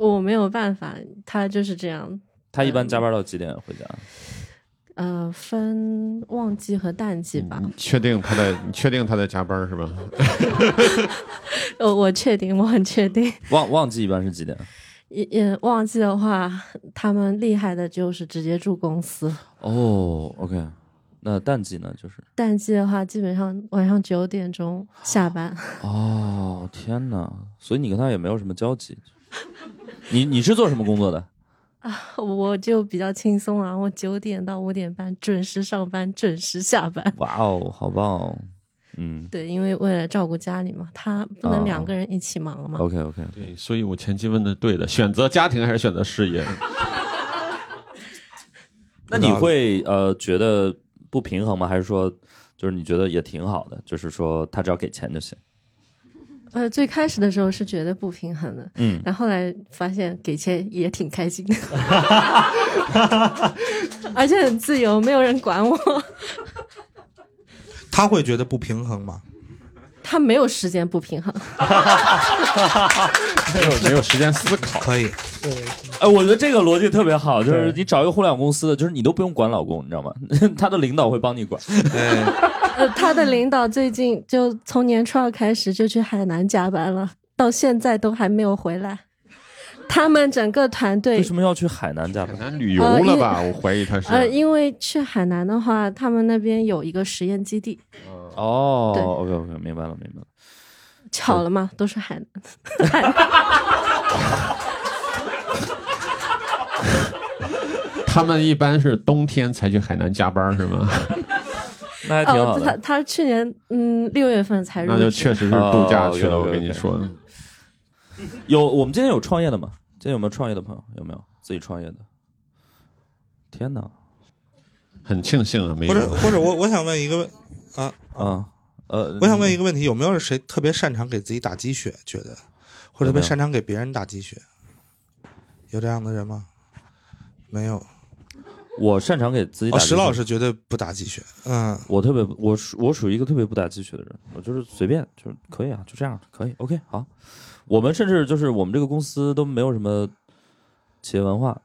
Speaker 8: 我没有办法，他就是这样。
Speaker 1: 他一般加班到几点回家？
Speaker 8: 呃，分旺季和淡季吧。
Speaker 4: 你确定他在？你确定他在加班是吧？
Speaker 8: 呃，我确定，我很确定。
Speaker 1: 旺旺季一般是几点？
Speaker 8: 也也旺季的话，他们厉害的就是直接住公司。
Speaker 1: 哦，OK，那淡季呢？就是
Speaker 8: 淡季的话，基本上晚上九点钟下班。
Speaker 1: 哦，天哪！所以你跟他也没有什么交集。你你是做什么工作的？
Speaker 8: 啊，我就比较轻松啊，我九点到五点半准时上班，准时下班。
Speaker 1: 哇哦，好棒哦！嗯
Speaker 8: 对，因为为了照顾家里嘛，他不能两个人一起忙嘛。
Speaker 1: ，OK OK，
Speaker 4: 对，所以我前期问的对的，选择家庭还是选择事业？
Speaker 1: 那你会呃觉得不平衡吗？还是说就是你觉得也挺好的？就是说他只要给钱就行。
Speaker 8: 呃，最开始的时候是觉得不平衡的，
Speaker 1: 嗯，
Speaker 8: 然后后来发现给钱也挺开心的，而且很自由，没有人管我。
Speaker 3: 他会觉得不平衡吗？
Speaker 8: 他没有时间不平衡，
Speaker 4: 没有没有时间思考。
Speaker 3: 可以，对
Speaker 1: 哎，我觉得这个逻辑特别好，就是你找一个互联网公司的，就是你都不用管老公，你知道吗？他的领导会帮你管。
Speaker 3: 对，
Speaker 8: 呃，他的领导最近就从年初二开始就去海南加班了，到现在都还没有回来。他们整个团队
Speaker 1: 为什么要去海南加班？
Speaker 4: 海南旅游了吧？我怀疑他是。
Speaker 8: 呃，因为去海南的话，他们那边有一个实验基地，
Speaker 1: 哦
Speaker 8: 对
Speaker 1: ，OK OK，明白了明白了。
Speaker 8: 巧了嘛，都是海南。海 南
Speaker 4: 他们一般是冬天才去海南加班是吗？
Speaker 1: 那还挺好
Speaker 8: 哦，他。他去年嗯六月份才入
Speaker 4: 那就确实是度假去了。
Speaker 1: 哦
Speaker 4: 我跟你说，
Speaker 1: 有我们今天有创业的吗？今天有没有创业的朋友？有没有自己创业的？天哪！
Speaker 4: 很庆幸啊，没
Speaker 3: 或者
Speaker 4: 有。
Speaker 3: 或者我我想问一个问啊，
Speaker 1: 啊，呃，
Speaker 3: 我想问一个问题，有没有谁特别擅长给自己打鸡血？觉得或者特别擅长给别人打鸡血？有这样的人吗？没有。
Speaker 1: 我擅长给自己打
Speaker 3: 哦，石老师绝对不打鸡血，嗯，
Speaker 1: 我特别我属我属于一个特别不打鸡血的人，我就是随便就是可以啊，就这样可以 OK 好。我们甚至就是我们这个公司都没有什么企业文化。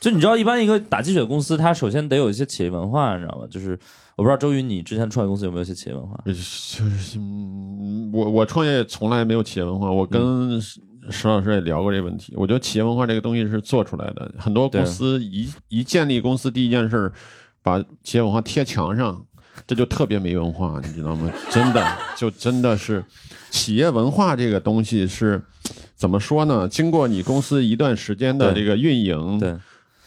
Speaker 1: 就你知道，一般一个打鸡血的公司，它首先得有一些企业文化，你知道吗？就是我不知道周宇，你之前创业公司有没有一些企业文化？
Speaker 4: 就是嗯我我创业从来没有企业文化，我跟石石老师也聊过这个问题。我觉得企业文化这个东西是做出来的，很多公司一一建立公司第一件事儿，把企业文化贴墙上，这就特别没文化，你知道吗？真的就真的是企业文化这个东西是怎么说呢？经过你公司一段时间的这个运营，
Speaker 1: 对，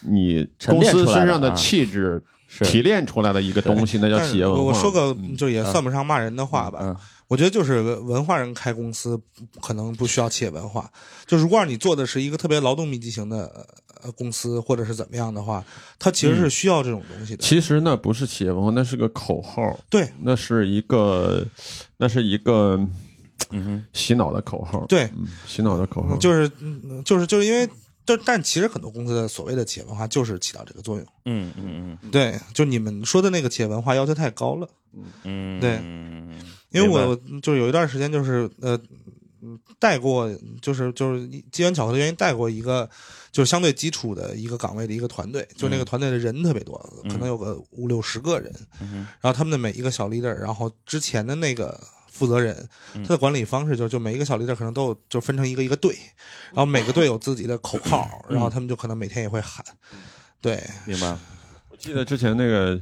Speaker 4: 你公司身上的
Speaker 1: 啊
Speaker 4: 气质。提炼出来的一个东西，那叫企业文化。
Speaker 3: 我我说个
Speaker 4: 嗯
Speaker 3: 就也算不上骂人的话吧，
Speaker 1: 嗯
Speaker 3: 我觉得就是文化人开公司可能不需要企业文化，就如果让你做的是一个特别劳动密集型的呃公司或者是怎么样的话，它其实是需要这种东西的。
Speaker 4: 其实那不是企业文化，那是个口号。
Speaker 3: 对，
Speaker 4: 那是一个，那是一个
Speaker 1: 嗯哼，
Speaker 4: 洗脑的口号。
Speaker 3: 对
Speaker 4: 嗯，洗脑的口号。
Speaker 3: 就是嗯就是就是因为。但但其实很多公司的所谓的企业文化就是起到这个作用，
Speaker 1: 嗯嗯嗯
Speaker 3: 对，就你们说的那个企业文化要求太高了，
Speaker 1: 嗯嗯，
Speaker 3: 对
Speaker 1: 嗯
Speaker 3: 因为我就有一段时间就是呃嗯带过，就是就是机缘巧合的原因带过一个就是相对基础的一个岗位的一个团队，就那个团队的人特别多，
Speaker 1: 嗯。
Speaker 3: 可能有个五六十个人，
Speaker 1: 嗯
Speaker 3: 然后他们的每一个小 leader，然后之前的那个负责人，
Speaker 1: 嗯
Speaker 3: 他的管理方式就就每一个小 leader 可能都有就分成一个一个队，然后每个队有自己的口号，
Speaker 1: 嗯
Speaker 3: 然后他们就可能每天也会喊，对，
Speaker 1: 明白。
Speaker 4: 我记得之前那个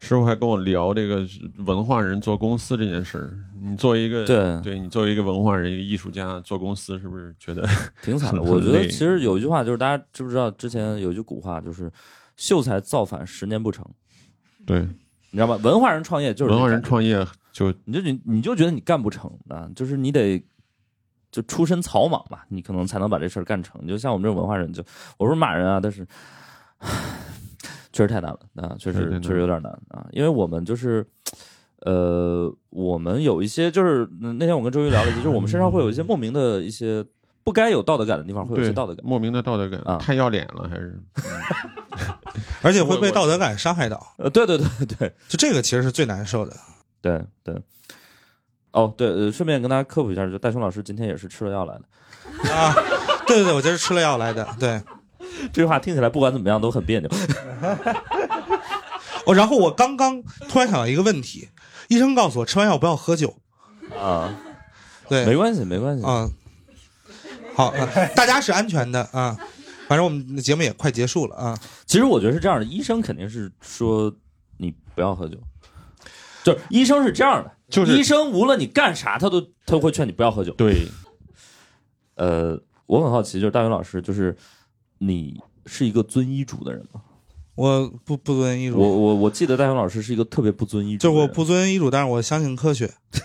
Speaker 4: 师傅还跟我聊这个文化人做公司这件事儿。你作为一个
Speaker 1: 对
Speaker 4: 对你作为一个文化人、一个艺术家做公司，是不是觉得
Speaker 1: 挺惨的。我觉得其实有一句话，就是大家知不知道？之前有一句古话，就是“秀才造反，十年不成
Speaker 4: 对”，
Speaker 1: 你知道吗？文化人创业就是
Speaker 4: 文化人创业就
Speaker 1: 你就你你就觉得你干不成啊，就是你得就出身草莽吧，你可能才能把这事儿干成。你就像我们这种文化人就，我不是骂人啊，但是确实太难了啊，确实确实有点难啊，因为我们就是。呃，我们有一些就是嗯那天我跟周瑜聊了一些，就是我们身上会有一些莫名的一些不该有道德感的地方，会有一些道德感。
Speaker 4: 莫名的道德感
Speaker 1: 啊
Speaker 4: 太要脸了，还是
Speaker 3: 而且会被道德感伤害到，
Speaker 1: 呃，对对对对
Speaker 3: 就这个其实是最难受的。
Speaker 1: 对对。哦，对，呃，顺便跟大家科普一下，就戴雄老师今天也是吃了药来的。
Speaker 3: 啊，对对对，我今儿吃了药来的，对。
Speaker 1: 这句话听起来不管怎么样都很别扭。
Speaker 3: 哦，然后我刚刚突然想到一个问题，医生告诉我吃完药不要喝酒。
Speaker 1: 啊，
Speaker 3: 对，
Speaker 1: 没关系，没关系。
Speaker 3: 嗯、好、啊大家是安全的啊。反正我们的节目也快结束了啊。
Speaker 1: 其实我觉得是这样的，医生肯定是说你不要喝酒，就是医生是这样的，
Speaker 4: 就是
Speaker 1: 医生无论你干啥，他都他都会劝你不要喝酒。
Speaker 4: 对
Speaker 1: 呃，我很好奇，就是大勇老师，就是你是一个遵医嘱的人吗？
Speaker 3: 我不不遵医嘱，
Speaker 1: 我我我记得大勇老师是一个特别不遵医嘱，
Speaker 3: 就我不遵医嘱，但是我相信科学。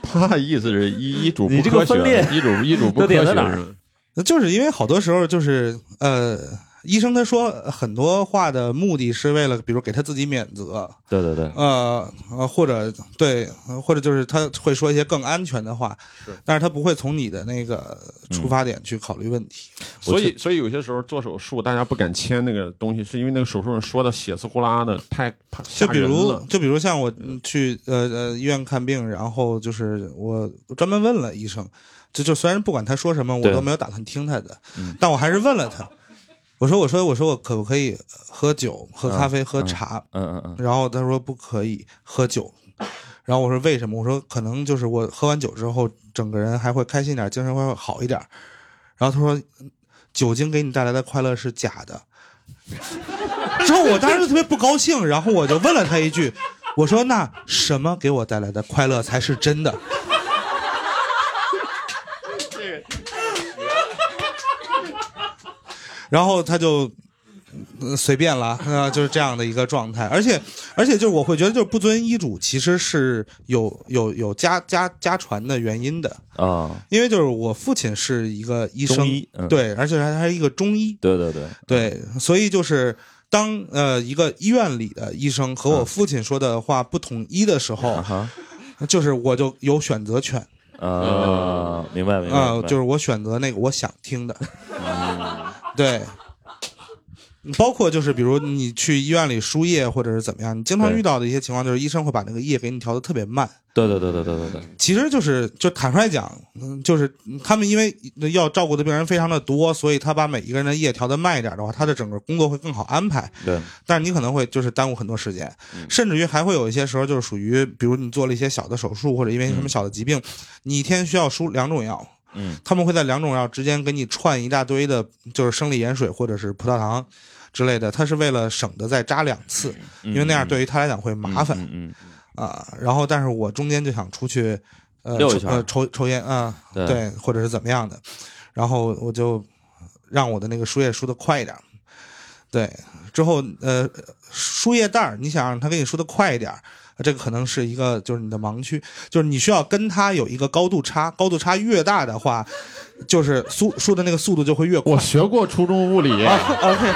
Speaker 4: 他的意思是医医嘱
Speaker 1: 你这个
Speaker 4: 不科学，医嘱医嘱不科学是吧？
Speaker 3: 就是因为好多时候就是呃，医生他说很多话的目的是为了，比如给他自己免责，
Speaker 1: 对对对，
Speaker 3: 呃呃，或者对，呃或者就是他会说一些更安全的话，但是他不会从你的那个出发点去考虑问题。
Speaker 4: 所以，所以有些时候做手术，大家不敢签那个东西，是因为那个手术上说的血丝呼啦的，太吓人
Speaker 3: 就比如。就比如像我嗯去呃呃医院看病，然后就是我专门问了医生，就就虽然不管他说什么，我都没有打算听他的，
Speaker 1: 嗯。
Speaker 3: 但我还是问了他。我说我说我说我可不可以喝酒、喝咖啡、
Speaker 1: 嗯
Speaker 3: 喝茶？
Speaker 1: 嗯嗯嗯，
Speaker 3: 然后他说不可以喝酒。然后我说为什么？我说可能就是我喝完酒之后，整个人还会开心点，精神会好一点。然后他说，酒精给你带来的快乐是假的。之后我当时就特别不高兴，然后我就问了他一句，我说那什么给我带来的快乐才是真的？然后他就呃随便了，啊、就是这样的一个状态。而且，而且就是我会觉得，就是不遵医嘱其实是有有有家家家传的原因的，
Speaker 1: 啊，
Speaker 3: 因为就是我父亲是一个医生，
Speaker 1: 医嗯。
Speaker 3: 对，而且他还是一个中医，
Speaker 1: 对对对，
Speaker 3: 对，所以就是。当呃一个医院里的医生和我父亲说的话不统一的时候，就是我就有选择权。
Speaker 1: 啊，明白明白，
Speaker 3: 啊、
Speaker 1: 明白。
Speaker 3: 就是我选择那个我想听的，对。包括就是比如你去医院里输液或者是怎么样，你经常遇到的一些情况就是医生会把那个液给你调的特别慢，
Speaker 1: 对对对对对对对，
Speaker 3: 其实就是就坦率讲，嗯，就是他们因为要照顾的病人非常的多，所以他把每一个人的液调的慢一点的话，他的整个工作会更好安排。
Speaker 1: 对，
Speaker 3: 但是你可能会就是耽误很多时间，
Speaker 1: 嗯。
Speaker 3: 甚至于还会有一些时候就是属于，比如你做了一些小的手术，或者因为什么小的疾病，你一天需要输两种药，
Speaker 1: 嗯。
Speaker 3: 他们会在两种药之间给你串一大堆的，就是生理盐水或者是葡萄糖之类的，它是为了省得再扎两次，
Speaker 1: 嗯
Speaker 3: 因为那样对于他来讲会麻烦。
Speaker 1: 嗯嗯
Speaker 3: 啊，然后但是我中间就想出去，呃，呃抽抽烟啊，
Speaker 1: 对。
Speaker 3: 对，或者是怎么样的，然后我就让我的那个输液输的快一点，对，之后呃输液袋儿，你想让他给你输的快一点。这个可能是一个，就是你的盲区，就是你需要跟它有一个高度差，高度差越大的话，就是输输的那个速度就会越快。
Speaker 4: 我学过初中物理
Speaker 3: ，OK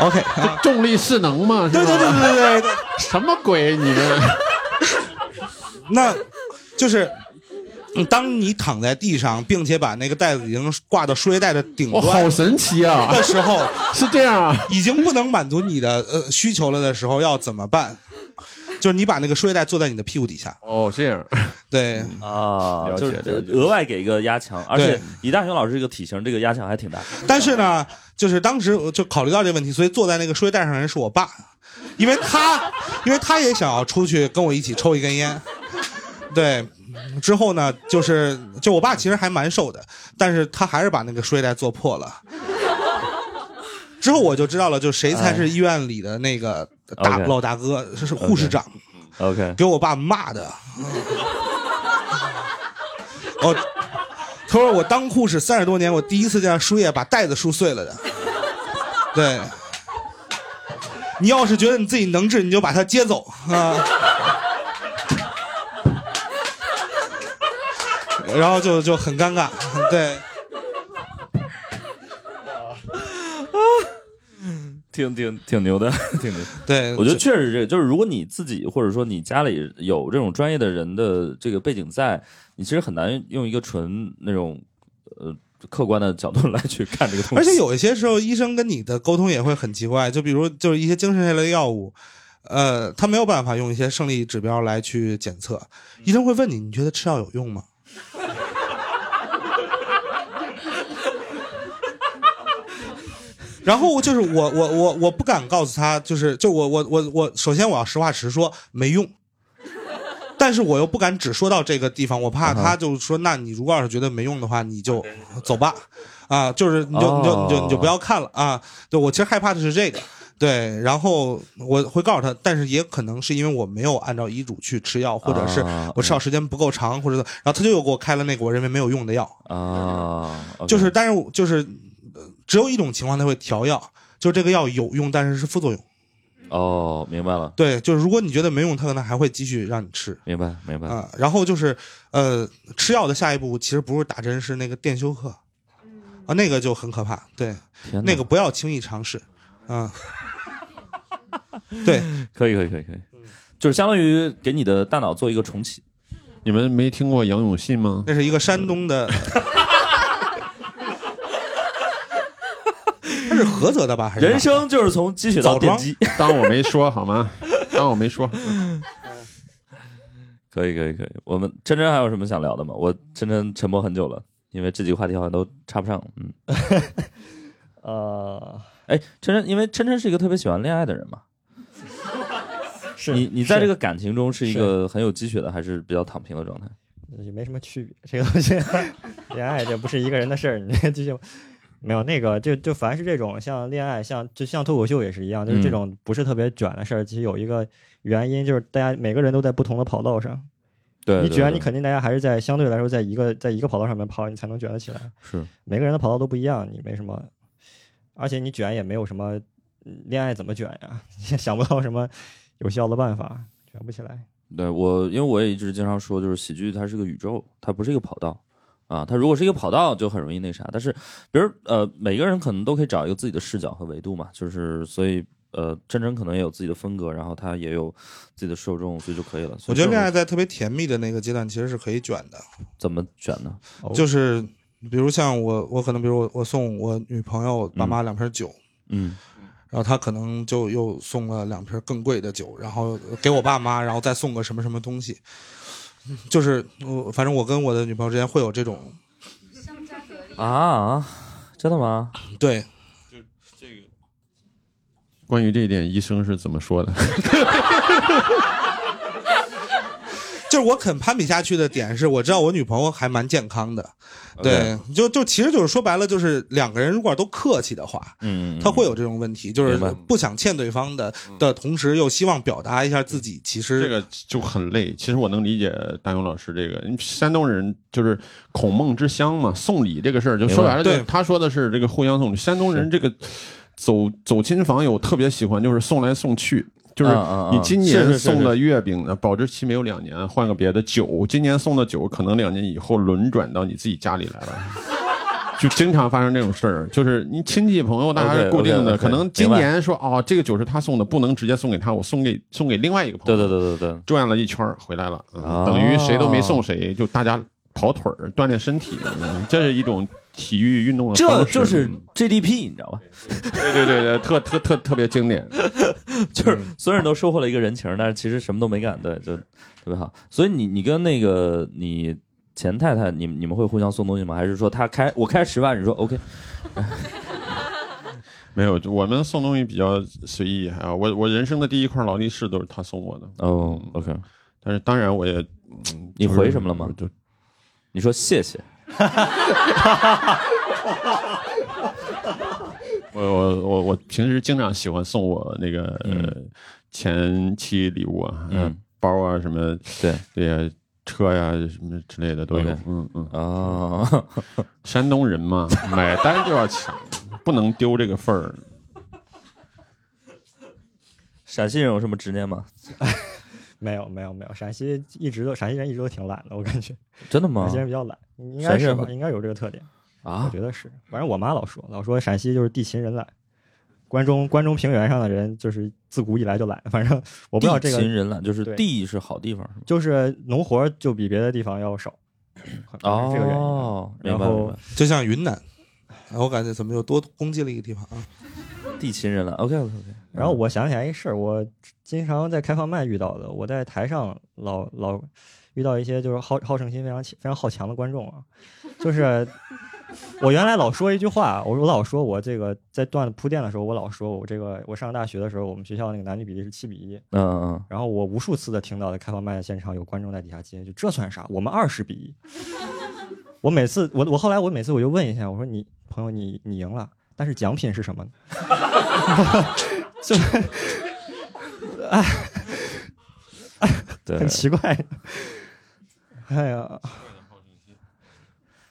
Speaker 3: OK，啊
Speaker 4: 重力势能嘛，
Speaker 3: 对对对对对对，
Speaker 4: 什么鬼？你 们
Speaker 3: 那就是嗯当你躺在地上，并且把那个袋子已经挂到输液袋的顶
Speaker 4: 哇，
Speaker 3: 端
Speaker 4: 好神奇啊！
Speaker 3: 的时候，
Speaker 4: 是这样啊，
Speaker 3: 已经不能满足你的呃需求了的时候，要怎么办？就是你把那个输液带坐在你的屁股底下，
Speaker 4: 哦，这样，
Speaker 3: 对，
Speaker 1: 啊，
Speaker 4: 了解
Speaker 1: 就是
Speaker 4: 了解。
Speaker 1: 额外给一个压强，而且
Speaker 3: 对。
Speaker 1: 李大雄老师这个体型，这个压强还挺大。
Speaker 3: 但是呢，就是当时我就考虑到这个问题，所以坐在那个输液带上的人是我爸，因为他，因为他也想要出去跟我一起抽一根烟，对。之后呢，就是就我爸其实还蛮瘦的，但是他还是把那个输液带做破了。之后我就知道了，就谁才是医院里的那个大老大哥，这是护士长。
Speaker 1: OK，
Speaker 3: 给我爸骂的。哦，他说我当护士三十多年，我第一次见到输液把袋子输碎了的。对，你要是觉得你自己能治，你就把他接走啊。然后就就很尴尬，对，
Speaker 1: 挺挺挺牛的，挺牛。
Speaker 3: 对，
Speaker 1: 我觉得确实是这个，就是如果你自己或者说你家里有这种专业的人的这个背景在，你其实很难用一个纯那种呃客观的角度 来去看这个东西。
Speaker 3: 而且有一些时候，医生跟你的沟通也会很奇怪，就比如就是一些精神类的药物，呃，他没有办法用一些生理指标来去检测，医生会问你，你觉得吃药有用吗？然后就是我我我我不敢告诉他，就是就我我我我，首先我要实话实说，没用。但是我又不敢只说到这个地方，我怕他就说，那你如果要是觉得没用的话，你就走吧，啊，就是你就你就你就你就不要看了啊。对我其实害怕的是这个，对，然后我会告诉他，但是也可能是因为我没有按照医嘱去吃药，或者是
Speaker 1: 啊
Speaker 3: 我吃药时间不够长，或者然后他就又给我开了那个我认为没有用的药，
Speaker 1: 啊，
Speaker 3: 就是但是就是呃只有一种情况他会调药，就是这个药有用，但是是副作用。
Speaker 1: 哦，明白了，
Speaker 3: 对，就是如果你觉得没用，他可能还会继续让你吃。
Speaker 1: 明白明白。
Speaker 3: 啊，然后就是呃，吃药的下一步其实不是打针，是那个电休克，啊，那个就很可怕。对，那个不要轻易尝试，啊，对，
Speaker 1: 可以可以可以可以，就是相当于给你的大脑做一个重启。
Speaker 4: 你们没听过杨永信吗？
Speaker 3: 那是一个山东的，是菏泽的吧？还是
Speaker 1: 人生就是从积雪到
Speaker 3: 枣庄
Speaker 1: 奠基。
Speaker 4: 当我没说好吗？当我没说。
Speaker 1: 可以可以可以，我们琛琛还有什么想聊的吗？我琛琛沉默很久了，因为这几个话题好像都插不上。嗯，
Speaker 2: 呃，
Speaker 1: 哎，琛琛，因为琛琛是一个特别喜欢恋爱的人嘛，
Speaker 2: 是
Speaker 1: 你你在这个感情中是一个很有积雪的，还是比较躺平的状态？
Speaker 2: 也没什么区别。这个东西，恋爱这不是一个人的事儿，你这继续。没有那个，就就凡是这种像恋爱，像就像脱口秀也是一样，就是这
Speaker 1: 嗯
Speaker 2: 种不是特别卷的事儿，其实有一个原因，就是大家每个人都在不同的跑道上。
Speaker 1: 对，
Speaker 2: 你卷，你肯定大家还是在相对来说在一个在一个跑道上面跑，你才能卷得起来。
Speaker 1: 是
Speaker 2: 每个人的跑道都不一样，你没什么，而且你卷也没有什么，嗯恋爱怎么卷呀？也想不到什么有效的办法，卷不起来。
Speaker 1: 对我，因为我也一直经常说，就是喜剧它是个宇宙，它不是一个跑道啊。它如果是一个跑道，就很容易那啥。但是，比如呃，每个人可能都可以找一个自己的视角和维度嘛，就是所以呃，真真可能也有自己的风格，然后他也有自己的受众，所以就可以了。以
Speaker 3: 我觉得恋爱在特别甜蜜的那个阶段，其实是可以卷的。
Speaker 1: 怎么卷呢？
Speaker 2: 哦
Speaker 3: 就是比如像我，我可能比如我我送我女朋友爸妈两瓶酒，
Speaker 1: 嗯
Speaker 3: 然后她可能就又送了两瓶更贵的酒，然后给我爸妈，然后再送个什么什么东西。就是我，反正我跟我的女朋友之间会有这种
Speaker 1: 啊，真的吗？
Speaker 3: 对，就这个
Speaker 4: 关于这一点，医生是怎么说的？
Speaker 3: 就是我肯攀比下去的点是，我知道我女朋友还蛮健康的，对，就就其实就是说白了，就是两个人如果都客气的话，
Speaker 1: 嗯，
Speaker 3: 他会有这种问题，就是不想欠对方的的同时，又希望表达一下自己，其实
Speaker 4: 这个就很累。其实我能理解大勇老师这个，山东人就是孔孟之乡嘛，送礼这个事儿，就说白了，
Speaker 3: 对
Speaker 4: 他说的是这个互相送礼。山东人这个走走亲访友特别喜欢，就是送来送去。就是你今年送的月饼呢，保质期没有两年，换个别的酒，今年送的酒可能两年以后轮转到你自己家里来了。就经常发生这种事儿，就是你亲戚朋友大家是固定的可能今年说哦，这个酒是他送的，不能直接送给他，我送给送给另外一个朋友。
Speaker 1: 对对对对对，
Speaker 4: 转了一圈回来了，嗯
Speaker 1: 哦
Speaker 4: 等于谁都没送谁，就大家跑腿儿锻炼身体，嗯这是一种体育运动的。
Speaker 1: 这就是 GDP，你知道吧？
Speaker 4: 对对对对，特特特特别经典。
Speaker 1: 就是所有人都收获了一个人情，但是其实什么都没干，对，就特别好。所以你你跟那个你前太太，你你们会互相送东西吗？还是说他开我开十万，你说 OK？
Speaker 4: 没有，我们送东西比较随意啊。我我人生的第一块劳力士都是他送我的。
Speaker 1: 哦，OK。
Speaker 4: 但是当然我也，嗯
Speaker 1: 你
Speaker 4: 就是
Speaker 1: 回什么了吗？
Speaker 4: 就
Speaker 1: 你说谢谢。
Speaker 4: 我我我我平时经常喜欢送我那个、呃前妻礼物啊，
Speaker 1: 嗯
Speaker 4: 呃包啊什么，
Speaker 1: 对
Speaker 4: 对呀，车呀什么之类的都有。嗯嗯，
Speaker 1: 哦，
Speaker 4: 山东人嘛，买单就要抢，不能丢这个份儿。
Speaker 1: 陕西人有什么执念吗？
Speaker 2: 没有没有没有，陕西一直都陕西人一直都挺懒的，我感觉
Speaker 1: 真的吗
Speaker 2: 陕西？人比较懒，应该是吧？应该有这个特点
Speaker 1: 啊
Speaker 2: 我觉得是。反正我妈老说，老说陕西就是地勤人懒，关中关中平原上的人就是自古以来就懒。反正我不知道这个
Speaker 1: 地勤人懒，就是地是好地方，
Speaker 2: 就是农活就比别的地方要少，可能是这个原因。
Speaker 1: 哦，明
Speaker 2: 然后
Speaker 1: 白。
Speaker 3: 就像云南，我感觉怎么又多攻击了一个地方啊？
Speaker 1: 地勤人懒，OK OK OK。
Speaker 2: 然后我想起来一事儿，我经常在开放麦遇到的，我在台上老老遇到一些就是好好胜心非常非常好强的观众啊，就是 我原来老说一句话，我我老说我这个在段子铺垫的时候，我老说我这个我上大学的时候，我们学校那个男女比例是七比一，
Speaker 1: 嗯嗯
Speaker 2: 然后我无数次的听到在开放麦的现场有观众在底下接，就这算啥？我们二十比一。我每次我我后来我每次我就问一下，我说你朋友你你赢了，但是奖品是什么呢？就是 哎
Speaker 1: 嗯，对
Speaker 2: 很。奇怪。哎呀，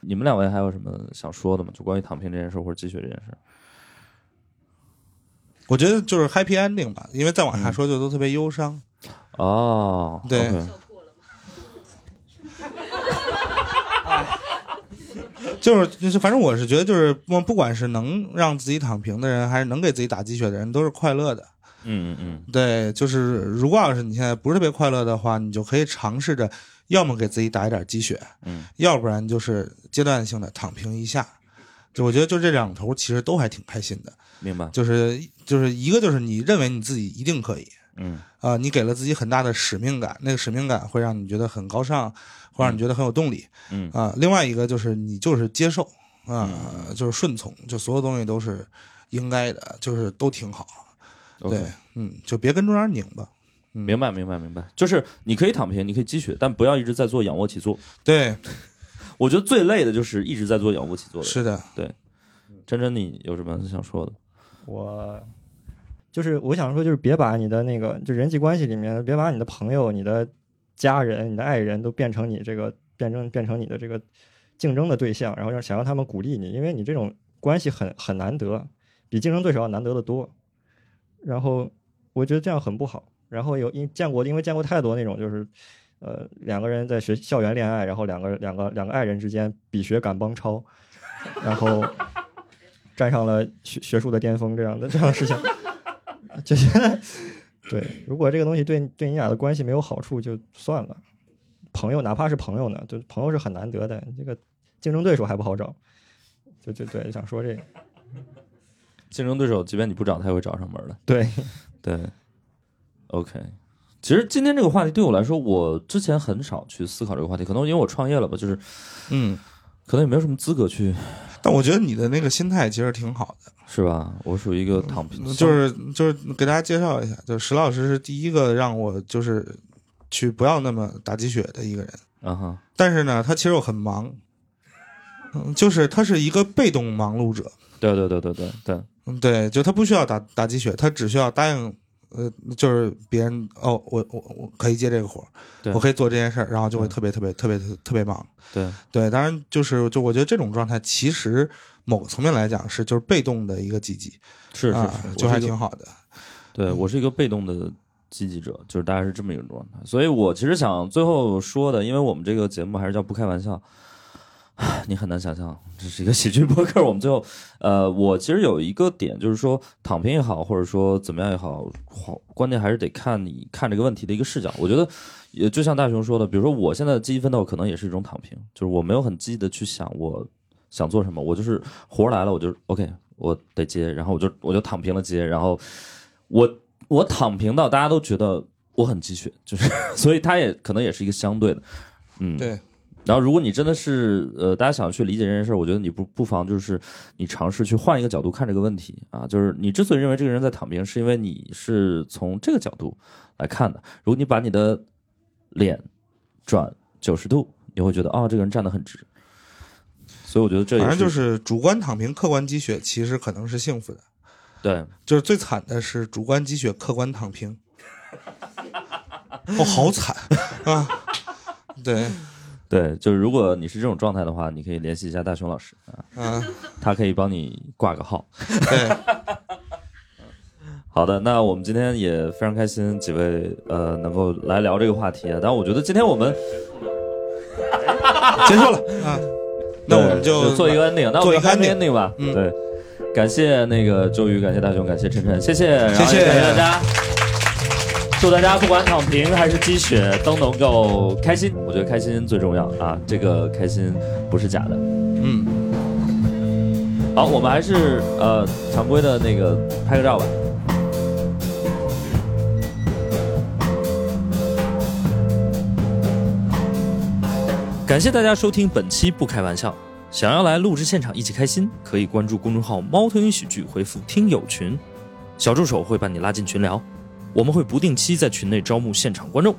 Speaker 1: 你们两位还有什么想说的吗？就关于躺平这件事或者积雪这件事？
Speaker 3: 我觉得就是 happy ending 吧，因为再往下说就都特别忧伤。
Speaker 1: 哦，
Speaker 3: 对就是就是，反正我是觉得，就是不不管是能让自己躺平的人，还是能给自己打鸡血的人，都是快乐的。
Speaker 1: 嗯嗯嗯，
Speaker 3: 对，就是如果要是你现在不是特别快乐的话，你就可以尝试着，要么给自己打一点鸡血，
Speaker 1: 嗯，
Speaker 3: 要不然就是阶段性的躺平一下。就我觉得就这两头其实都还挺开心的，
Speaker 1: 明白。
Speaker 3: 就是就是一个就是你认为你自己一定可以，
Speaker 1: 嗯
Speaker 3: 啊、你给了自己很大的使命感，那个使命感会让你觉得很高尚，会让你觉得很有动力
Speaker 1: 嗯
Speaker 3: 啊、另外一个就是你就是接受啊、就是顺从，就所有东西都是应该的，就是都挺好。对，嗯，就别跟中间拧吧。嗯
Speaker 1: 明白明白明白。就是你可以躺平，你可以积雪，但不要一直在做仰卧起坐。
Speaker 3: 对，
Speaker 1: 我觉得最累的就是一直在做仰卧起坐的。
Speaker 3: 是的，对
Speaker 1: 真真，你有什么想说的？
Speaker 2: 我就是我想说，就是别把你的那个就人际关系里面，别把你的朋友、你的家人、你的爱人都变成你这个变成变成你的这个竞争的对象，然后让想让他们鼓励你，因为你这种关系很很难得，比竞争对手要难得的多。然后我觉得这样很不好。然后有因见过，因为见过太多那种就是，呃，两个人在学校园恋爱，然后两个两个两个爱人之间比学赶帮超，然后 站上了学学术的巅峰这样的这样的事情。就觉得对，如果这个东西对对你俩的关系没有好处，就算了。朋友哪怕是朋友呢，就朋友是很难得的，这个竞争对手还不好找。就就对，想说这个，
Speaker 1: 竞争对手，即便你不找，他也会找上门的。
Speaker 2: 对
Speaker 1: 对，OK。其实今天这个话题对我来说，我之前很少去思考这个话题，可能因为我创业了吧，就是
Speaker 3: 嗯，
Speaker 1: 可能也没有什么资格去，
Speaker 3: 但我觉得你的那个心态其实挺好的，
Speaker 1: 是吧？我属于一个躺平，
Speaker 3: 就是就是给大家介绍一下，就石老师是第一个让我就是去不要那么打鸡血的一个人。
Speaker 1: 啊哈，
Speaker 3: 但是呢，他其实又很忙，嗯，就是他是一个被动忙碌者。
Speaker 1: 对对对对对对，
Speaker 3: 嗯，对，就他不需要打打鸡血，他只需要答应，呃，就是别人哦，我我我可以接这个活儿，
Speaker 1: 对
Speaker 3: 我可以做这件事儿，然后就会
Speaker 1: 对
Speaker 3: 特别特别特别特别忙。
Speaker 1: 对
Speaker 3: 对，当然就是就我觉得这种状态，其实某个层面来讲是就是被动的一个积极，
Speaker 1: 是是
Speaker 3: 啊
Speaker 1: 是，
Speaker 3: 就还挺好的。
Speaker 1: 对我是一个被动的积极者，就是大概是这么一个状态。所以我其实想最后说的，因为我们这个节目还是叫不开玩笑，你很难想象这是一个喜剧播客。我们最后，呃，我其实有一个点，就是说躺平也好，或者说怎么样也好，好关键还是得看你看这个问题的一个视角。我觉得，也就像大雄说的，比如说我现在的积极奋斗，可能也是一种躺平，就是我没有很积极的去想我想做什么，我就是活来了，我就 OK，我得接，然后我就我就躺平了接，然后我我躺平到大家都觉得我很积雪，就是 所以它也可能也是一个相对的，嗯，
Speaker 3: 对。
Speaker 1: 然后，如果你真的是呃，大家想去理解这件事儿，我觉得你不不妨就是你尝试去换一个角度看这个问题啊。就是你之所以认为这个人在躺平，是因为你是从这个角度来看的。如果你把你的脸转九十度，你会觉得啊、这个人站得很直。所以我觉得这
Speaker 3: 反正就是主观躺平，客观积雪，其实可能是幸福的。
Speaker 1: 对，
Speaker 3: 就是最惨的是主观积雪，客观躺平。哦，好惨啊！对，
Speaker 1: 对，就是如果你是这种状态的话，你可以联系一下大雄老师啊，
Speaker 3: 嗯，
Speaker 1: 他可以帮你挂个号。
Speaker 3: 对，
Speaker 1: 好的，那我们今天也非常开心，几位呃能够来聊这个话题啊。但我觉得今天我们
Speaker 3: 结束了啊。那我们
Speaker 1: 就做一个 ending，那我
Speaker 3: 做一个
Speaker 1: 们开
Speaker 3: ending
Speaker 1: 吧。
Speaker 3: 嗯
Speaker 1: 对，感谢那个周瑜，感谢大雄，感谢晨晨，谢谢，
Speaker 3: 谢谢
Speaker 1: 感谢大家。祝大家不管躺平还是积雪都能够开心，我觉得开心最重要啊，这个开心不是假的。
Speaker 3: 嗯，
Speaker 1: 好，我们还是呃常规的那个拍个照吧。感谢大家收听本期《不开玩笑》。想要来录制现场一起开心，可以关注公众号“猫头鹰喜剧”，回复“听友群”，小助手会把你拉进群聊。我们会不定期在群内招募现场观众。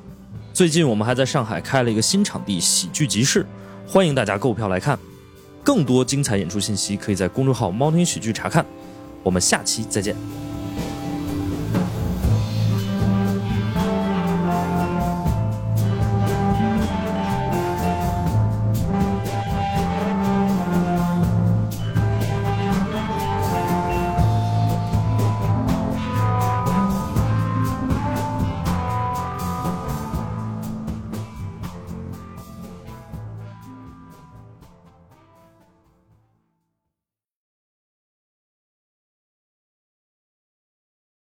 Speaker 1: 最近我们还在上海开了一个新场地——喜剧集市，欢迎大家购票来看。更多精彩演出信息可以在公众号“猫宁喜剧”查看。我们下期再见。